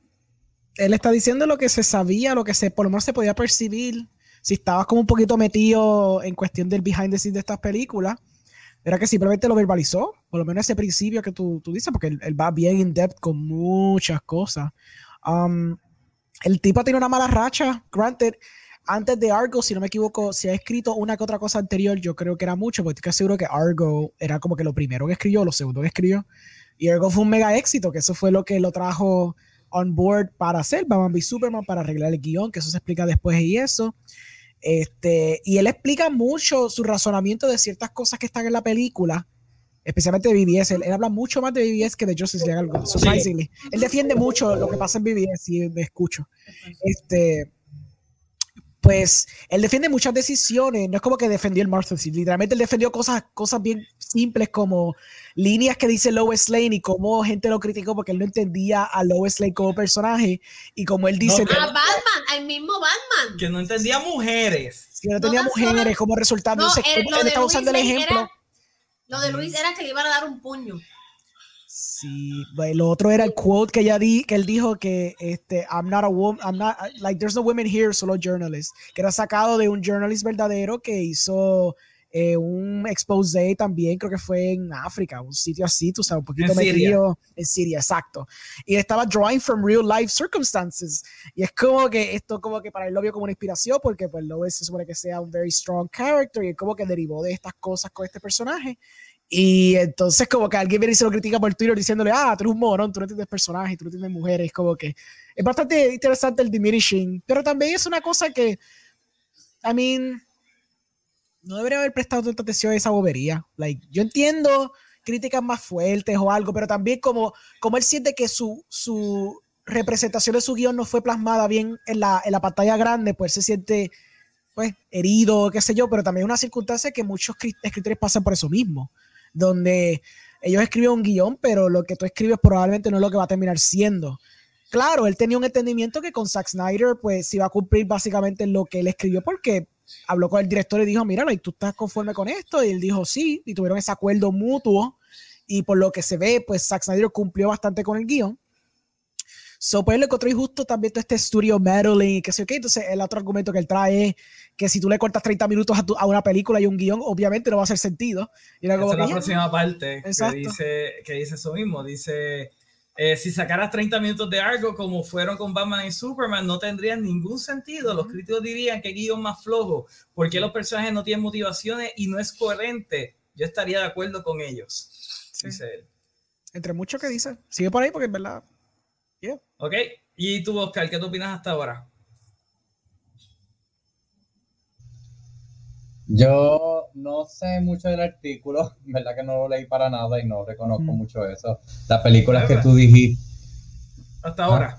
él está diciendo lo que se sabía, lo que se por lo menos se podía percibir. Si estabas como un poquito metido en cuestión del behind the scenes de estas películas, era que simplemente lo verbalizó, por lo menos ese principio que tú, tú dices, porque él, va bien in depth con muchas cosas. Um, el tipo tiene una mala racha, granted. Antes de Argo, si no me equivoco, si ha escrito una que otra cosa anterior, yo creo que era mucho, porque estoy seguro que Argo era como que lo primero que escribió, lo segundo que escribió. Y Argo fue un mega éxito, que eso fue lo que lo trajo on board para hacer Batman v Superman, para arreglar el guion, que eso se explica después y eso. Este, y él explica mucho su razonamiento de ciertas cosas que están en la película, especialmente de BBS. Él, él habla mucho más de BBS que de Justice League, algo, surprisingly. Él defiende mucho lo que pasa en BBS y me escucho. Este, pues él defiende muchas decisiones, no es como que defendió el Martha literalmente él defendió cosas, cosas bien simples como líneas que dice Lois Lane y cómo gente lo criticó porque él no entendía a Lois Lane como personaje y como él dice No, A Batman, al mismo Batman. Que no entendía mujeres. que no tan mujeres solo- como resultado, No, entonces, el- ¿cómo lo él de está Luis usando el ejemplo. era- Lo de Luis era que le iban a dar un puño. Sí, lo otro era el quote que ella di, que él dijo que este I'm not a woman, I'm not like there's no women here, solo journalists, que era sacado de un journalist verdadero que hizo eh, un expose también, creo que fue en África, un sitio así, tú sabes, un poquito En Siria. metido en Siria, exacto. Y estaba drawing from real life circumstances. Y es como que esto como que para él lo vio como una inspiración porque pues Lois se supone que sea un very strong character y él como que derivó de estas cosas con este personaje. Y entonces como que alguien viene y se lo critica por Twitter diciéndole, ah, tú eres un morón, tú no entiendes personajes, tú no entiendes mujeres, como que es bastante interesante el diminishing, pero también es una cosa que, I mean, no debería haber prestado tanta atención a esa bobería. Like, yo entiendo críticas más fuertes o algo, pero también como, como él siente que su, su representación de su guion no fue plasmada bien en la, en la pantalla grande, pues se siente pues herido, qué sé yo, pero también es una circunstancia que muchos cri- escritores pasan por eso mismo, donde ellos escriben un guion, pero lo que tú escribes probablemente no es lo que va a terminar siendo. Claro, él tenía un entendimiento que con Zack Snyder pues iba a cumplir básicamente lo que él escribió porque habló con el director y dijo, mira, like, ¿tú estás conforme con esto? Y él dijo, sí, y tuvieron ese acuerdo mutuo y por lo que se ve, pues Zack Snyder cumplió bastante con el guion. So, pues él encontró injusto también todo este estudio meddling y que sé qué. Entonces, el otro argumento que él trae es que si tú le cortas 30 minutos a, tu- a una película y un guion, obviamente no va a hacer sentido. Y era Esa como es la que, "Yeah, próxima parte que Exacto. dice, que dice eso mismo. Dice, eh, si sacaras 30 minutos de algo como fueron con Batman y Superman, no tendrían ningún sentido. Los críticos dirían que guion más flojo, porque los personajes no tienen motivaciones y no es coherente. Yo estaría de acuerdo con ellos. Sí. Dice él. Entre mucho que dice. Sigue por ahí porque en verdad. Ok, y tú, Oscar, ¿qué tú opinas hasta ahora? Yo no sé mucho del artículo, [laughs] verdad que no lo leí para nada y no reconozco Mm. mucho eso. Las películas que tú dijiste, Hasta ahora.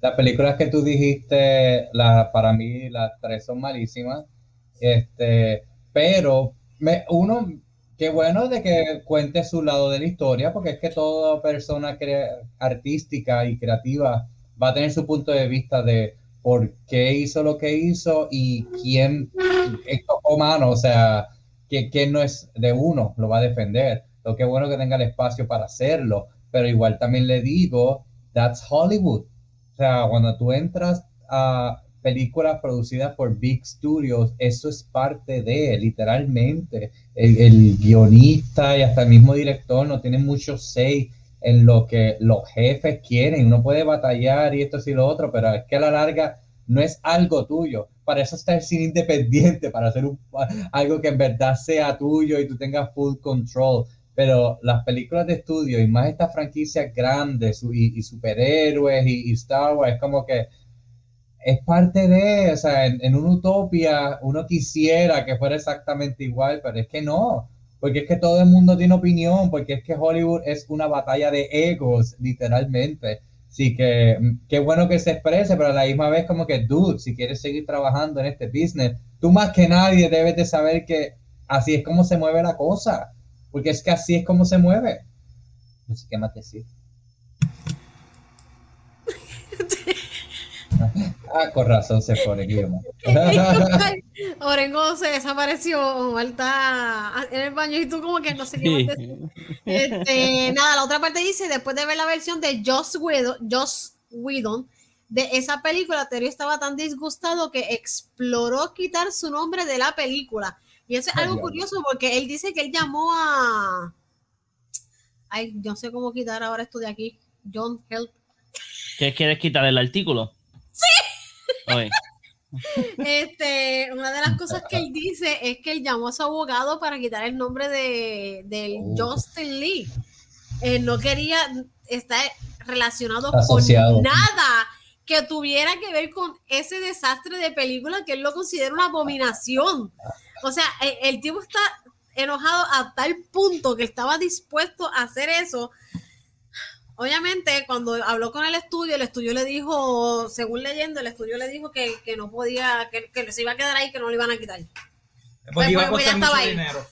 las películas que tú dijiste, la, para mí las tres son malísimas. Este, pero me, uno, qué bueno de que cuente su lado de la historia, porque es que toda persona artística y creativa va a tener su punto de vista de por qué hizo lo que hizo y quién es humano, o sea, que, que no es de uno, lo va a defender. Lo que bueno que tenga el espacio para hacerlo, pero igual también le digo, that's Hollywood. O sea, cuando tú entras a películas producidas por Big Studios, eso es parte de, literalmente. El, el guionista y hasta el mismo director no tienen mucho say en lo que los jefes quieren. Uno puede batallar y esto y lo otro, pero es que a la larga no es algo tuyo. Para eso está el cine independiente, para hacer un- algo que en verdad sea tuyo y tú tengas full control. Pero las películas de estudio y más estas franquicias grandes y, superhéroes y, y Star Wars, es como que es parte de, o sea, en, en una utopia uno quisiera que fuera exactamente igual, pero es que no, porque es que todo el mundo tiene opinión, porque es que Hollywood es una batalla de egos, literalmente. Así que mm, qué bueno que se exprese, pero a la misma vez como que, dude, si quieres seguir trabajando en este business, tú más que nadie debes de saber que así es como se mueve la cosa, porque es que así es como se mueve. No sé qué más decir. [laughs] Ah, con razón se pone Guillermo. [laughs] Orengo se desapareció, Omar está en el baño y tú como que no sé qué. Este, nada, la otra parte dice, después de ver la versión de Joss Whedon, Joss Whedon de esa película, Terry estaba tan disgustado que exploró quitar su nombre de la película. Y eso es Ay, algo curioso porque él dice que él llamó a... Ay, no sé cómo quitar ahora esto de aquí. John Help. ¿Qué quieres quitar el artículo? Sí. Oye, Este, una de las cosas que él dice es que él llamó a su abogado para quitar el nombre de, del Oh. Justin Lee. Él no quería estar relacionado Asociado. con nada que tuviera que ver con ese desastre de película que él lo considera una abominación. O sea, el, el tipo está enojado a tal punto que estaba dispuesto a hacer eso. Obviamente, cuando habló con el estudio, el estudio le dijo, según leyendo, el estudio le dijo que, que no podía, que, que se iba a quedar ahí, que no lo iban a quitar. Porque iba a pues, ya costar mucho ahí. dinero.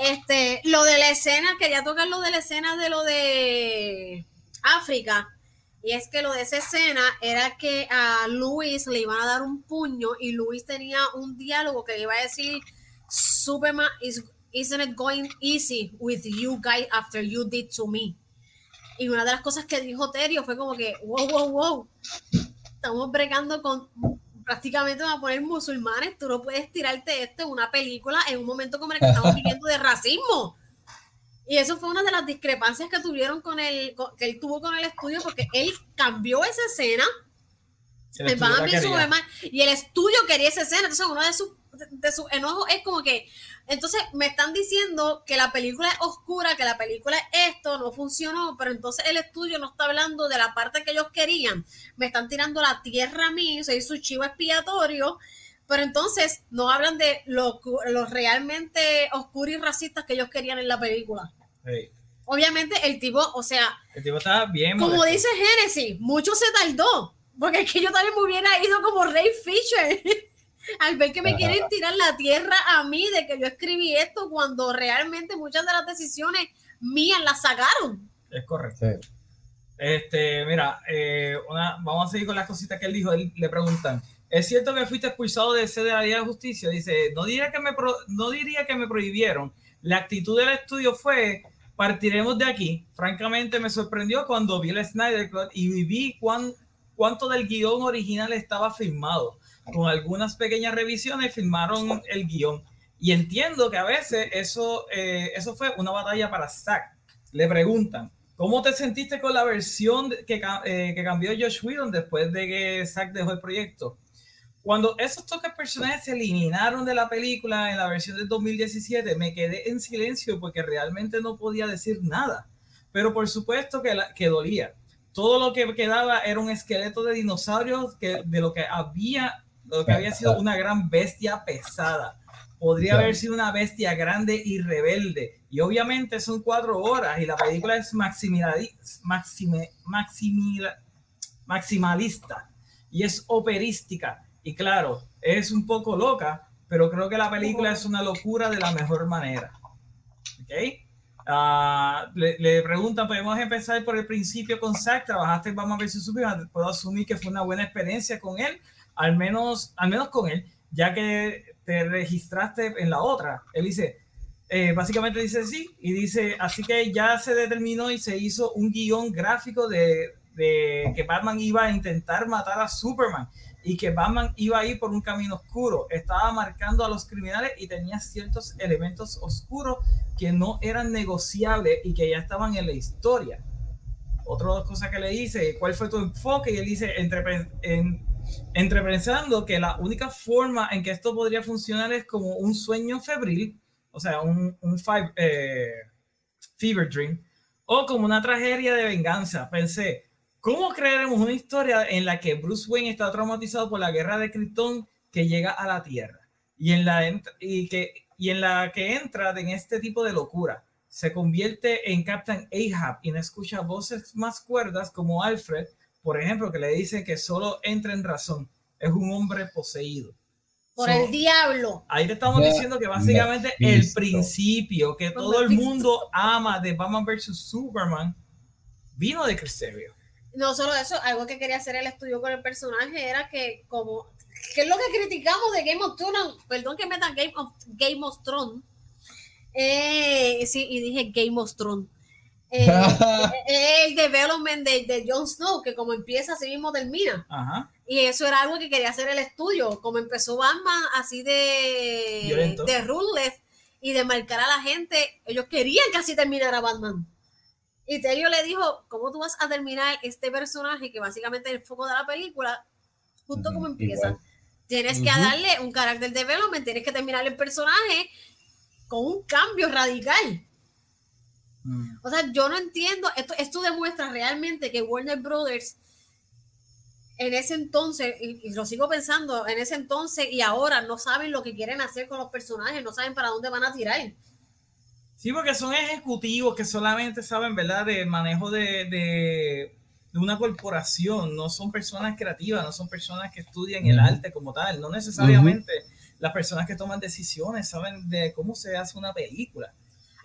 Este, lo de la escena, quería tocar lo de la escena de lo de África. Y es que lo de esa escena era que a Luis le iban a dar un puño y Luis tenía un diálogo que le iba a decir, Superman, is, isn't it going easy with you guys after you did to me? Y una de las cosas que dijo Terio fue como que, wow, wow, wow, estamos bregando con prácticamente van a poner musulmanes, tú no puedes tirarte esto en una película en un momento como el que estamos [laughs] viviendo de racismo. Y eso fue una de las discrepancias que tuvieron con el, con- que él tuvo con el estudio, porque él cambió esa escena, El el. Superman, y el estudio quería esa escena. Entonces, uno de sus de sus enojos es como que, entonces me están diciendo que la película es oscura, que la película es esto, no funcionó, pero entonces el estudio no está hablando de la parte que ellos querían. Me están tirando la tierra a mí, soy su chivo expiatorio, pero entonces no hablan de lo, lo realmente oscuro y racistas que ellos querían en la película. Sí. Obviamente el tipo, o sea, El tipo estaba bien. como molesto. dice Genesis, mucho se tardó. Porque es que yo también me hubiera ido como Ray Fisher. [laughs] Al ver que me quieren tirar la tierra a mí de que yo escribí esto cuando realmente muchas de las decisiones mías las sacaron. Es correcto. Sí. Este, mira, eh, una, vamos a seguir con las cositas que él dijo. Él, le preguntan, ¿es cierto que fuiste expulsado de sede de la Liga de Justicia? Dice, no diría que me, pro- no diría que me prohibieron. La actitud del estudio fue partiremos de aquí. Francamente me sorprendió cuando vi el Snyder Cut y vi cuán, cuánto del guion original estaba filmado. Con algunas pequeñas revisiones filmaron el guion. Y entiendo que a veces eso, eh, eso fue una batalla para Zack. Le preguntan, ¿cómo te sentiste con la versión que, eh, que cambió Josh Whedon después de que Zack dejó el proyecto? Cuando esos toques personajes se eliminaron de la película en la versión del 2017, me quedé en silencio porque realmente no podía decir nada. Pero por supuesto que, que dolía. Todo lo que quedaba era un esqueleto de dinosaurios que, de lo que había, lo que había sido una gran bestia pesada. Podría haber sido una bestia grande y rebelde. Y obviamente son cuatro horas y la película es maximalista y es operística y claro, es un poco loca, pero creo que la película es una locura de la mejor manera. ¿Ok? Uh, le, le, preguntan, podemos empezar por el principio con Zack, trabajaste en Batman vs Superman, puedo asumir que fue una buena experiencia con él, al menos, al menos con él, ya que te registraste en la otra. Él dice, eh, básicamente dice sí, y dice, así que ya se determinó y se hizo un guion gráfico de, que Batman iba a intentar matar a Superman y que Batman iba a ir por un camino oscuro, estaba marcando a los criminales y tenía ciertos elementos oscuros que no eran negociables y que ya estaban en la historia. Otra dos cosas que le dice, ¿cuál fue tu enfoque? Y él dice, entre, en, entrepensando que la única forma en que esto podría funcionar es como un sueño febril, o sea, un, un eh, fever dream, o como una tragedia de venganza. Pensé, ¿Cómo creeremos una historia en la que Bruce Wayne está traumatizado por la guerra de Krypton que llega a la Tierra y en la, y que, y en la que entra en este tipo de locura? Se convierte en Captain Ahab y no escucha voces más cuerdas como Alfred, por ejemplo, que le dice que solo entra en razón. Es un hombre poseído. Por el diablo. Ahí te estamos diciendo que básicamente el principio que todo el mundo ama de Batman vs. Superman vino de Cristerio no solo eso, algo que quería hacer el estudio con el personaje era que como que es lo que criticamos de Game of Thrones, perdón que metan Game of, Game of Thrones, eh, sí, y dije Game of Thrones. Eh, [laughs] eh, el development de, de Jon Snow, que como empieza así mismo termina. Y eso era algo que quería hacer el estudio, como empezó Batman así de, de ruthless y de marcar a la gente, ellos querían que así terminara Batman. Y Telio le dijo, ¿cómo tú vas a terminar este personaje que básicamente es el foco de la película, justo como empieza? Tienes que darle un carácter de development, tienes que terminar el personaje con un cambio radical. Mm. O sea, yo no entiendo, esto, esto demuestra realmente que Warner Brothers en ese entonces, y, lo sigo pensando, en ese entonces y ahora no saben lo que quieren hacer con los personajes, no saben para dónde van a tirar. Sí, porque son ejecutivos que solamente saben, ¿verdad?, del manejo de, de, una corporación. No son personas creativas, no son personas que estudian el arte como tal. No necesariamente las personas que toman decisiones saben de cómo se hace una película.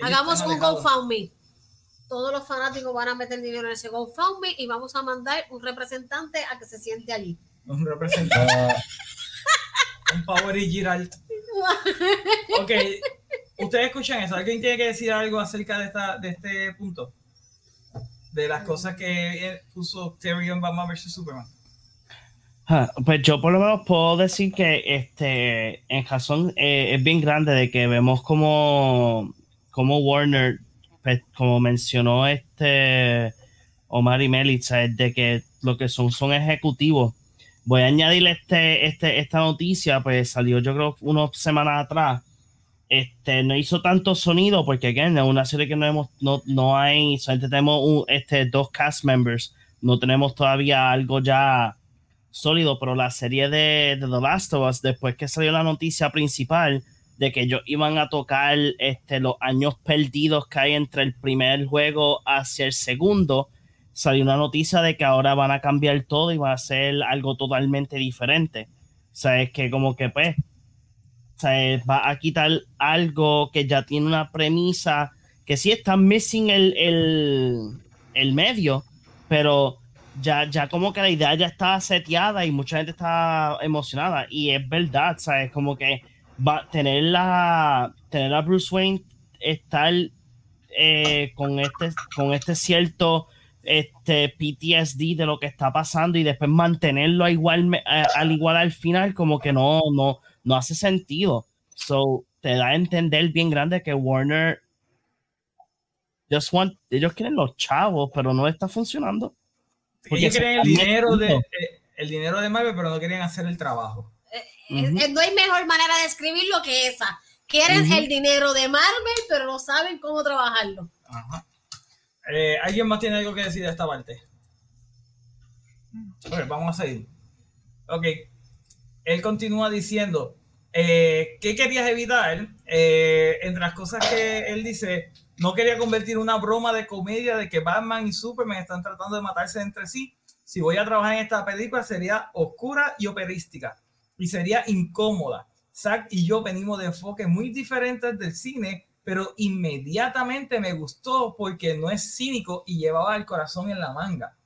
Hagamos un GoFundMe. Todos los fanáticos van a meter dinero en ese GoFundMe y vamos a mandar un representante a que se siente allí. Un representante. [laughs] un Power y Giralt. [laughs] ok, Ustedes escuchan eso. ¿Alguien tiene que decir algo acerca de, esta, de este punto? De las cosas que puso Terry en Batman vs. Superman. Ah, pues yo por lo menos puedo decir que este en razón eh, es bien grande de que vemos como, como Warner, pues, como mencionó este Omar y Melitza, de que lo que son son ejecutivos. Voy a añadirle este, este, esta noticia, pues salió yo creo unas semanas atrás. Este, no hizo tanto sonido porque, again, es una serie que no, hemos, no, no hay, solamente tenemos este, dos cast members, no tenemos todavía algo ya sólido, pero la serie de, The Last of Us, después que salió la noticia principal de que ellos iban a tocar este, los años perdidos que hay entre el primer juego hacia el segundo, salió una noticia de que ahora van a cambiar todo y va a ser algo totalmente diferente. O sea, que como que pues o va a quitar algo que ya tiene una premisa que sí está missing el, el, el medio, pero ya, ya como que la idea ya está seteada y mucha gente está emocionada. Y es verdad, ¿sabes? Como que va a tener la, tener a Bruce Wayne estar eh, con, este, con este cierto este PTSD de lo que está pasando y después mantenerlo igual, al igual al final, como que no, no, no hace sentido. So, te da a entender bien grande que Warner just want, ellos quieren los chavos, pero no está funcionando. Ellos quieren el dinero, de, eh, el dinero de Marvel, pero no querían hacer el trabajo. Eh, eh, no hay mejor manera de escribirlo que esa. Quieren el dinero de Marvel, pero no saben cómo trabajarlo. ¿Alguien más tiene algo que decir de esta parte? vamos a seguir. Ok. Él continúa diciendo, ¿qué querías evitar? entre las cosas que él dice, no quería convertir una broma de comedia de que Batman y Superman están tratando de matarse entre sí. Si voy a trabajar en esta película sería oscura y operística y sería incómoda. Zack y yo venimos de enfoques muy diferentes del cine, pero inmediatamente me gustó porque no es cínico y llevaba el corazón en la manga.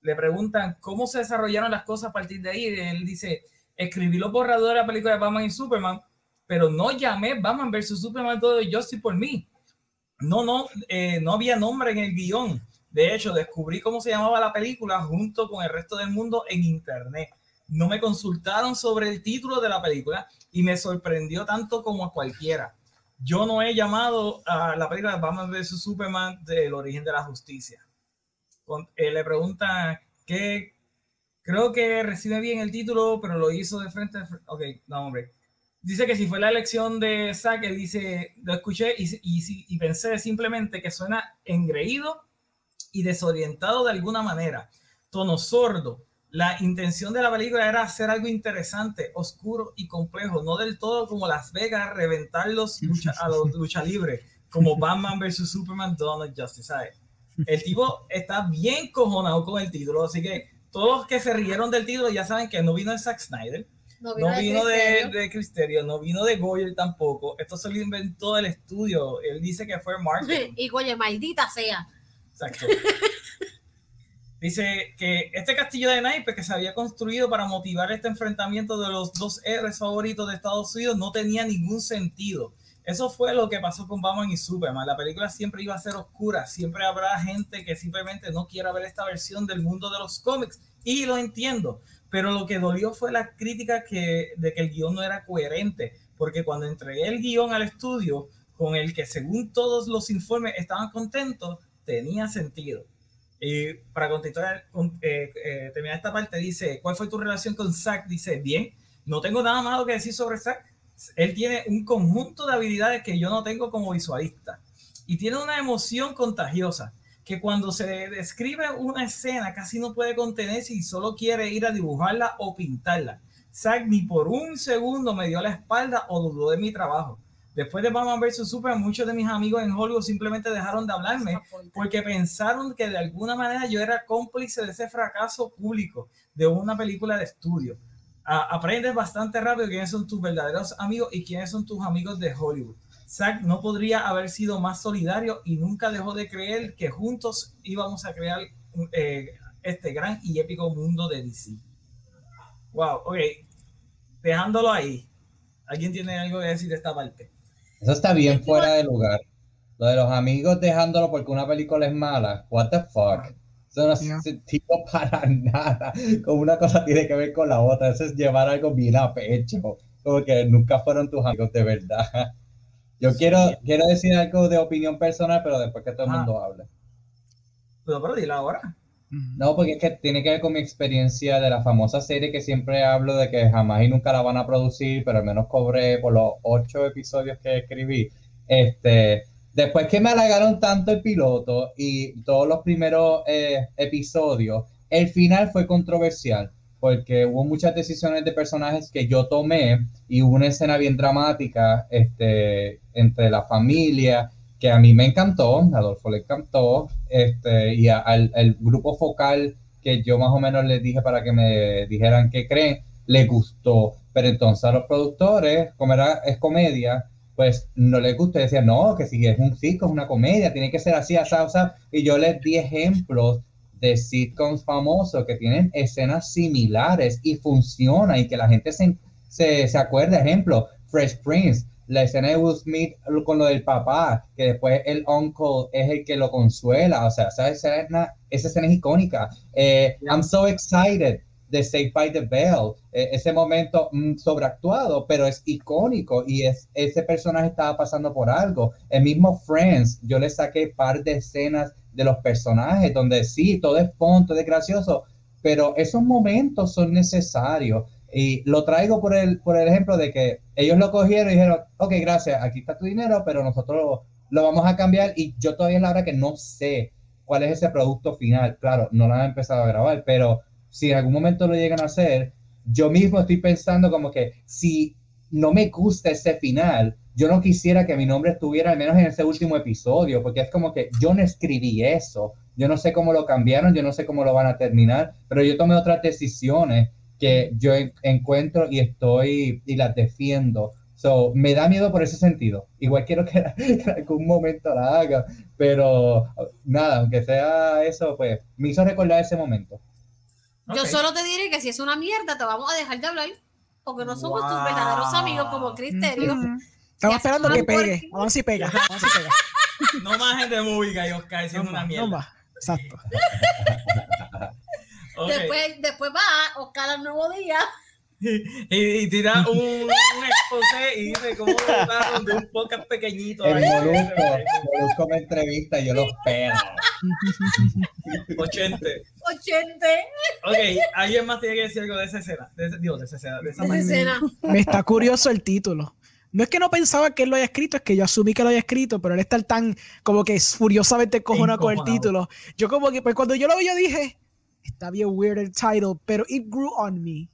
Le preguntan cómo se desarrollaron las cosas a partir de ahí. él dice, escribí los borradores de la película de Batman y Superman, pero no llamé Batman vs. Superman todo de Justice por mí no, no, eh, no había nombre en el guion. De hecho, descubrí cómo se llamaba la película junto con el resto del mundo en internet. No me consultaron sobre el título de la película y me sorprendió tanto como a cualquiera. Yo no he llamado a la película Batman vs Superman del origen de la justicia. Eh, le preguntan qué creo que recibe bien el título, pero lo hizo de frente. Ok, no, hombre dice que si fue la elección de Zack, dice, lo escuché y, y, pensé simplemente que suena engreído y desorientado de alguna manera, tono sordo. La intención de la película era hacer algo interesante, oscuro y complejo, no del todo como Las Vegas, reventarlos a los lucha libre, como Batman vs. Superman, Donald Justice. El tipo está bien cojonado con el título, así que todos los que se rieron del título ya saben que no vino de Zack Snyder, no vino, de, de, Cristerio, no vino de Goyer tampoco. Esto se lo inventó el estudio. Él dice que fue marketing. [laughs] y Goyer, maldita sea. Exacto. Dice que este castillo de naipes que se había construido para motivar este enfrentamiento de los dos R's favoritos de Estados Unidos no tenía ningún sentido. Eso fue lo que pasó con Batman y Superman. La película siempre iba a ser oscura. Siempre habrá gente que simplemente no quiera ver esta versión del mundo de los cómics. Y lo entiendo. Pero lo que dolió fue la crítica que, de que el guion no era coherente, porque cuando entregué el guion al estudio, con el que según todos los informes estaban contentos, tenía sentido. Y para contestar, eh, eh, terminar esta parte, dice, ¿cuál fue tu relación con Zack? Dice, bien, no tengo nada malo que decir sobre Zack. Él tiene un conjunto de habilidades que yo no tengo como visualista. Y tiene una emoción contagiosa que cuando se describe una escena casi no puede contenerse y solo quiere ir a dibujarla o pintarla. Zack ni por un segundo me dio la espalda o dudó de mi trabajo. Después de Batman vs. Superman, muchos de mis amigos en Hollywood simplemente dejaron de hablarme porque pensaron que de alguna manera yo era cómplice de ese fracaso público de una película de estudio. aprendes bastante rápido quiénes son tus verdaderos amigos y quiénes son tus amigos de Hollywood. Zack no podría haber sido más solidario y nunca dejó de creer que juntos íbamos a crear eh, este gran y épico mundo de DC. Wow, ok. Dejándolo ahí. ¿Alguien tiene algo que decir de esta parte? Eso está bien fuera de lugar. Lo de los amigos dejándolo porque una película es mala. What the fuck? Eso no hace sentido [laughs] para nada. Como una cosa tiene que ver con la otra. Eso es llevar algo bien a pecho. Como que nunca fueron tus amigos de verdad. Yo quiero, quiero decir algo de opinión personal, pero después que todo el mundo hable. Pero, pero dile ahora. No, porque es que tiene que ver con mi experiencia de la famosa serie que siempre hablo de que jamás y nunca la van a producir, pero al menos cobré por los ocho episodios que escribí. Este, después que me halagaron tanto el piloto y todos los primeros eh, episodios, el final fue controversial porque hubo muchas decisiones de personajes que yo tomé y hubo una escena bien dramática este, entre la familia que a mí me encantó, a Adolfo le encantó, este, y al el grupo focal que yo más o menos les dije para que me dijeran qué creen, le gustó. Pero entonces a los productores, como era, es comedia, pues no les gustó. Decían, no, que si es un circo, es una comedia, tiene que ser así, así, así. Y yo les di ejemplos de sitcoms famosos que tienen escenas similares y funciona y que la gente se, se, se acuerda. Ejemplo, Fresh Prince, la escena de Will Smith con lo del papá, que después el uncle es el que lo consuela, o sea, esa escena, esa escena es icónica. Eh, I'm so excited de Saved by the Bell, eh, ese momento mm, sobreactuado, pero es icónico y es, ese personaje estaba pasando por algo. El mismo Friends, yo le saqué par de escenas de los personajes donde sí, todo es fun, todo es gracioso, pero esos momentos son necesarios. Y lo traigo por el, por el ejemplo de que ellos lo cogieron y dijeron, ok, gracias, aquí está tu dinero, pero nosotros lo, vamos a cambiar y yo todavía es la hora que no sé cuál es ese producto final. Claro, no lo han empezado a grabar, pero si en algún momento lo llegan a hacer, yo mismo estoy pensando como que si no me gusta ese final, yo no quisiera que mi nombre estuviera al menos en ese último episodio, porque es como que yo no escribí eso, yo no sé cómo lo cambiaron, yo no sé cómo lo van a terminar, pero yo tomé otras decisiones que yo encuentro y estoy y las defiendo. So, me da miedo por ese sentido. Igual quiero que, [laughs] en algún momento la haga, pero nada, aunque sea eso, pues me hizo recordar ese momento. Yo solo te diré que si es una mierda, te vamos a dejar de hablar, porque no somos tus verdaderos amigos como Cristerio. [laughs] Estamos esperando que pegue. Vamos si pega. Vamos si pega. no más gente muy y Oscar siendo una mierda. No Exacto. [laughs] después, después va Oscar al nuevo día. [laughs] Y, tira un, un exposé y dice cómo votaron de un podcast pequeñito. El Molusco, Molusco me entrevista y yo los pego. 80. 80. Ok, ¿alguien más tiene que decir algo de esa escena? De ese, digo, de esa escena. De esa, de escena. Me está curioso el título. No es que no pensaba que él lo haya escrito, es que yo asumí que lo haya escrito, pero él está tan como que furiosamente cojonado con el título. Yo como que, pues cuando yo lo vi, yo dije, está bien weird el title, pero it grew on me.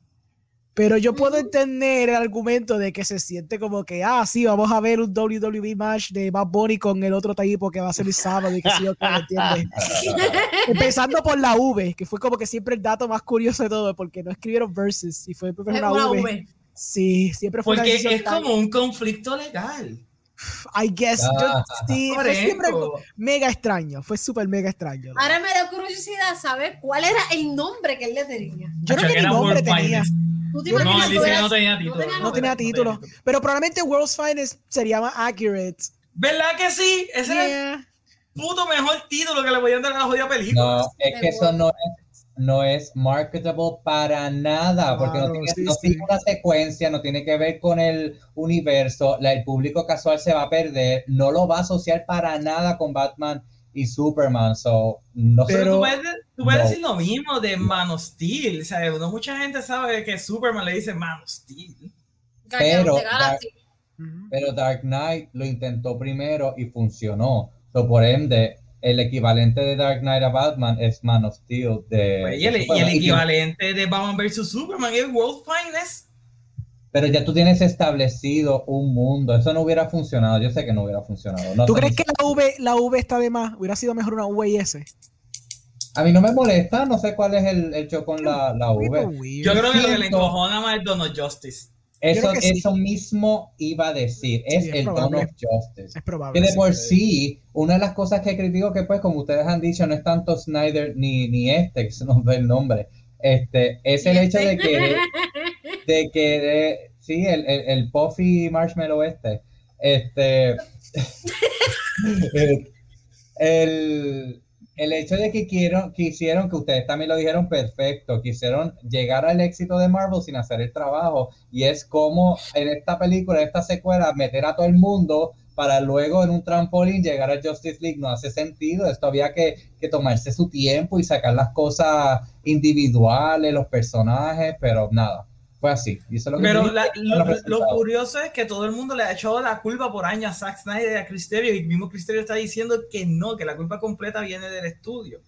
Pero yo puedo entender el argumento de que se siente como que, ah, sí, vamos a ver un WWE match de Bad Bunny con el otro tipo que va a ser el sábado y que sí. [laughs] Empezando por la V, que fue como que siempre el dato más curioso de todo, porque no escribieron verses y fue una, una v. Sí, siempre fue Porque es como un conflicto legal. I guess. sí, fue siempre mega extraño. Fue súper mega extraño. Ahora me da curiosidad saber cuál era el nombre que él le tenía. Yo no sé qué nombre tenía. no, él no tenía título. No tenía, título. Pero probablemente World's Finest sería más accurate. ¿Verdad que sí? Ese era el puto mejor título que le podían dar a la jodida película. No, es que eso no es no es marketable para nada, porque no, tiene, una secuencia, no tiene que ver con el universo, el público casual se va a perder, no lo va a asociar para nada con Batman y Superman, so, no Pero tú puedes, decir lo mismo de Man of Steel, o sea, no mucha gente sabe que Superman le dice Man of Steel. Pero Dark, pero Dark Knight lo intentó primero y funcionó, so, por ende el equivalente de Dark Knight a Batman es Man of Steel. De, pues, y, el, equivalente de Batman vs. Superman es World Finest. Pero ya tú tienes establecido un mundo. Eso no hubiera funcionado. Yo sé que no hubiera funcionado. ¿Tú crees que la V, la V está de más? Hubiera sido mejor una V y S. A mí no me molesta. No sé cuál es el hecho con la, la V. Yo creo que lo que le encojona más es Donald Justice. Eso, eso mismo iba a decir, es, el Dawn of Justice. Es probable. Que de por sí, una de las cosas que critico que pues, como ustedes han dicho, no es tanto Snyder ni, ni este, que se nos ve el nombre, este, es el hecho de que, de que, sí, el, el, el Puffy Marshmallow este, este, [laughs] el, el hecho de que quiero, quisieron, que ustedes también lo dijeron perfecto, quisieron llegar al éxito de Marvel sin hacer el trabajo. Y es como en esta película, en esta secuela, meter a todo el mundo para luego en un trampolín llegar a Justice League. No hace sentido. Esto había que, que tomarse su tiempo y sacar las cosas individuales, los personajes, pero nada fue así. Pero lo, curioso es que todo el mundo le ha echado la culpa por años a Zack Snyder y a Cristerio, y mismo Cristerio está diciendo que no, que la culpa completa viene del estudio.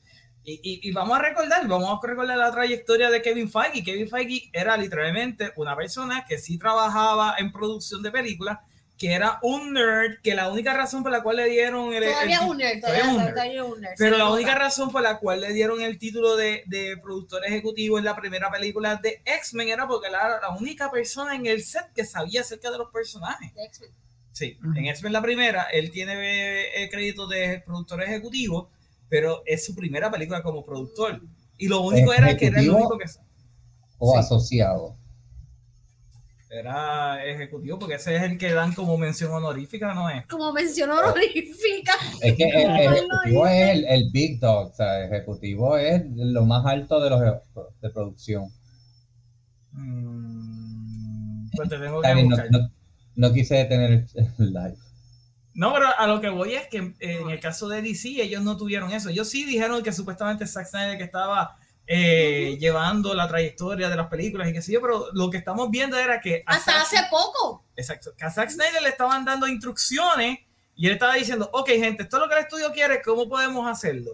Y, y, vamos a recordar, vamos a recordar la trayectoria de Kevin Feige. Kevin Feige era literalmente una persona que sí trabajaba en producción de películas, que era un nerd, que la única razón por la cual le dieron el... Todavía un nerd, todavía, un nerd. Pero la única razón por la cual le dieron el título de, de productor ejecutivo en la primera película de X-Men era porque era la única persona en el set que sabía acerca de los personajes. Sí, en X-Men la primera, él tiene el crédito de productor ejecutivo, pero es su primera película como productor. Y lo único era que era el único que... O asociado. Era ejecutivo, porque ese es el que dan como mención honorífica, ¿no es? Como mención honorífica. Es que [laughs] el, ejecutivo no, es el, el big dog, o sea, el ejecutivo es lo más alto de los de producción. Mm, pues te tengo que bien, no, buscar. no- no quise detener el, live. No, pero a lo que voy es que en el caso de DC ellos no tuvieron eso. Ellos sí dijeron que supuestamente Zack Snyder que estaba eh, llevando la trayectoria de las películas y qué sé yo, pero lo que estamos viendo era que Hasta Zack- hace poco. exacto, que a Zack Snyder le estaban dando instrucciones y él estaba diciendo, ok gente, esto es lo que el estudio quiere, ¿cómo podemos hacerlo?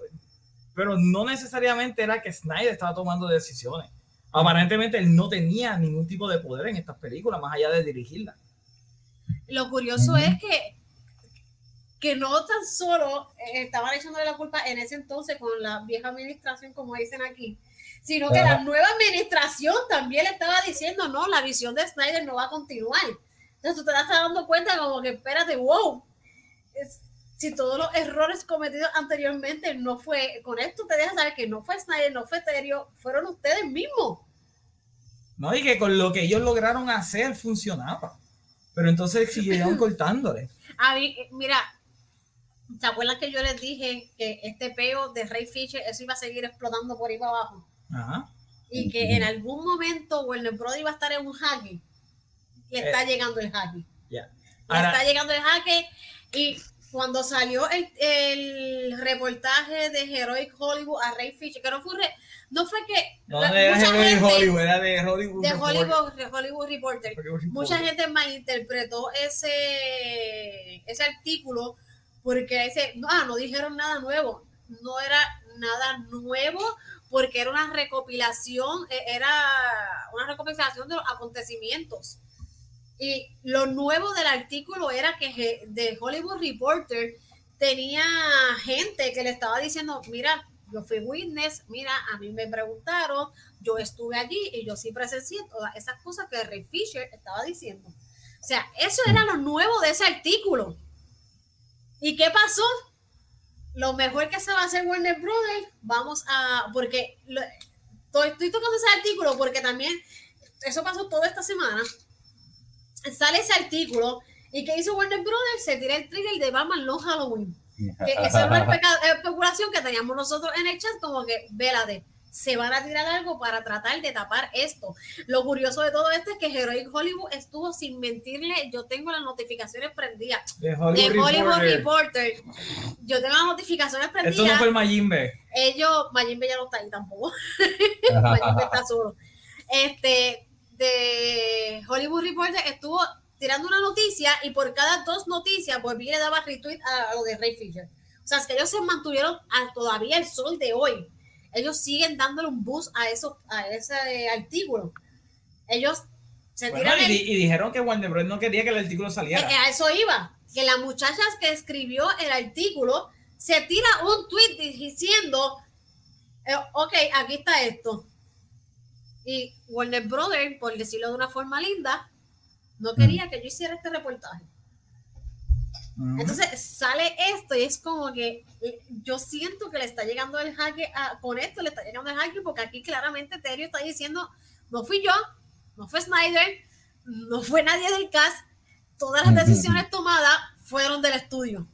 Pero no necesariamente era que Snyder estaba tomando decisiones. Aparentemente él no tenía ningún tipo de poder en estas películas, más allá de dirigirlas. Lo curioso es que, que no tan solo eh, estaban echándole la culpa en ese entonces con la vieja administración, como dicen aquí, sino que Ajá. la nueva administración también le estaba diciendo, no, la visión de Snyder no va a continuar. Entonces tú te estás dando cuenta como que, espérate, wow, es- si todos los errores cometidos anteriormente no fue, con esto te deja saber que no fue Snyder, no fue Terio, fueron ustedes mismos. ¿no? Y que con lo que ellos lograron hacer funcionaba. Pero entonces siguieron [clears throat] cortándole. A mí, eh, mira, ¿se acuerdan que yo les dije que este peo de Ray Fisher, eso iba a seguir explotando por ahí para abajo? Ajá. Y que en algún momento Warner Bros. iba a estar en un jaque. Y está llegando el jaque. Ya. Y Ahora- está llegando el jaque. Y cuando salió el, el reportaje de Heroic Hollywood a Ray Fisher, que no fue, no fue que No la- era mucha de gente- Hollywood, era de Hollywood. de. Hollywood, de Hollywood Reporter. Hollywood. Mucha gente malinterpretó ese, ese artículo porque dice, no, ah, no dijeron nada nuevo. No era nada nuevo porque era una recopilación, eh, era una recopilación de los acontecimientos. Y lo nuevo del artículo era que de Hollywood Reporter tenía gente que le estaba diciendo, mira, yo fui witness, mira, a mí me preguntaron, yo estuve allí y yo sí presencié todas esas cosas que Ray Fisher estaba diciendo. O sea, eso era lo nuevo de ese artículo. ¿Y qué pasó? Lo mejor que se va a hacer Warner Brothers, vamos a, porque lo- estoy, estoy tocando ese artículo porque también, eso pasó toda esta semana, sale ese artículo y que hizo Warner Brothers, se tira el trigger de Batman No Halloween. Que esa era una [laughs] especulación que teníamos nosotros en el chat, como que, vélate, se van a tirar algo para tratar de tapar esto. Lo curioso de todo esto es que Heroic Hollywood estuvo sin mentirle, yo tengo las notificaciones prendidas. De De Hollywood, Hollywood Reporter. Reporter, yo tengo las notificaciones Esto no prendidas. fue el Majimbe. Ellos, Mayimbe ya no está ahí tampoco. [laughs] Mayimbe está solo. Este, de Hollywood Reporter estuvo tirando una noticia y por cada dos noticias volví y le daba retweet a, a lo de Ray Fisher. O sea, es que ellos se mantuvieron a todavía el sol de hoy. Ellos siguen dándole un boost a, eso, a ese artículo. Ellos se Bueno, tiran y, el- di- y dijeron que Warner Bros. no quería que el artículo saliera. eh, a eso iba. Que la muchacha que escribió el artículo se tira un tweet diciendo, eh, ok, aquí está esto. Y Warner Brothers, por decirlo de una forma linda, no quería que yo hiciera este reportaje. Entonces sale esto y es como que eh, yo siento que le está llegando el jaque a- con esto, le está llegando el jaque porque aquí claramente Terio está diciendo, no fui yo, no fue Snyder, no fue nadie del cast, todas las decisiones tomadas fueron del estudio.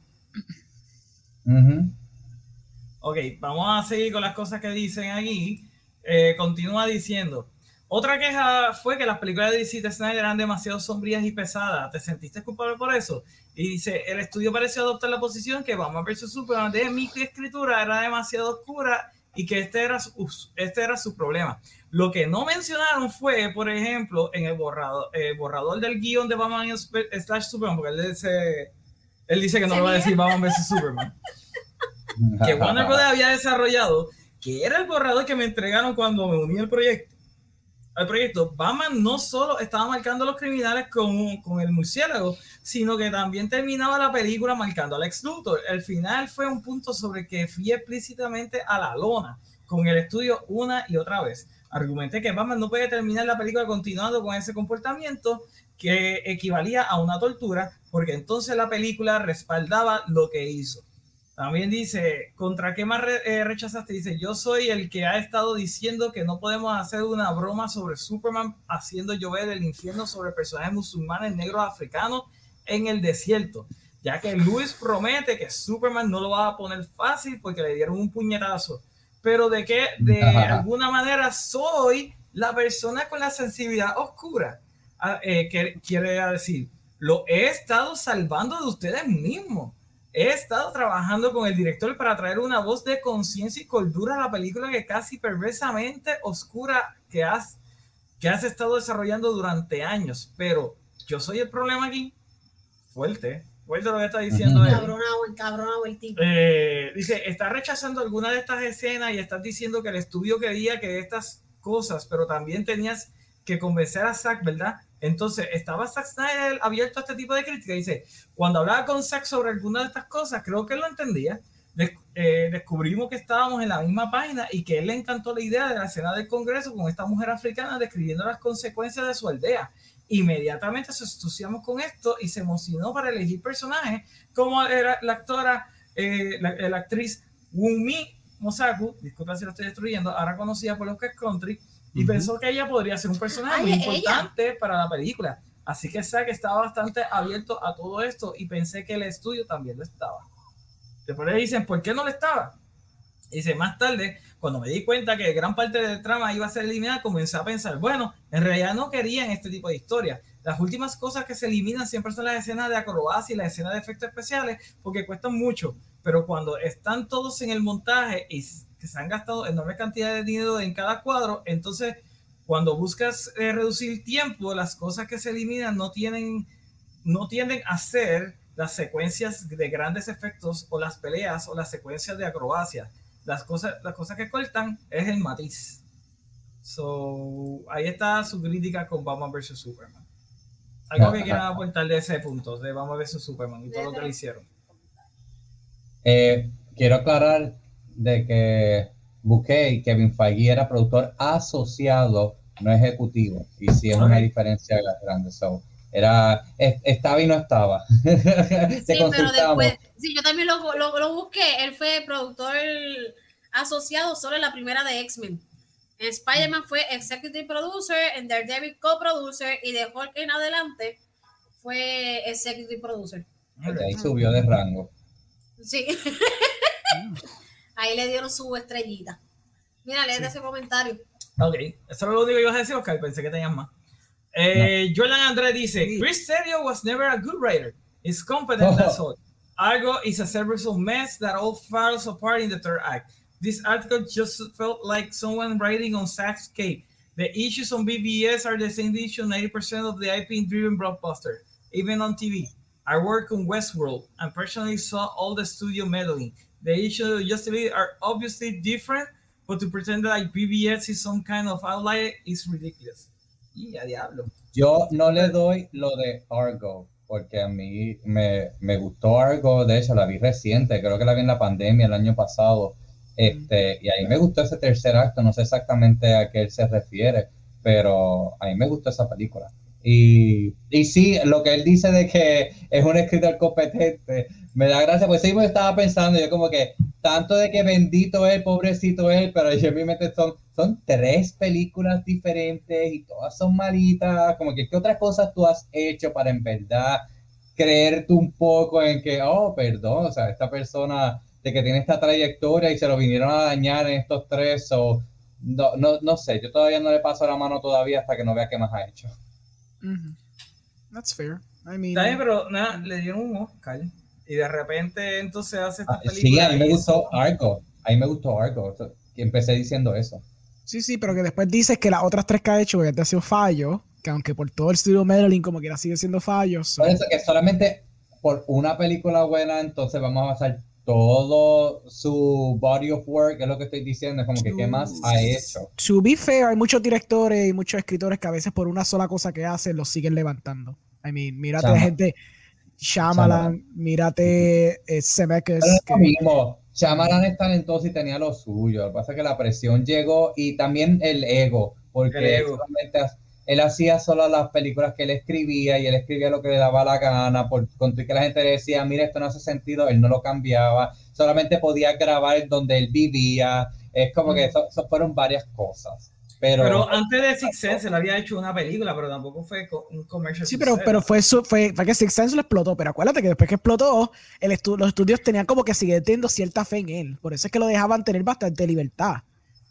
Ujú. Ok, vamos a seguir con las cosas que dicen aquí. Eh, continúa diciendo. Otra queja fue que las películas de DC de Snyder eran demasiado sombrías y pesadas. ¿Te sentiste culpable por eso? Y dice, el estudio pareció adoptar la posición que Batman vs. Superman de mi escritura era demasiado oscura y que este era, su, este era su problema. Lo que no mencionaron fue, por ejemplo, en el borrador, eh, borrador del guion de Batman slash Superman, porque él dice, él dice que no lo va a decir Batman vs. Superman [laughs] que Warner Bros. había desarrollado, que era el borrador que me entregaron cuando me uní al proyecto. Al proyecto, Batman no solo estaba marcando a los criminales con, con el murciélago, sino que también terminaba la película marcando al ex Luthor. El final fue un punto sobre que fui explícitamente a la lona con el estudio una y otra vez. Argumenté que Batman no puede terminar la película continuando con ese comportamiento que equivalía a una tortura, porque entonces la película respaldaba lo que hizo. También dice, ¿contra qué más re- eh, rechazaste? Dice, yo soy el que ha estado diciendo que no podemos hacer una broma sobre Superman haciendo llover el infierno sobre personajes musulmanes negros africanos en el desierto, ya que Luis promete que Superman no lo va a poner fácil porque le dieron un puñetazo, pero de que de Ajá. alguna manera soy la persona con la sensibilidad oscura, Ah, eh, que quiere decir, lo he estado salvando de ustedes mismos. He estado trabajando con el director para traer una voz de conciencia y cordura a la película que casi perversamente oscura que has, que has estado desarrollando durante años. Pero yo soy el problema aquí. Fuerte, fuerte lo que está diciendo él. El tipo. Eh, dice, está rechazando alguna de estas escenas y estás diciendo que el estudio quería que estas cosas, pero también tenías que convencer a Zack, ¿verdad? Entonces, ¿estaba Zack Snyder abierto a este tipo de crítica? Dice, cuando hablaba con Zack sobre alguna de estas cosas, creo que él lo entendía. Des- eh, descubrimos que estábamos en la misma página y que él le encantó la idea de la escena del Congreso con esta mujer africana describiendo las consecuencias de su aldea. Inmediatamente se entusiasmó con esto y se emocionó para elegir personajes como era la actora, eh, la, la actriz Wunmi Mosaku, disculpa si lo estoy destruyendo, ahora conocida por los que es country, y pensó que ella podría ser un personaje Ay, muy ella. importante para la película. Así que Zack estaba bastante abierto a todo esto y pensé que el estudio también lo estaba. Después le dicen, ¿por qué no lo estaba? Dice, más tarde, cuando me di cuenta que gran parte del trama iba a ser eliminada, comencé a pensar, bueno, en realidad no querían este tipo de historia. Las últimas cosas que se eliminan siempre son las escenas de acrobacia y las escenas de efectos especiales porque cuestan mucho, pero cuando están todos en el montaje y que se han gastado enorme cantidad de dinero en cada cuadro, entonces cuando buscas eh, reducir tiempo, las cosas que se eliminan no tienen, no tienden a ser las secuencias de grandes efectos o las peleas o las secuencias de acrobacia. Las cosas, las cosas que cortan es el matiz. So, ahí está su crítica con Batman vs. Superman. Algo que quieran aportar de ese punto, de Batman vs. Superman y todo lo que le hicieron. Eh, quiero aclarar de que Bouquet, Kevin Feige era productor asociado, no ejecutivo. Y sí es una diferencia grande. So, era, es- estaba y no estaba. [laughs] Sí, pero después, sí, yo también lo, lo, lo busqué. Él fue productor asociado solo en la primera de X-Men. En Spider-Man fue executive producer, en Daredevil co-producer y de Hulk en adelante fue executive producer. De ahí subió de rango. Sí. [laughs] Ahí le dieron su estrellita. Mira, léete ese comentario. Ok, eso es lo único que ibas a decir, Oscar. Pensé que tenías más. Eh, Jordan André dice: Chris Terrio was never a good writer. He's competent, that's all. Argo is a serviceable mess that all falls apart in the third act. This article just felt like someone writing on Zack's cape. The issues on BBS are the same issue 90% of the IP driven blockbuster, even on TV. I work on Westworld and personally saw all the studio meddling. The issues of Justice League are obviously different, but to pretend that like BBS is some kind of outlier is ridiculous. Y a diablo. Yo no le doy lo de Argo, porque a mí me, me gustó Argo, de hecho la vi reciente, creo que la vi en la pandemia el año pasado, este, y a mí me gustó ese tercer acto, no sé exactamente a qué él se refiere, pero a mí me gustó esa película. Y, y sí, lo que él dice de que es un escritor competente, me da gracia, pues sí me estaba pensando, yo como que tanto de que bendito él, pobrecito él, pero yo en mi mente son, son tres películas diferentes y todas son malitas, como que qué otras cosas tú has hecho para en verdad creerte un poco en que, oh, perdón, o sea, esta persona de que tiene esta trayectoria y se lo vinieron a dañar en estos tres, o no, no, no sé, yo todavía no le paso la mano todavía hasta que no vea qué más ha hecho. Mhm. That's fair. I mean, bien, pero nada, le dieron un Oscar. Y de repente entonces hace esta Ah, película. sí, a mí me gustó Argo, a mí me gustó Argo, que empecé diciendo eso. sí, sí, pero que después dices que las otras tres que ha hecho, que te ha sido fallo, que aunque por todo el estudio Madeline como quiera sigue siendo fallos. Por eso que solamente por una película buena, entonces vamos a basar todo su body of work, es lo que estoy diciendo, es como que qué más ha hecho. To be fair, hay muchos directores y muchos escritores que a veces por una sola cosa que hacen los siguen levantando. I mean, mírate Chama- gente, Shyamalan, mírate eh, Zemeckis, es que- lo mismo, Shyamalan es talentoso y tenía lo suyo, lo que pasa es que la presión llegó y también el ego, porque El ego. solamente has- él hacía solo las películas que él escribía y él escribía lo que le daba la gana, por con que la gente le decía, mira, esto no hace sentido, él no lo cambiaba, solamente podía grabar donde él vivía, es como que eso, eso fueron varias cosas. Pero, Pero antes de Six Sense él había hecho una película, pero tampoco fue un commercial. Sí, pero, pero fue, su- fue, fue que Six Sense lo explotó. Pero acuérdate que después que explotó, el estu- los estudios tenían como que seguir teniendo cierta fe en él. Por eso es que lo dejaban tener bastante libertad.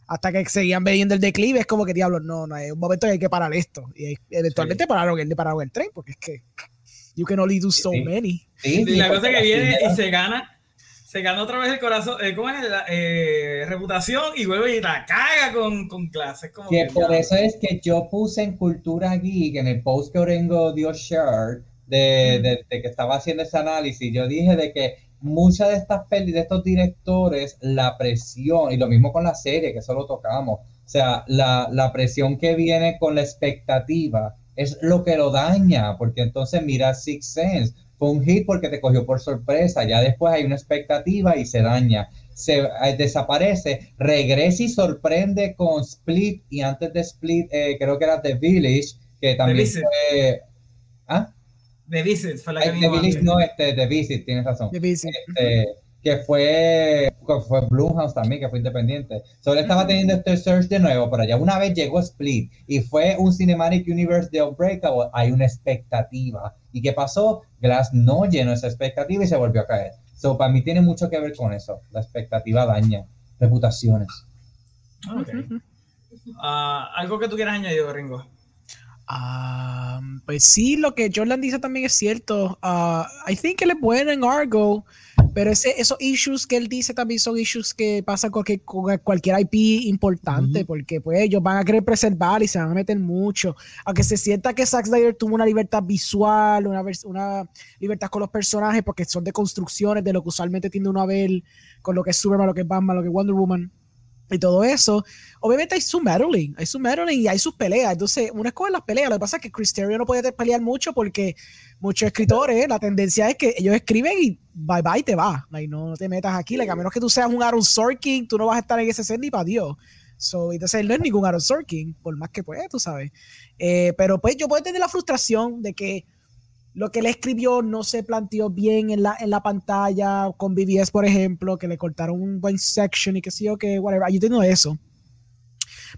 Hasta que seguían viendo el declive, es como que diablos, no, no, hay un momento que hay que parar esto. Y eventualmente pararon, el, pararon el tren, porque es que you can only do so Sí. many. sí, Y sí, la cosa que viene y se gana, se gana otra vez el corazón, eh, ¿cómo es? La, eh, reputación y vuelve y la caga con, con clases. Como Que que, por ya. eso es que yo puse en Cultura Geek, en el post que Orengo dio share, de, de- de que estaba haciendo ese análisis, yo dije de que muchas de estas pelis, de estos directores, la presión, y lo mismo con la serie, que eso lo tocamos, o sea, la, la presión que viene con la expectativa es lo que lo daña, porque entonces mira Six Sense, fue un hit porque te cogió por sorpresa, ya después hay una expectativa y se daña se eh, desaparece, regresa y sorprende con Split y antes de Split eh, creo que era The Village, que también Visit. fue... ¿Ah? The Visit fue la que Eh, The Village no, este, The Visit, tienes razón. De bici. Este, que fue, que fue Blumhouse también, que fue independiente. Solo estaba teniendo este search de nuevo, pero ya una vez llegó Split y fue un Cinematic Universe de Unbreakable, hay una expectativa. ¿Y qué pasó? Glass no llenó esa expectativa y se volvió a caer. So, para mí tiene mucho que ver con eso. La expectativa daña reputaciones. Ok. Ah, algo que tú quieras añadir, Ringo. Ah, pues sí, lo que Jordan dice también es cierto. Ah, I think él es bueno en Argo, pero ese, esos issues que él dice también son issues que pasan con, que- con cualquier IP importante, porque pues ellos van a querer preservar y se van a meter mucho. Aunque se sienta que Zack Snyder tuvo una libertad visual, una, libertad con los personajes, porque son de construcciones de lo que usualmente tiende uno a ver con lo que es Superman, lo que es Batman, lo que es Wonder Woman y todo eso. Obviamente hay su meddling, hay su meddling y hay sus peleas. Entonces, uno escoge las peleas. Lo que pasa es que Chris Terrio no te- pelear mucho porque muchos escritores, la tendencia es que ellos escriben y bye bye te va. Like, no te metas aquí. Like, a menos que tú seas un Aaron Sorkin, tú no vas a estar en ese set ni para Dios. So, entonces él no es ningún Aaron Sorkin, por más que pues, tú sabes. Eh, pero pues yo puedo entender la frustración de que lo que él escribió no se planteó bien en la, en la pantalla con BBS, por ejemplo, que le cortaron un buen section y que sí o que, whatever. Yo entiendo eso.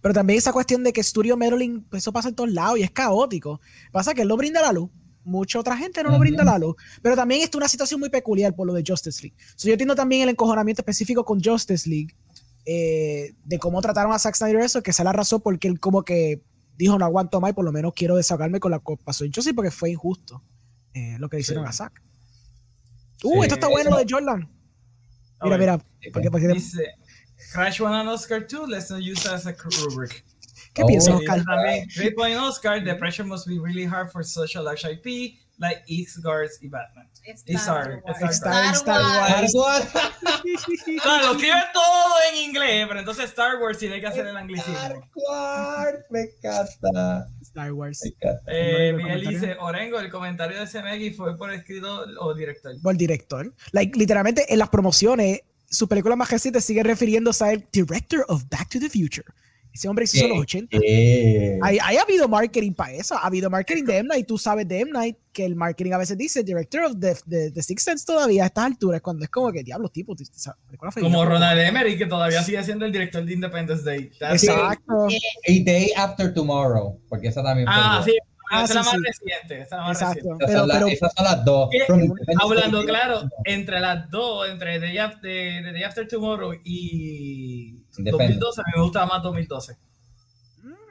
Pero también esa cuestión de que Studio Meddling, pues eso pasa en todos lados y es caótico. Pasa que él no brinda la luz. Mucha otra gente no lo brinda la luz. Pero también está una situación muy peculiar por lo de Justice League. So, yo entiendo también el encojonamiento específico con Justice League eh, de cómo trataron a Zack Snyder eso, que es la razón porque él como que dijo no aguanto más y por lo menos quiero desahogarme con la pasó en Justice porque fue injusto eh, lo que le hicieron Sí. a Zack. Uh, Sí, esto está bueno eso- de Jordan. Mira, mira. Porque, porque- Dice, Crash won an Oscar too, let's not use that as a rubric. ¿Qué Oh, piensas, Oscar? también, Great point Oscar, the pressure must be really hard for such a large IP like X Guards y Batman. Star- Wars. Star- Star Wars. Claro, lo escribe todo en inglés, pero entonces Star Wars tiene que hacer el anglicismo. Hardcore, me encanta. Star Wars. Eh, ¿El Miguel dice, Orengo, el comentario de CMX fue por escrito o director. Por director. Like, literalmente en las promociones, su película más reciente sigue refiriéndose a el director of Back to the Future. Ese hombre hizo los 80. Eh, Hay, hay habido marketing para eso. Ha habido marketing de M. Night. Tú sabes de M. Night que el marketing a veces dice director of the, the, the Sixth Sense todavía a estas alturas. Cuando es como que diablos, tipo. tú- fue Como. Ronald Emery, que todavía sigue siendo el director de Independence Day. That's. Exacto. Y Day After Tomorrow, porque esa también fue Ah, sí, Ah, esa es la más sí. reciente. Esa es la más Exacto. reciente. Esas, Pero, son las, pero, esas son las dos. Hablando Day. claro, entre las dos, entre The, The After Tomorrow y Depende. 2012, me gusta más 2012.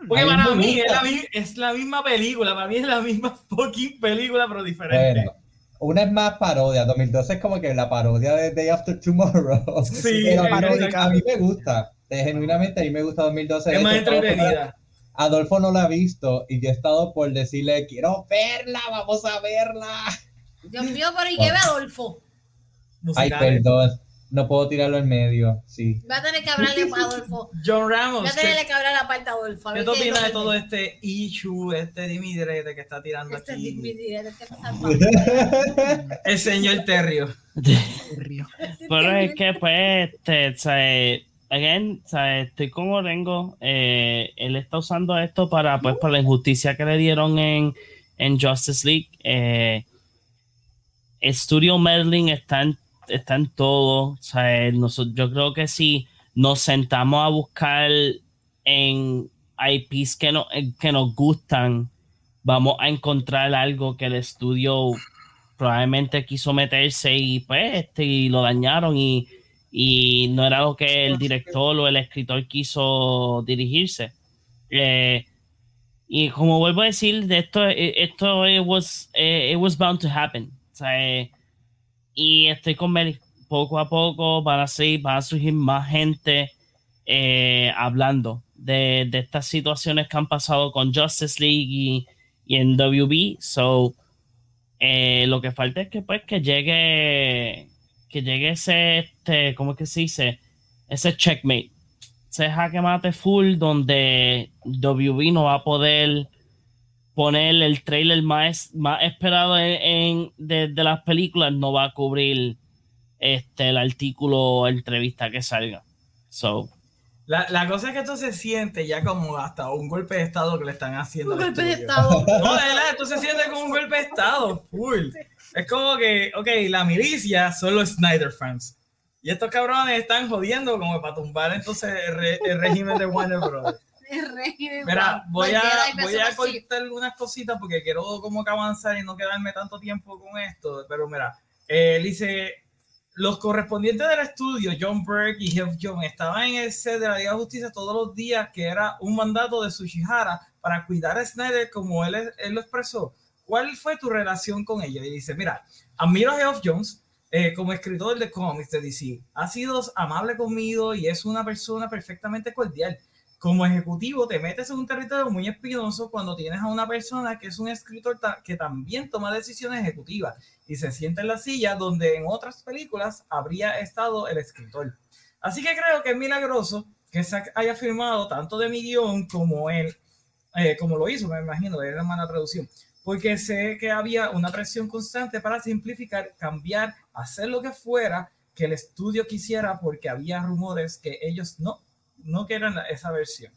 Porque A mí para mí es la, mi- es la misma película, para mí es la misma [laughs] fucking película, pero diferente. Bueno, una es más parodia, 2012 es como que la parodia de Day After Tomorrow. Sí, [laughs] Pero a, mí, paródica. a mí me gusta, genuinamente a mí me gusta 2012. es más entretenida. Adolfo no la ha visto y yo he estado por decirle, quiero verla, vamos a verla. Dios mío, pero ¿y qué ve Adolfo? Ay, perdón, no puedo tirarlo en medio, sí. Va a tener que hablarle a Adolfo. John Ramos, Voy a ¿qué, tenerle que hablar aparte a Adolfo. a qué es opinas de que todo te- este issue, este dimidirete que está tirando Este es aquí mi directo, este es [laughs] salvaje. el señor Terrio? [laughs] Río. Pero es que, pues, este, o sea, eh, again, sea, estoy con Orengo. Eh, él está usando esto para, pues, por la injusticia que le dieron en, en Justice League. Eh, Studio Merlin está en, está todo. Sea, nosotros, yo creo que si nos sentamos a buscar en IPs que, no, que nos gustan, vamos a encontrar algo que el estudio probablemente quiso meterse y pues este, y lo dañaron y, y no era lo que el director o el escritor quiso dirigirse. Eh, y como vuelvo a decir, de esto, eh, esto it was, eh, it was bound to happen. y estoy con Mel, poco a poco van a, seguir, van a surgir más gente hablando de, de, estas situaciones que han pasado con Justice League y, y en WB. So, lo que falta es que pues que llegue que llegue ese este, ¿cómo es que se dice? ese checkmate ese jaque mate full donde WB no va a poder poner el trailer más, más esperado en, de, las películas no va a cubrir este el artículo o entrevista que salga so la, la, cosa es que esto se siente ya como hasta un golpe de estado que le están haciendo. Un golpe de estado. No, de verdad, esto se siente como un golpe de estado. Full. Es como que, ok, la milicia son los Snyder fans. Y estos cabrones están jodiendo como para tumbar entonces el, régimen de Warner Bros. [laughs] El régimen. Mira, voy a, voy a cortar algunas cositas porque quiero como que avanzar y no quedarme tanto tiempo con esto. Pero mira, él dice los correspondientes del estudio, John Burke y Jeff John, estaban en el set de la Liga de Justicia todos los días, que era un mandato de Sushihara para cuidar a Snyder como él, él lo expresó. ¿Cuál fue tu relación con ella? Y dice, mira, admiro a Geoff Jones eh, como escritor de cómics de DC. Ha sido amable conmigo y es una persona perfectamente cordial como ejecutivo te metes en un territorio muy espinoso cuando tienes a una persona que es un escritor que también toma decisiones ejecutivas y se sienta en la silla donde en otras películas habría estado el escritor. Así que creo que es milagroso que Zack haya firmado tanto de mi guion como él, eh, como lo hizo, me imagino, de la mala traducción, porque sé que había una presión constante para simplificar, cambiar, hacer lo que fuera que el estudio quisiera porque había rumores que ellos no no quieren esa versión.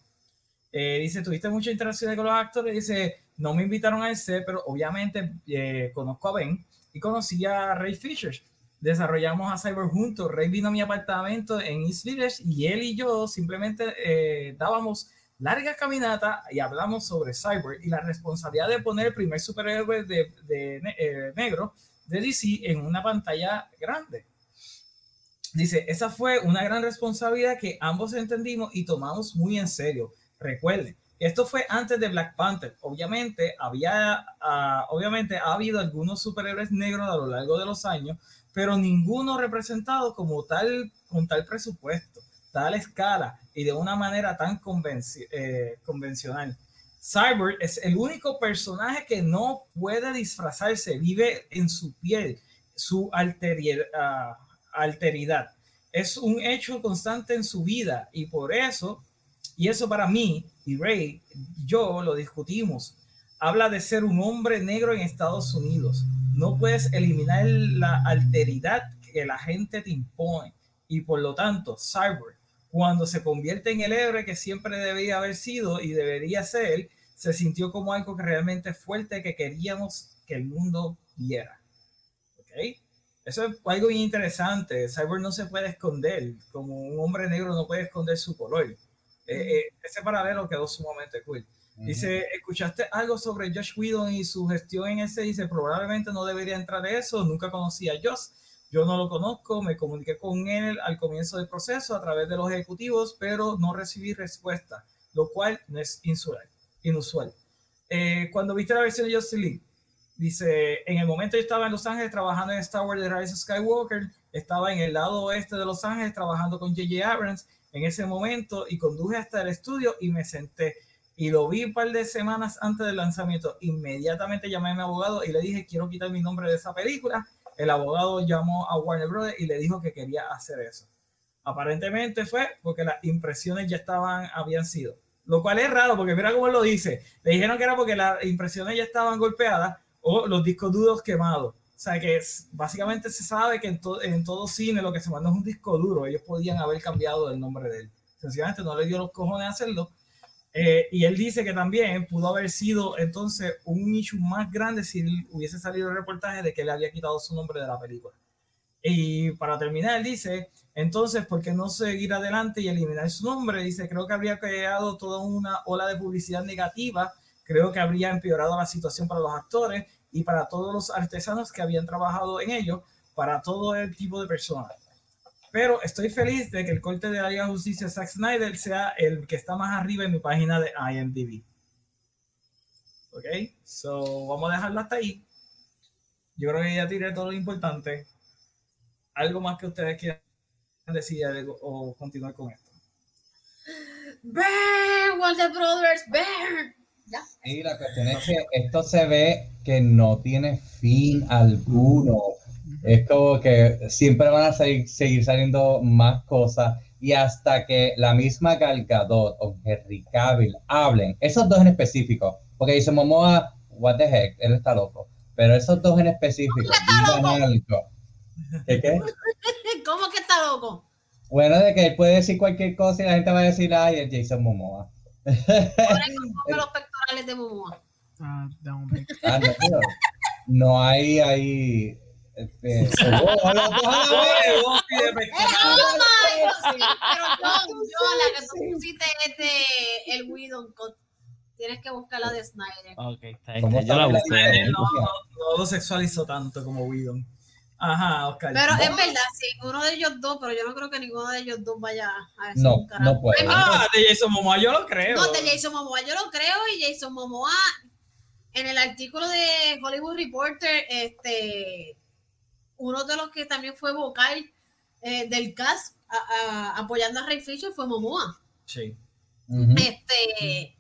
Eh, dice, tuviste muchas interacciones con los actores. Dice, no me invitaron a ese, pero obviamente eh, conozco a Ben y conocí a Ray Fisher. Desarrollamos a Cyber juntos. Ray vino a mi apartamento en East Village y él y yo simplemente eh, dábamos larga caminata y hablamos sobre Cyber y la responsabilidad de poner el primer superhéroe de, de negro de DC en una pantalla grande. Dice, esa fue una gran responsabilidad que ambos entendimos y tomamos muy en serio. Recuerden, esto fue antes de Black Panther. Obviamente, había, uh, obviamente ha habido algunos superhéroes negros a lo largo de los años, pero ninguno representado como tal, con tal presupuesto, tal escala y de una manera tan eh, convencional. Cyber es el único personaje que no puede disfrazarse, vive en su piel, su. Uh, alteridad. Es un hecho constante en su vida y por eso, y eso para mí y Ray, yo lo discutimos, habla de ser un hombre negro en Estados Unidos. No puedes eliminar la alteridad que la gente te impone y por lo tanto, Cyber, cuando se convierte en el héroe que siempre debería haber sido y debería ser, se sintió como algo que realmente fuerte que queríamos que el mundo viera. ¿Ok? Eso es algo bien interesante. Cyborg no se puede esconder, como un hombre negro no puede esconder su color. Eh, eh, ese paralelo quedó sumamente cool. Dice, ¿escuchaste algo sobre Josh Whedon y su gestión en ese? Dice, probablemente no debería entrar de eso, nunca conocí a Josh, yo no lo conozco, me comuniqué con él al comienzo del proceso a través de los ejecutivos, pero no recibí respuesta, lo cual no es inusual. inusual. Eh, cuando viste la versión de Justin Lee, Dice, en el momento yo estaba en Los Ángeles trabajando en Star Wars The Rise of Skywalker, estaba en el lado oeste de Los Ángeles trabajando con J.J. Abrams en ese momento y conduje hasta el estudio y me senté y lo vi un par de semanas antes del lanzamiento. Inmediatamente llamé a mi abogado y le dije, quiero quitar mi nombre de esa película. El abogado llamó a Warner Brothers y le dijo que quería hacer eso. Aparentemente fue porque las impresiones ya estaban, habían sido. Lo cual es raro porque mira cómo lo dice. Le dijeron que era porque las impresiones ya estaban golpeadas o los discos duros quemados. sea que básicamente se sabe que en, to- en todo cine lo que se manda es un disco duro. Ellos podían haber cambiado el nombre de él. Sencillamente no le dio los cojones a hacerlo. Eh, y él dice que también pudo haber sido entonces un issue más grande si hubiese salido el reportaje de que le había quitado su nombre de la película. Y para terminar, él dice, entonces, ¿por qué no seguir adelante y eliminar su nombre? Dice, creo que habría creado toda una ola de publicidad negativa, creo que habría empeorado la situación para los actores y para todos los artesanos que habían trabajado en ello, para todo el tipo de personas. Pero estoy feliz de que el corte de la Liga de Justicia Zack Snyder sea el que está más arriba en mi página de IMDb. Ok, so vamos a dejarlo hasta ahí. Yo creo que ya tiré todo lo importante. ¿Algo más que ustedes quieran decir algo- o continuar con esto? Burn, Warner Brothers, burn. Ya. Y la cuestión es que esto se ve que no tiene fin alguno. Es como que siempre van a seguir, seguir saliendo más cosas y hasta que la misma Gal Gadot o Henry Cavill hablen, esos dos en específico, porque dice Momoa, what the heck, él está loco, pero esos dos en específico, digan algo. ¿Qué qué? [laughs] ¿Cómo que está loco? Bueno, de que él puede decir cualquier cosa y la gente va a decir, ay, es Jason Momoa. Que [laughs] los pectorales de Momoa. Ah, no. Ah, no, pero no hay ahí. Este, oh, los dos a la vez. ¡Oh, my God! Pero yo, yo, la que tú pusiste este, el Cut. Tienes que buscar la de Snyder. Ok, está ¿Cómo bien. Yo la busqué. No, no, no lo sexualizó tanto como Whedon. Ajá, Oscar. Pero es verdad, sí, uno de ellos dos, pero yo no creo que ninguno de ellos dos vaya a decir No, no puede. Ah, de Jason Momoa yo lo creo. No, de Jason Momoa yo lo creo y Jason Momoa en el artículo de Hollywood Reporter, este, uno de los que también fue vocal eh, del cast a- a- apoyando a Ray Fisher fue Momoa. Sí. Este,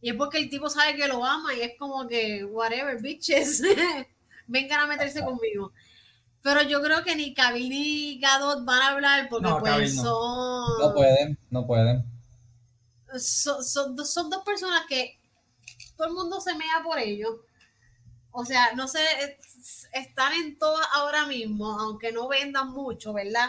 y es porque el tipo sabe que lo ama y es como que, whatever, bitches, [laughs] vengan a meterse conmigo. Pero yo creo que ni Cavill ni Gadot van a hablar porque No, pues no. son, No pueden, no pueden. son, son dos- son dos personas que todo el mundo se mea por ellos. O sea, no sé, es- están en todas ahora mismo, aunque no vendan mucho, ¿verdad?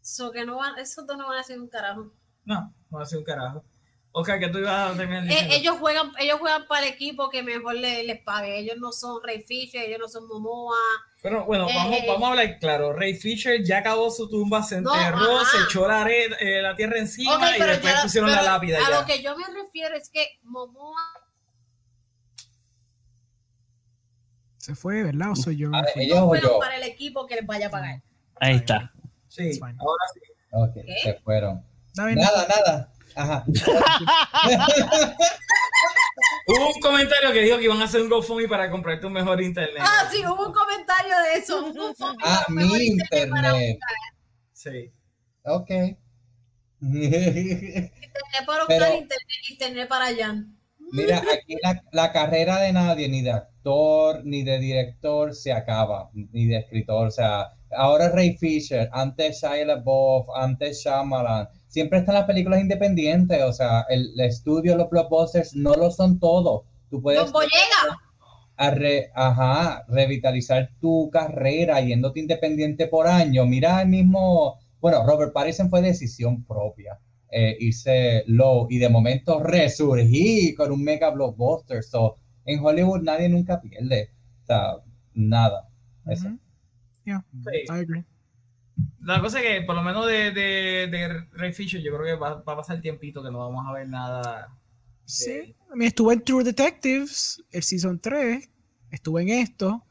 So que no van, esos dos no van a hacer un carajo. No, no va a ser un carajo. Oscar, que tú ibas a terminar Eh, ellos juegan, ellos juegan para el equipo que mejor le- les pague. Ellos no son Ray Fisher, ellos no son Momoa. Pero bueno, Eh, vamos, eh. vamos a hablar claro. Ray Fisher ya acabó su tumba, se No, enterró, ajá. se echó la, are- eh, la tierra encima Ok, y después ya- pusieron la lápida. A ya. lo que yo me refiero es que Momoa Se fue, ¿verdad? O soy yo. A ver, ellos no o yo. para el equipo que les vaya a pagar. Ahí está. Sí, ahora sí. Ok, ¿Qué? se fueron. Nada, nada. Ajá. [laughs] Hubo un comentario que dijo que iban a hacer un GoFundMe para comprarte un mejor internet. Ah, sí, hubo un comentario de eso. [laughs] Un fondo Ah, para mi mejor internet para. Sí. Ok. [laughs] Internet para Pero- Oscar, internet, internet para Jan. Mira, aquí la, la carrera de nadie, ni de actor, ni de director, se acaba, ni de escritor. O sea, ahora Ray Fisher, antes Shia LaBeouf, antes Shyamalan, siempre están las películas independientes. O sea, el, el estudio, los blockbusters, no lo son todo. Tú puedes Don Boyega. a re- ajá, revitalizar tu carrera yéndote independiente por año. Mira el mismo, bueno, Robert Pattinson fue decisión propia. Eh, irse low y de momento resurgí con un mega blockbuster. So, en Hollywood nadie nunca pierde. O sea, nada. Eso. Ujú. Yeah, Sí. I agree. La cosa es que, por lo menos de, de, de Ray Fisher, yo creo que va, va a pasar tiempito que no vamos a ver nada. Sí. I mean, estuve en True Detectives, el Season 3. Estuve en esto.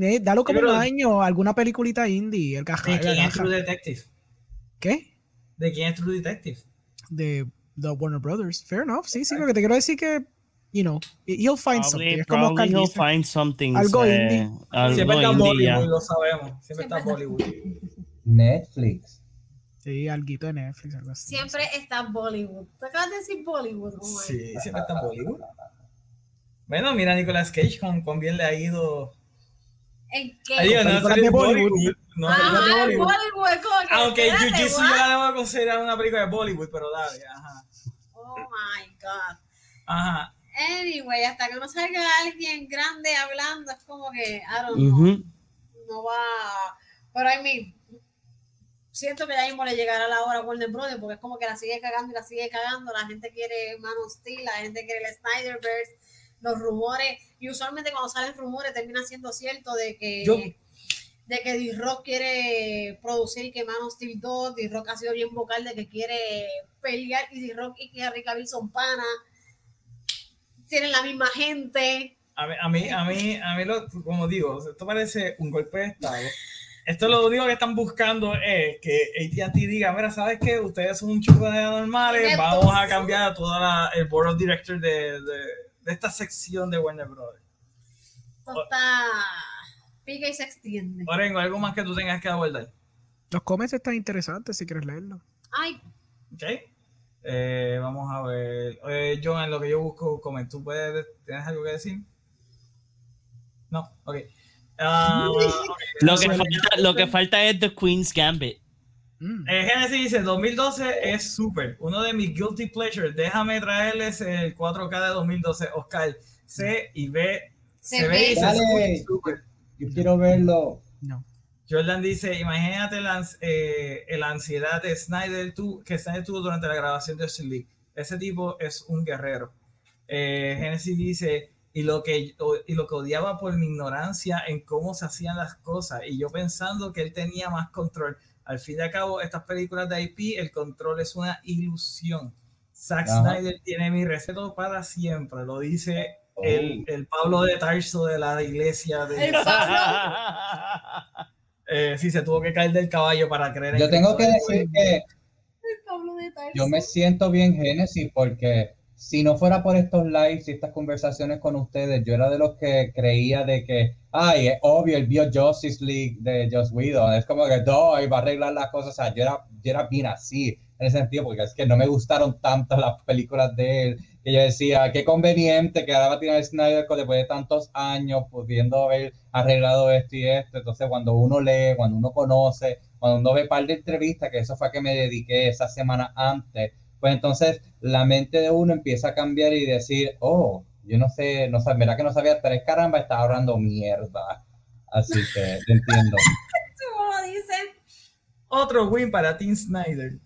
Eh, dalo como pero- un año, alguna peliculita indie. El caja, ¿De quién es caja. True Detective? ¿Qué? ¿De quién es True Detective? De The Warner Brothers. Fair enough. Sí, sí, porque te quiero decir que, you know, he'll find something. Probably, Es como probably Oscar he'll find something. Algo eh, indie. Algo Siempre está en indie, ya. Bollywood, lo sabemos. Siempre está en Bollywood. Netflix. Sí, alguito de Netflix, algo así. Siempre está Bollywood. ¿Te acabas de decir Bollywood? Oh Sí, siempre está en Bollywood. Bueno, mira Nicolas Cage con, con bien le ha ido. ¿En qué? No, Bollywood. Bollywood. No, Ajá, películas de Bollywood. Bollywood. como que, Aunque Jiu-Jitsu what? yo la debo considerar una película de Bollywood, pero dale, ajá. Oh my God. Ajá. Anyway, hasta que no salga alguien grande hablando, es como que, I don't know, no va. Pero I mean, siento que ya mismo le llegará la hora a Warner Brothers porque es como que la sigue cagando y la sigue cagando. La gente quiere Man of Steel, la gente quiere el Snyderverse, los rumores. Y usualmente cuando salen rumores termina siendo cierto de que. Yo- de que D-Rock quiere producir que Man of Steel 2, D-Rock ha sido bien vocal de que quiere pelear y D-Rock y que Henry Cavill son pana, tienen la misma gente. A mí, a mí, a mí, a mí lo, como digo, esto parece un golpe de Estado. Esto lo único que están buscando es que AT&T diga, mira, ¿sabes qué? Ustedes son un chupo de normales, Ineptos. vamos a cambiar a toda el board of directors de, de, de esta sección de Warner Brothers. Está pica y se extiende. Orengo, ¿algo más que tú tengas que abordar? Los cómics están interesantes si quieres leerlos. Ay, ¿Ok? Eh, vamos a ver. Eh, John, en lo que yo busco, comen. ¿Tú puedes, tienes algo que decir? No, ok. Ah. [laughs] Lo, que falta, lo que falta es The Queen's Gambit. Mm. Eh, Genesis dice, 2012 es súper. Uno de mis guilty pleasures. Déjame traerles el 4K de 2012. Oscar, C y B. Se Se, ve. ve y se Dale. Yo quiero verlo. No. Jordan dice, imagínate la, eh, la ansiedad de Snyder que Snyder tuvo durante la grabación de Justice League. Ese tipo es un guerrero. Eh, Genesis dice, y lo, que, y lo que odiaba por mi ignorancia en cómo se hacían las cosas, y yo pensando que él tenía más control. Al fin y al cabo, estas películas de IP, el control es una ilusión. Zack Ajá. Snyder tiene mi respeto para siempre, lo dice el, el Pablo de Tarso de la iglesia de... Eh, sí, se tuvo que caer del caballo para creer en Yo tengo que decir que el Pablo de Tarso. yo me siento bien Génesis porque si no fuera por estos lives y estas conversaciones con ustedes, yo era de los que creía de que, ay, es obvio, él vio Justice League de Joss Whedon, es como que, no, va a arreglar las cosas, o sea, yo era, yo era bien así, en ese sentido, porque es que no me gustaron tanto las películas de él, que yo decía, qué conveniente que ahora va a tirar Snyder con- después de tantos años, pudiendo haber arreglado esto y esto, entonces cuando uno lee, cuando uno conoce, cuando uno ve par de entrevistas, que eso fue a que me dediqué esa semana antes, pues entonces la mente de uno empieza a cambiar y decir, oh, yo no sé, no sabía, verdad que no sabía, pero es caramba, estaba hablando mierda. Así que te entiendo. [laughs] ¿Cómo lo dicen? Otro win para Tim Snyder.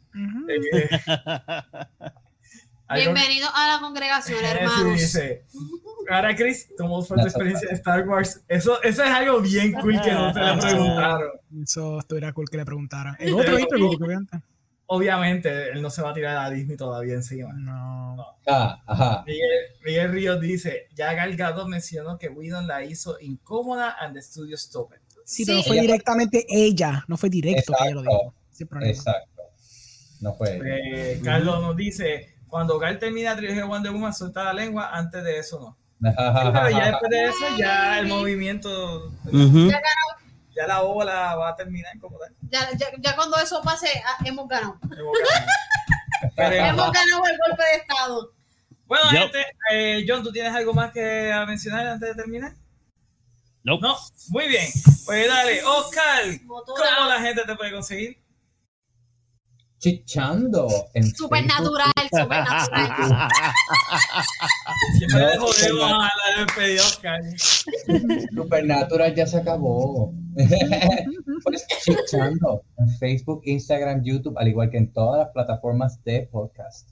Eh, algo- Bienvenido a la congregación, Eh, sí, hermanos. dice, Ahora, Chris, ¿cómo fue tu experiencia de Star Wars? Eso, eso es algo bien cool que no se le preguntaron. Eso estuviera cool que le preguntaran. En otro interview, obviamente. Obviamente, él no se va a tirar a Disney todavía encima. No. Ah, ajá. Miguel, Miguel Ríos dice, ya Gal Gadot mencionó que Whedon la hizo incómoda and the studio stopped. it". Sí, Sí. pero fue Ella- directamente ella, no fue directo que ella lo dijo. Sin problema. Exacto. No fue. Eh, Carlos nos dice, cuando Gal termina la trilogía de Wonder Woman, suelta la lengua, antes de eso no. Sí, pero ya después de eso, ya el movimiento, ya la ola va a terminar como tal. Ya, ya, ya cuando eso pase, ah, hemos ganado. Pero, [laughs] Hemos ganado el golpe de Estado. bueno, gente, eh, John, ¿tú tienes algo más que mencionar antes de terminar? Nope. No, muy bien. Pues dale, Oscar. ¿cómo la gente te puede conseguir? Chichando. En Supernatural, supernatural. [laughs] Siempre No, le jodemos no. a la despedida, Oscar. Facebook, Supernatural ya se acabó. [laughs] pues chichando en Facebook, Instagram, YouTube, al igual que en todas las plataformas de podcast.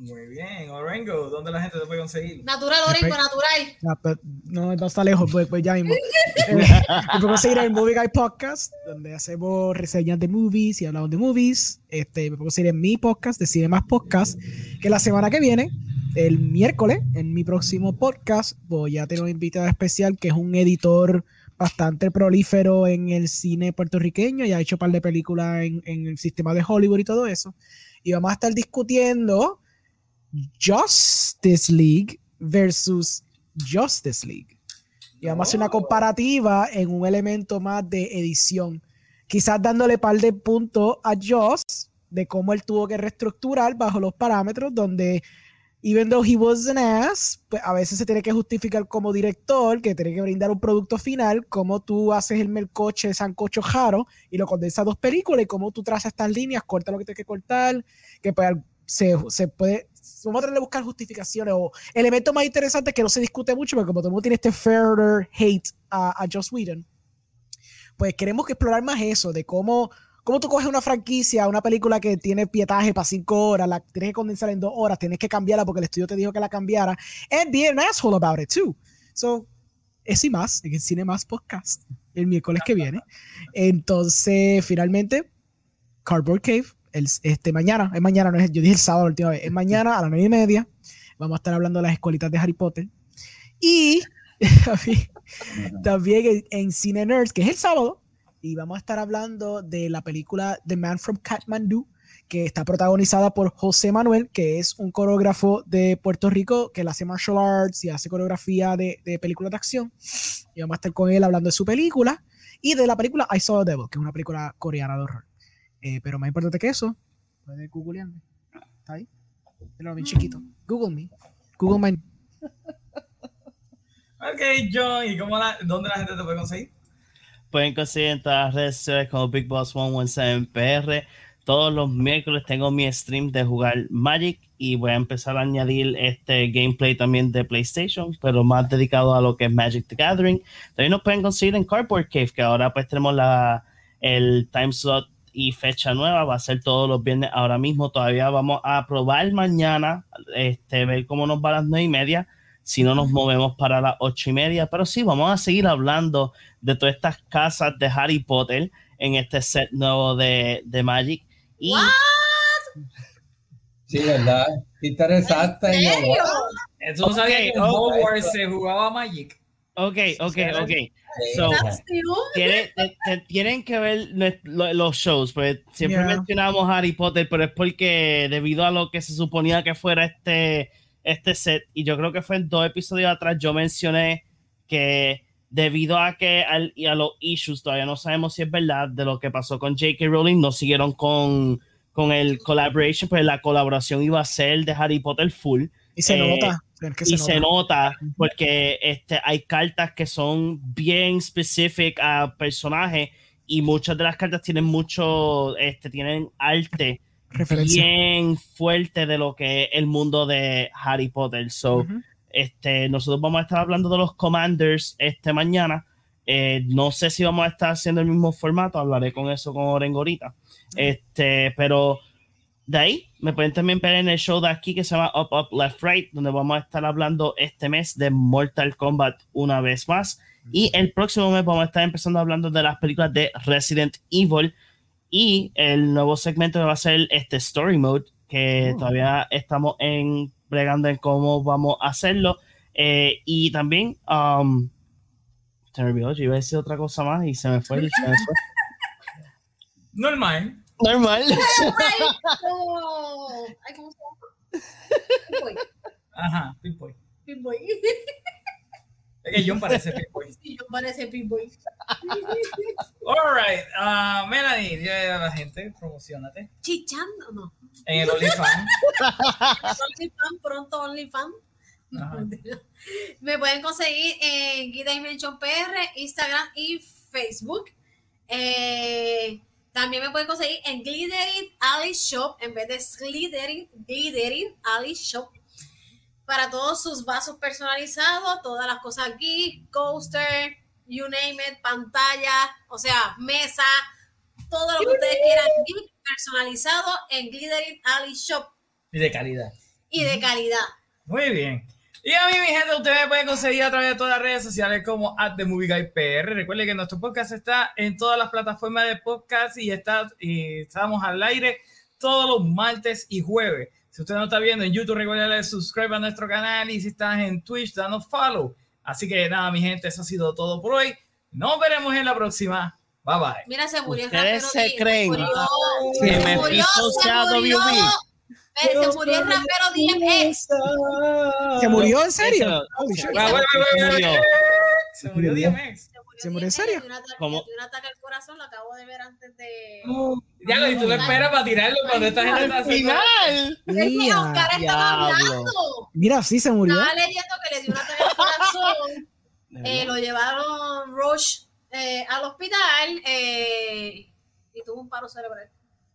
Muy bien, Orengo, ¿dónde la gente te puede conseguir? Natural, Orengo, natural. Ah, pero no, no está lejos, pues, pues ya mismo. [laughs] Eh, me puedo seguir en Movie Guy Podcast, donde hacemos reseñas de movies y hablamos de movies. Este, me puedo seguir en mi podcast, de Cine Más Podcast, que la semana que viene, el miércoles, en mi próximo podcast, voy a tener un invitado especial que es un editor bastante prolífero en el cine puertorriqueño y ha hecho un par de películas en, en el sistema de Hollywood y todo eso. Y vamos a estar discutiendo Justice League versus Justice League. Y vamos a hacer una comparativa en un elemento más de edición. Quizás dándole par de puntos a Joss de cómo él tuvo que reestructurar bajo los parámetros donde even though he was an ass, pues a veces se tiene que justificar como director, que tiene que brindar un producto final, como tú haces el melcoche sancocho jaro y lo condensas a dos películas y cómo tú trazas estas líneas, corta lo que tienes que cortar, que pues, se, se puede, vamos a tratar de buscar justificaciones o elementos más interesantes que no se discute mucho, porque como todo el mundo tiene este further hate a, a Joss Whedon, pues queremos que explorar más eso, de cómo, cómo tú coges una franquicia, una película que tiene pietaje para cinco horas, la tienes que condensar en dos horas, tienes que cambiarla porque el estudio te dijo que la cambiara, and be an asshole about it too. So, eso y más en el Cine Más Podcast el miércoles que viene. Entonces, finalmente, Cardboard Cave, el, este mañana, es mañana, no es, yo dije el sábado la última vez, es mañana a las nueve y media. Vamos a estar hablando de las escuelitas de Harry Potter. Y [laughs] también, en, en Cine Nerds, que es el sábado, y vamos a estar hablando de la película The Man from Kathmandu, que está protagonizada por José Manuel, que es un coreógrafo de Puerto Rico que le hace martial arts y hace coreografía de, de películas de acción. Y vamos a estar con él hablando de su película y de la película I Saw the Devil, que es una película coreana de horror. Eh, pero más importante que eso, puede googlearme. ¿Está ahí? Pero bien chiquito. Google me. Google my. [laughs] Ok, John, ¿y cómo la, dónde la gente te puede conseguir? Pueden conseguir en todas las redes sociales como Big Boss 117 PR. Todos los miércoles tengo mi stream de jugar Magic y voy a empezar a añadir este gameplay también de PlayStation, pero más dedicado a lo que es Magic the Gathering. También nos pueden conseguir en Cardboard Cave, que ahora pues tenemos la, el time slot y fecha nueva, va a ser todos los viernes ahora mismo. Todavía vamos a probar mañana, este, ver cómo nos va a las nueve y media. Si no nos movemos para las ocho y media, pero sí, vamos a seguir hablando de todas estas casas de Harry Potter en este set nuevo de, de Magic. Y What? Sí, ¿verdad? Interesante. ¿En serio? Eh, ¿Tú no sabías Ok, que en. Hogwarts se jugaba Magic? Ok, ok, ok. So, tiene- tienen que ver los shows, pues siempre Yeah. mencionamos Harry Potter, pero es porque debido a lo que se suponía que fuera este, este set, y yo creo que fue en dos episodios atrás, yo mencioné que debido a que al- y a los issues, todavía no sabemos si es verdad, de lo que pasó con J.K. Rowling, no siguieron con, con el collaboration, pues la colaboración iba a ser de Harry Potter full Y se Eh, nota. Es que y se nota porque este, hay cartas que son bien específicas a personajes y muchas de las cartas tienen mucho, este, tienen arte Referencia. bien fuerte de lo que es el mundo de Harry Potter. So, este, nosotros vamos a estar hablando de los Commanders este mañana. Eh, no sé si vamos a estar haciendo el mismo formato, hablaré con eso con Oren ahorita. Este, pero de ahí me pueden también ver en el show de aquí que se llama Up, Up, Left, Right, donde vamos a estar hablando este mes de Mortal Kombat una vez más. Y el próximo mes vamos a estar empezando hablando de las películas de Resident Evil y el nuevo segmento que va a ser este Story Mode, que Oh. todavía estamos en bregando en cómo vamos a hacerlo. Eh, y también, um, se me olvidó, yo iba a decir otra cosa más y se me fue. y se me fue. [laughs] Normal. Normal. [laughs] Oh, ay, ¿cómo se llama? Pip-boy. Ajá, Pip-Boy. Pip-boy. Es que John parece Pip-Boy. Sí, yo parece Pip-boy. Alright, uh, Melanie, dile a la gente, promocionate. Chichando, no. En el OnlyFans. OnlyFans, pronto OnlyFans. Ajá. Me pueden conseguir en Guida Dimension PR, Instagram y Facebook. Eh, también me pueden conseguir en Glittering Alley Shop en vez de Slittering, Glittering Alley Shop. Para todos sus vasos personalizados, todas las cosas aquí, coaster, you name it, pantalla, o sea, mesa, todo lo que ustedes quieran geek personalizado en Glittering Alley Shop Y de calidad. y de calidad. Muy bien. Y a mí, mi gente, ustedes me pueden conseguir a través de todas las redes sociales como at the Movie Guy PR. Recuerden que nuestro podcast está en todas las plataformas de podcast y, está, y estamos al aire todos los martes y jueves. Si usted no está viendo en YouTube, recuerden subscribe a nuestro canal y si estás en Twitch, danos follow. Así que nada, mi gente, eso ha sido todo por hoy. Nos veremos en la próxima. Bye bye. Mira, se murió Ustedes se creen murió, que se me murió, se murió. Se murió el rapero DMX. ¿Se murió en serio? Se murió. DMX. ¿Se murió en serio? De un ataque, ¿Cómo? de un ataque al corazón, lo acabo de ver antes de. Ya lo, y tú lo esperas para tirarlo cuando esta gente está Al haciendo. final. Es que Oscar estaba hablando. Mira, sí se murió. Estaba leyendo que le dio un ataque al corazón. [laughs] eh, lo llevaron Rush eh, al hospital eh, y tuvo un paro cerebral.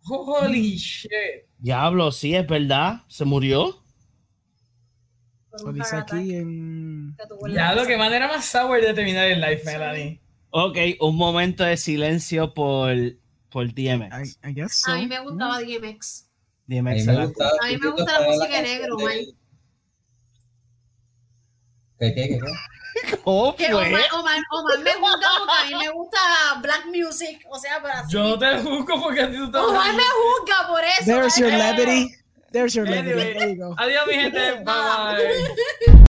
Holy shit. Diablo, sí, es verdad. Se murió. Lo dice aquí en. que tuvo en la Ya, lo cabeza. que manera más sour de terminar el live, Melanie. Ok, un momento de silencio por, por DMX. I guess so. A mí me gustaba DMX. A mí DMX me era- gusta, A mí me gusta la música de negro, man. ¿Qué, qué, qué, qué? [laughs] ¿Cómo Que fue? Omar, Omar, Omar me juzga porque a mí me gusta black music. O sea, así. Yo no te juzgo porque a ti tú te Omar me juzga por eso. There's your levity. There's your levity. There you go. Adiós, mi gente. Bye bye.